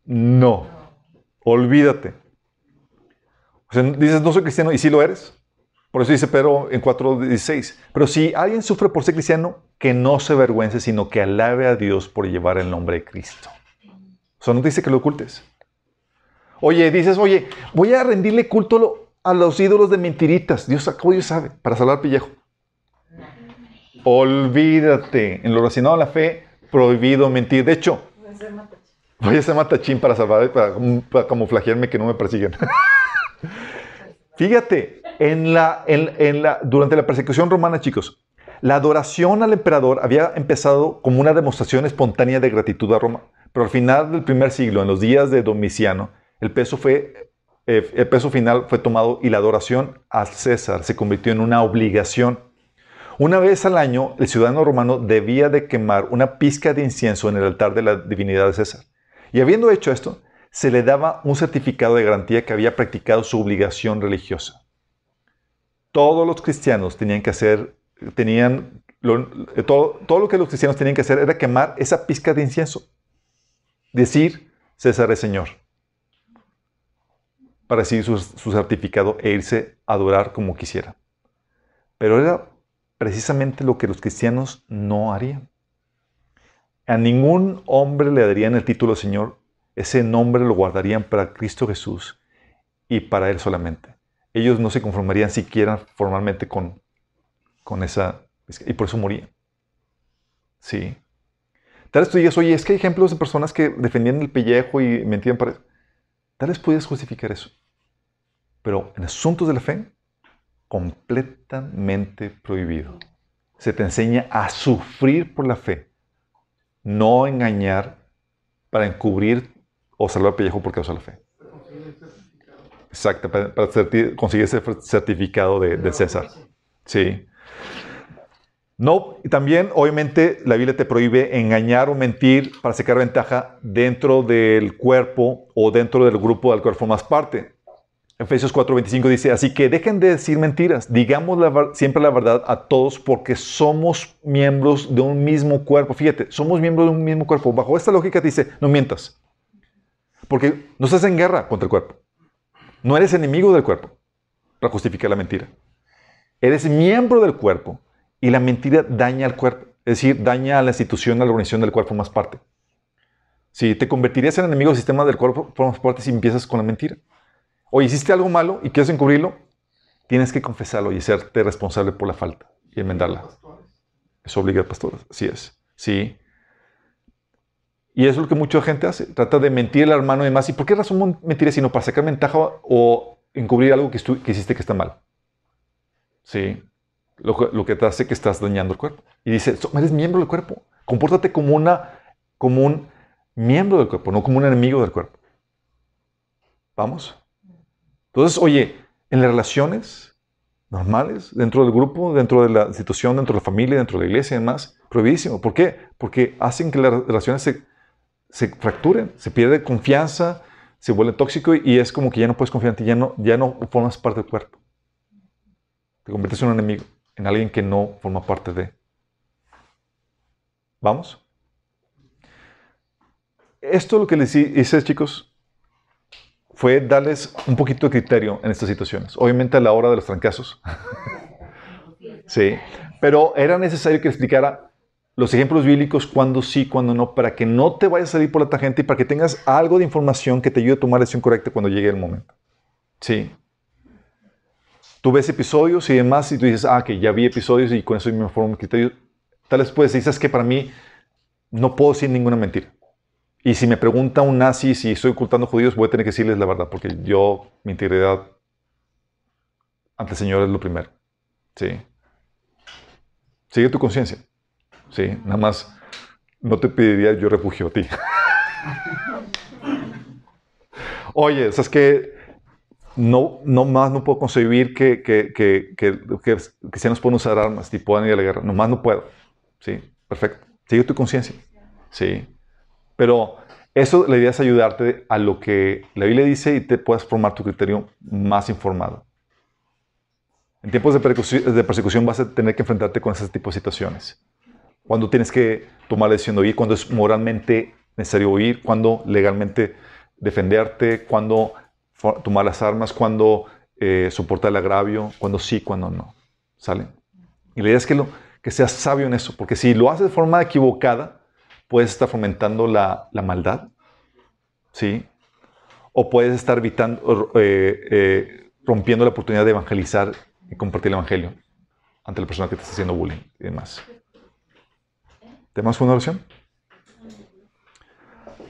No. Olvídate. Dices, no soy cristiano y sí lo eres. Por eso dice Pedro en 4.16. Pero si alguien sufre por ser cristiano, que no se avergüence, sino que alabe a Dios por llevar el nombre de Cristo. O sea, no te dice que lo ocultes. Oye, dices, oye, voy a rendirle culto a los ídolos de mentiritas. Dios, ¿cómo Dios sabe? Para salvar pellejo. Olvídate. En lo relacionado a la fe, prohibido mentir. De hecho, voy a ser matachín para salvar, para, para camuflajearme que no me persiguen. [LAUGHS] Fíjate, en la, en, en la, durante la persecución romana, chicos, la adoración al emperador había empezado como una demostración espontánea de gratitud a Roma, pero al final del primer siglo, en los días de Domiciano, el peso, fue, eh, el peso final fue tomado y la adoración a César se convirtió en una obligación. Una vez al año, el ciudadano romano debía de quemar una pizca de incienso en el altar de la divinidad de César. Y habiendo hecho esto, se le daba un certificado de garantía que había practicado su obligación religiosa. Todos los cristianos tenían que hacer, tenían, eh, todo, todo lo que los cristianos tenían que hacer era quemar esa pizca de incienso. Decir, César es Señor. Para recibir su, su certificado e irse a adorar como quisiera. Pero era precisamente lo que los cristianos no harían. A ningún hombre le darían el título Señor, ese nombre lo guardarían para Cristo Jesús y para Él solamente. Ellos no se conformarían siquiera formalmente con, con esa... Y por eso morían. Sí. Tal vez tú digas, oye, es que hay ejemplos de personas que defendían el pellejo y mentían para... Tal vez pudieras justificar eso. Pero en asuntos de la fe, completamente prohibido. Se te enseña a sufrir por la fe, no engañar para encubrir o salvar pellejo por causa de la fe. Exacto, para, conseguir ese certificado de, de César. Sí. No, y también, obviamente, la Biblia te prohíbe engañar o mentir para sacar ventaja dentro del cuerpo o dentro del grupo del cual formas parte. Efesios 4:25 dice, así que dejen de decir mentiras, digamos siempre la verdad a todos porque somos miembros de un mismo cuerpo. Fíjate, somos miembros de un mismo cuerpo. Bajo esta lógica dice, no mientas, porque no estás en guerra contra el cuerpo. No eres enemigo del cuerpo para justificar la mentira. Eres miembro del cuerpo y la mentira daña al cuerpo, es decir, daña a la institución, a la organización del cual formas parte. Si te convertirías en enemigo del sistema del cuerpo, formas parte si empiezas con la mentira. O hiciste algo malo y quieres encubrirlo, tienes que confesarlo y hacerte responsable por la falta y enmendarla. Eso obliga al pastor. Así es. Sí. Y eso es lo que mucha gente hace. Trata de mentir al hermano y demás. ¿Y por qué razón mentir? Sino para sacar ventaja o encubrir algo que, hiciste que está mal. Sí. Lo, lo, que te hace que estás dañando el cuerpo. Y dice, eres miembro del cuerpo. Compórtate como, una, como un miembro del cuerpo, no como un enemigo del cuerpo. ¿Vamos? Entonces, oye, en las relaciones normales, dentro del grupo, dentro de la institución, dentro de la familia, dentro de la iglesia y demás, prohibidísimo. ¿Por qué? Porque hacen que las relaciones se, se fracturen, se pierde confianza, se vuelve tóxico y es como que ya no puedes confiar en ti, ya no, ya no formas parte del cuerpo. Te conviertes en un enemigo, en alguien que no forma parte de. ¿Vamos? Esto es lo que les hice, chicos, fue darles un poquito de criterio en estas situaciones. Obviamente a la hora de los trancazos. [LAUGHS] sí. Pero era necesario que explicara los ejemplos bíblicos, cuándo sí, cuándo no, para que no te vayas a salir por la tangente y para que tengas algo de información que te ayude a tomar la decisión correcta cuando llegue el momento. Sí. Tú ves episodios y demás y tú dices, ah, que ya vi episodios y con eso me formo un criterio. Tal vez puedes decir, que para mí no puedo decir ninguna mentira. Y si me pregunta un nazi si estoy ocultando judíos, voy a tener que decirles la verdad, porque yo, mi integridad ante el Señor es lo primero. Sí. Sigue tu conciencia. Sí, nada más no te pediría yo refugio a ti. [LAUGHS] Oye, ¿sabes qué? No, no más no puedo concebir que, que, que, que, que, que se nos pueden usar armas y puedan ir a la guerra. Nomás no puedo. Sí, perfecto. Sigue tu conciencia. Sí. Pero eso la idea es ayudarte a lo que la Biblia dice y te puedas formar tu criterio más informado. En tiempos de persecución, de persecución vas a tener que enfrentarte con ese tipo de situaciones. Cuando tienes que tomar la decisión de oír, cuando es moralmente necesario oír, cuando legalmente defenderte, cuando tomar las armas, cuando eh, soportar el agravio, cuando sí, cuando no. ¿Sale? Y la idea es que, lo, que seas sabio en eso, porque si lo haces de forma equivocada, puedes estar fomentando la, la maldad, ¿sí? O puedes estar evitando, eh, eh, rompiendo la oportunidad de evangelizar y compartir el evangelio ante la persona que te está haciendo bullying y demás. ¿Tenemos una oración?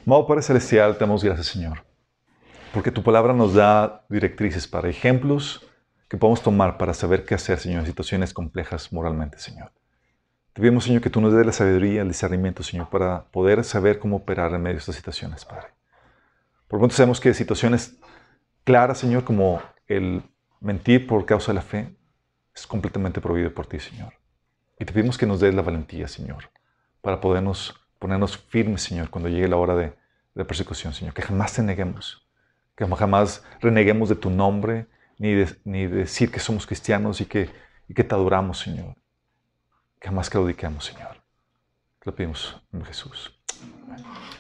Amado Padre Celestial, te damos gracias, Señor, porque tu palabra nos da directrices para ejemplos que podemos tomar para saber qué hacer, Señor, en situaciones complejas moralmente, Señor. Te pedimos, Señor, que tú nos des la sabiduría, el discernimiento, Señor, para poder saber cómo operar en medio de estas situaciones, Padre. Por lo tanto, sabemos que situaciones claras, Señor, como el mentir por causa de la fe, es completamente prohibido por ti, Señor. Y te pedimos que nos des la valentía, Señor, para podernos ponernos firmes, Señor, cuando llegue la hora de, de persecución, Señor. Que jamás te neguemos, que jamás reneguemos de tu nombre, ni, de, ni decir que somos cristianos y que, y que te adoramos, Señor. Que jamás claudiquemos, Señor. Te lo pedimos en Jesús. Amén.